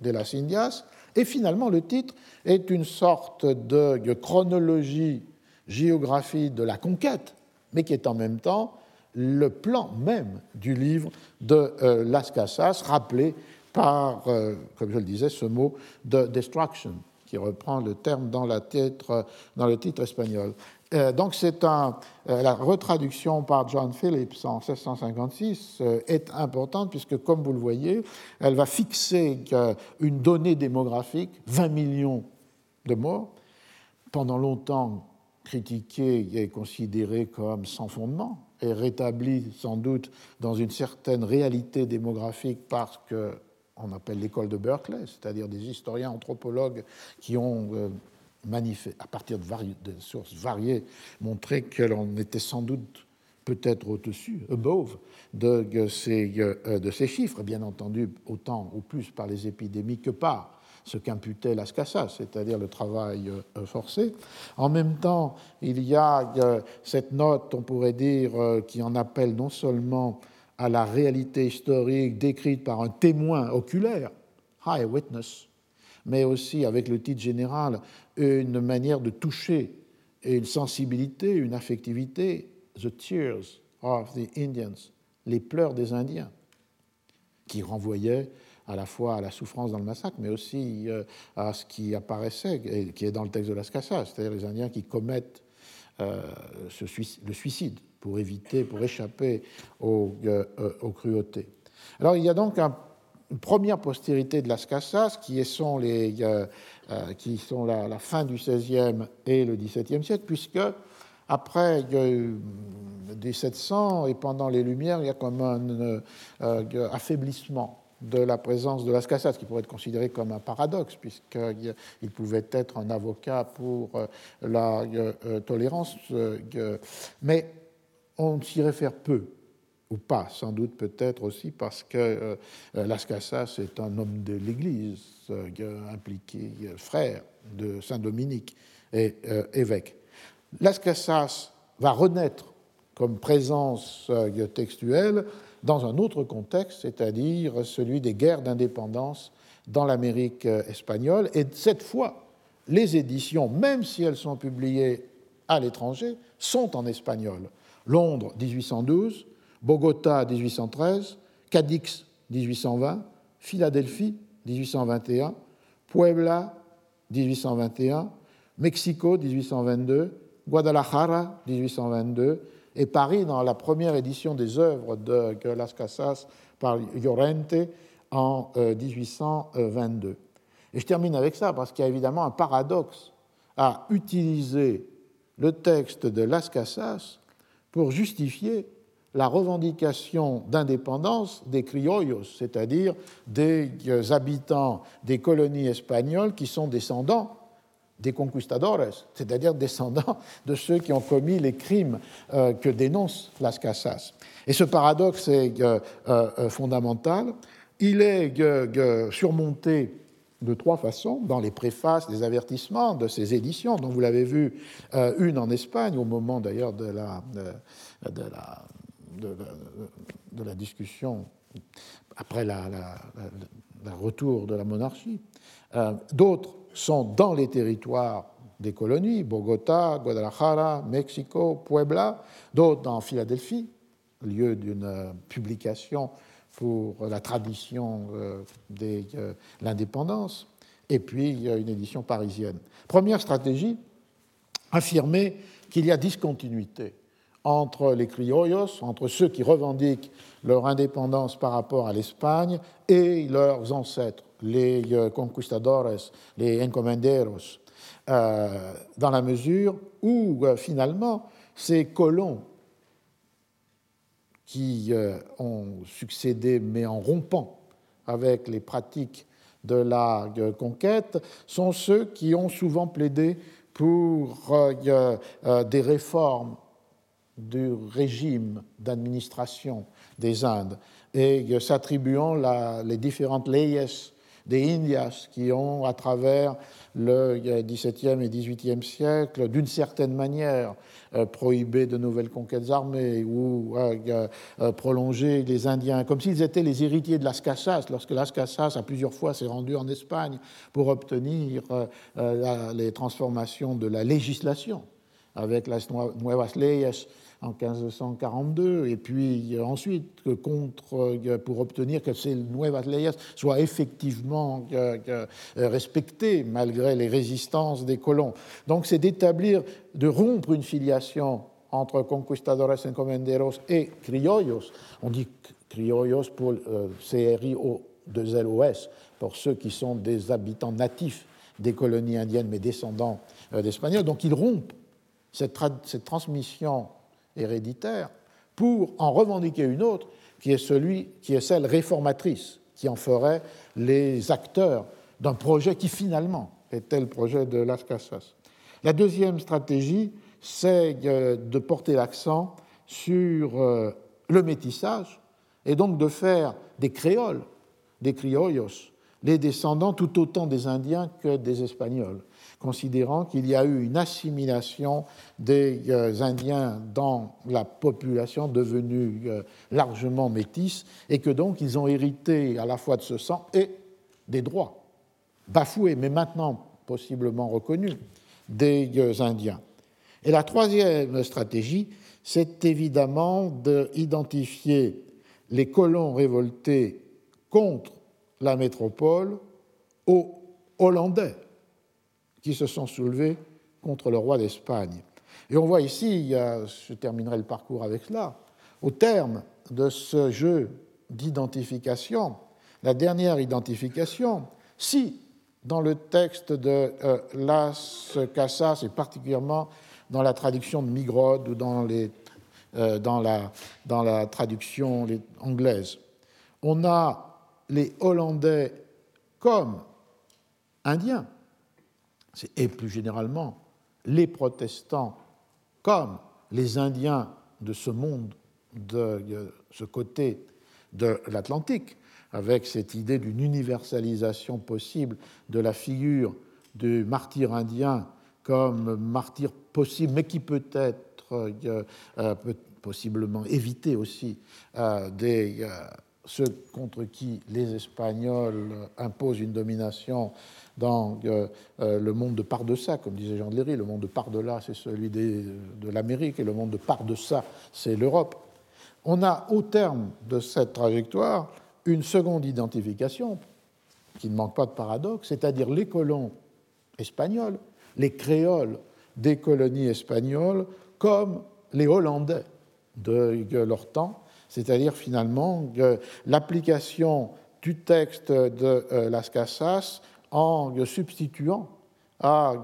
Speaker 2: de las Indias, et finalement le titre est une sorte de chronologie, géographie de la conquête, mais qui est en même temps le plan même du livre de euh, Las Casas, rappelé par, euh, comme je le disais, ce mot de destruction, qui reprend le terme dans, dans le titre espagnol. Euh, donc un, la retraduction par John Phillips en 1656 est importante puisque, comme vous le voyez, elle va fixer une donnée démographique, 20 millions de morts, pendant longtemps critiquée et considérée comme sans fondement, est rétabli sans doute dans une certaine réalité démographique parce que on appelle l'école de Berkeley, c'est-à-dire des historiens anthropologues qui ont euh, à partir de, sources variées, montré que l'on était sans doute peut-être au-dessus, above, de ces, euh, de ces chiffres, bien entendu autant ou plus par les épidémies que par ce qu'imputait Las Casas, c'est-à-dire le travail euh, forcé. En même temps, il y a euh, cette note, on pourrait dire, qui en appelle non seulement à la réalité historique décrite par un témoin oculaire, high witness, mais aussi avec le titre général, une manière de toucher, une sensibilité, une affectivité, The Tears of the Indians, les pleurs des Indiens, qui renvoyaient à la fois à la souffrance dans le massacre, mais aussi euh, à ce qui apparaissait, et qui est dans le texte de Las Casas, c'est-à-dire les Indiens qui commettent euh, le suicide pour éviter, pour échapper aux, euh, aux, cruautés. Alors il y a donc une première postérité de Las Casas qui sont, les, qui sont la, la, fin du XVIe et le XVIIe siècle, puisque après, il y a eu 1700 et pendant les Lumières, il y a comme un affaiblissement de la présence de Las Casas, qui pourrait être considéré comme un paradoxe, puisqu'il pouvait être un avocat pour euh, la euh, euh, tolérance, mais on s'y réfère peu, ou pas, sans doute peut-être aussi parce que Las Casas est un homme de l'Église, impliqué, frère de Saint Dominique et évêque. Las Casas va renaître comme présence textuelle dans un autre contexte, c'est-à-dire celui des guerres d'indépendance dans l'Amérique espagnole. Et cette fois, les éditions, même si elles sont publiées à l'étranger, sont en espagnol. Londres 1812, Bogota 1813, Cadix 1820, Philadelphie 1821, Puebla 1821, Mexico 1822, Guadalajara 1822, et Paris dans la première édition des œuvres de Las Casas par Llorente en 1822. Euh, et je termine avec ça parce qu'il y a évidemment un paradoxe à utiliser le texte de Las Casas pour justifier la revendication d'indépendance des criollos, c'est-à-dire des habitants des colonies espagnoles qui sont descendants des conquistadores, c'est-à-dire descendants de ceux qui ont commis les crimes euh, que dénonce Las Casas. Et ce paradoxe est euh, euh, fondamental. Il est surmonté de trois façons, dans les préfaces, les avertissements de ces éditions, dont vous l'avez vu, euh, une en Espagne, au moment d'ailleurs de, la, de, la, discussion après le retour de la monarchie. Euh, d'autres sont dans les territoires des colonies, Bogota, Guadalajara, Mexico, Puebla, d'autres dans Philadelphie, lieu d'une publication pour la tradition euh, de euh, l'indépendance, et puis une édition parisienne. Première stratégie, affirmer qu'il y a discontinuité entre les criollos, entre ceux qui revendiquent leur indépendance par rapport à l'Espagne et leurs ancêtres, les euh, conquistadores, les encomenderos, dans la mesure où finalement ces colons qui euh, ont succédé, mais en rompant avec les pratiques de la euh, conquête, sont ceux qui ont souvent plaidé pour euh, des réformes du régime d'administration des Indes et s'attribuant les différentes leyes des Indias qui ont, à travers le XVIIe et XVIIIe siècle, d'une certaine manière, euh, prohibé de nouvelles conquêtes armées ou euh, euh, prolongé les Indiens, comme s'ils étaient les héritiers de Las Casas, lorsque Las Casas a plusieurs fois s'est rendu en Espagne pour obtenir les transformations de la législation avec las nuevas leyes en 1542, et puis ensuite contre, pour obtenir que ces nouvelles leyes soient effectivement respectées malgré les résistances des colons. Donc c'est d'établir, de rompre une filiation entre conquistadores encomenderos et criollos. On dit criollos pour euh, CRIO de LOS, pour ceux qui sont des habitants natifs des colonies indiennes mais descendants euh, d'Espagnols. Donc ils rompent cette transmission héréditaire pour en revendiquer une autre qui est, celui, qui est celle réformatrice, qui en ferait les acteurs d'un projet qui finalement était le projet de Las Casas. La deuxième stratégie, c'est euh, de porter l'accent sur euh, le métissage et donc de faire des créoles, des criollos, les descendants tout autant des Indiens que des Espagnols considérant qu'il y a eu une assimilation des euh, Indiens dans la population devenue euh, largement métisse et que donc ils ont hérité à la fois de ce sang et des droits bafoués, mais maintenant possiblement reconnus, des euh, Indiens. Et la troisième stratégie, c'est évidemment d'identifier les colons révoltés contre la métropole aux Hollandais qui se sont soulevés contre le roi d'Espagne. Et on voit ici, je terminerai le parcours avec cela, au terme de ce jeu d'identification, la dernière identification, si dans le texte de euh, Las Casas, et particulièrement dans la traduction de Migrod ou dans, les, euh, dans, la, dans la traduction anglaise, on a les Hollandais comme Indiens, et plus généralement les protestants comme les Indiens de ce monde, de ce côté de l'Atlantique, avec cette idée d'une universalisation possible de la figure du martyr indien comme martyr possible, mais qui peut être euh, euh, possiblement éviter aussi euh, des, ceux contre qui les Espagnols imposent une domination dans euh, euh, le monde de par de ça, comme disait Jean de Léry, le monde de par de là, c'est celui de l'Amérique, et le monde de par de ça, c'est l'Europe. On a au terme de cette trajectoire une seconde identification qui ne manque pas de paradoxe, c'est-à-dire les colons espagnols, les créoles des colonies espagnoles, comme les Hollandais de leur temps, c'est-à-dire finalement l'application du texte de euh, Las Casas en substituant à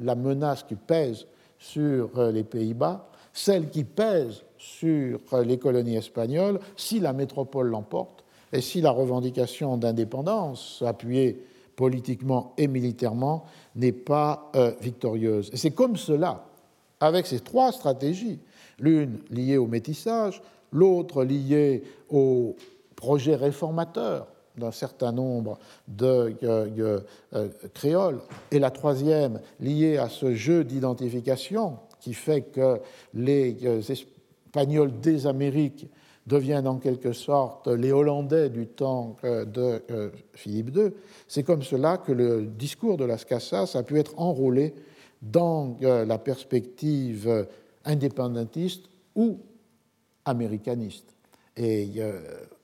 Speaker 2: la menace qui pèse sur euh, les Pays-Bas, celle qui pèse sur euh, les colonies espagnoles si la métropole l'emporte et si la revendication d'indépendance, appuyée politiquement et militairement, n'est pas victorieuse. Et c'est comme cela, avec ces trois stratégies, l'une liée au métissage, l'autre liée au projet réformateur d'un certain nombre de créoles, et la troisième liée à ce jeu d'identification qui fait que les Espagnols des Amériques deviennent en quelque sorte les Hollandais du temps de Philippe II. C'est comme cela que le discours de Las Casas a pu être enrôlé dans la perspective indépendantiste ou américaniste. Et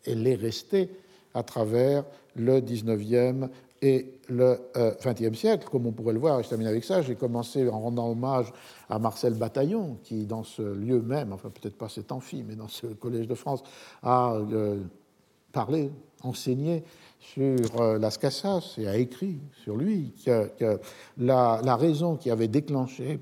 Speaker 2: elle est restée à travers le 19e et le XXe euh, siècle, comme on pourrait le voir, je termine avec ça, j'ai commencé en rendant hommage à Marcel Bataillon, qui dans ce lieu même, enfin peut-être pas cet amphi, mais dans ce Collège de France, a euh, parlé, enseigné sur euh, Las Casas et a écrit sur lui que, la, raison qui avait déclenché,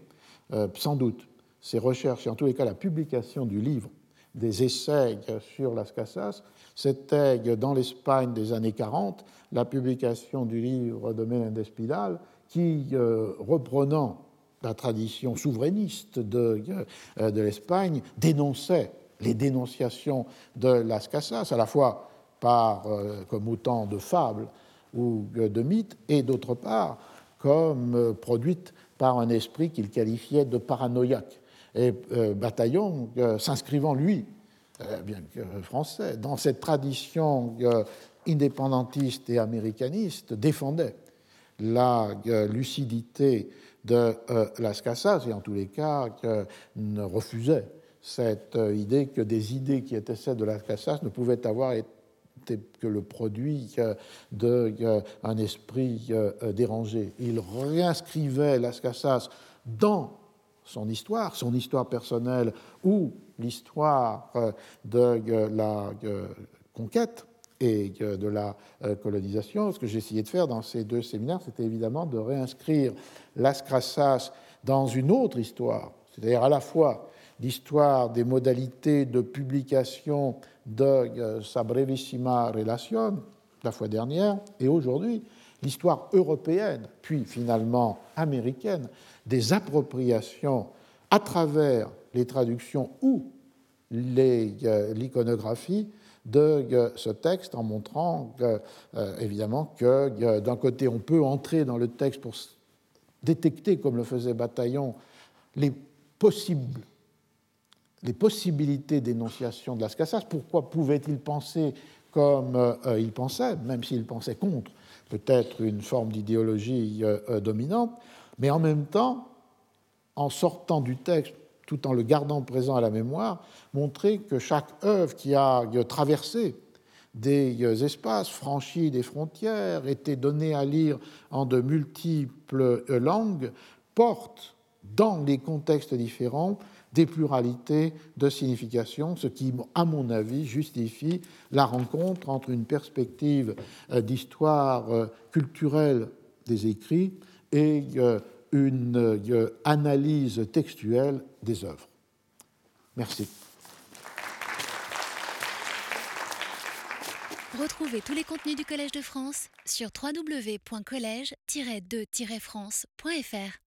Speaker 2: sans doute, ces recherches, et en tous les cas la publication du livre des essais sur Las Casas, c'était dans l'Espagne des années 40 la publication du livre de Méndez Pidal qui, euh, reprenant la tradition souverainiste de, euh, de l'Espagne, dénonçait les dénonciations de Las Casas, à la fois par, euh, comme autant de fables ou de mythes, et d'autre part comme produite par un esprit qu'il qualifiait de paranoïaque. Et Bataillon, s'inscrivant, lui, bien que français, dans cette tradition indépendantiste et américaniste défendait la euh, lucidité de euh, Las Casas et en tous les cas ne refusait cette euh, idée que des idées qui étaient celles de Las Casas ne pouvaient avoir été que le produit d'un esprit dérangé. Il réinscrivait Las Casas dans son histoire, son histoire personnelle ou l'histoire de la conquête et de la euh, colonisation. Ce que j'ai essayé de faire dans ces deux séminaires, c'était évidemment de réinscrire Las Casas dans une autre histoire, c'est-à-dire à la fois l'histoire des modalités de publication de euh, sa brevissima relation la fois dernière, et aujourd'hui l'histoire européenne, puis finalement américaine, des appropriations à travers les traductions ou euh, l'iconographie de ce texte en montrant euh, évidemment que d'un côté on peut entrer dans le texte pour détecter, comme le faisait Bataillon, les possibilités d'énonciation de Las Casas. Pourquoi pouvait-il penser comme euh, il pensait, même s'il pensait contre peut-être une forme d'idéologie euh, dominante, mais en même temps, en sortant du texte tout en le gardant présent à la mémoire, montrer que chaque œuvre qui a traversé des espaces, franchi des frontières, été donnée à lire en de multiples langues, porte dans des contextes différents des pluralités de signification, ce qui, à mon avis, justifie la rencontre entre une perspective euh, d'histoire euh, culturelle des écrits et euh, une euh, analyse textuelle des œuvres. Merci.
Speaker 1: Retrouvez tous les contenus du Collège de France sur www.colège-2-france.fr.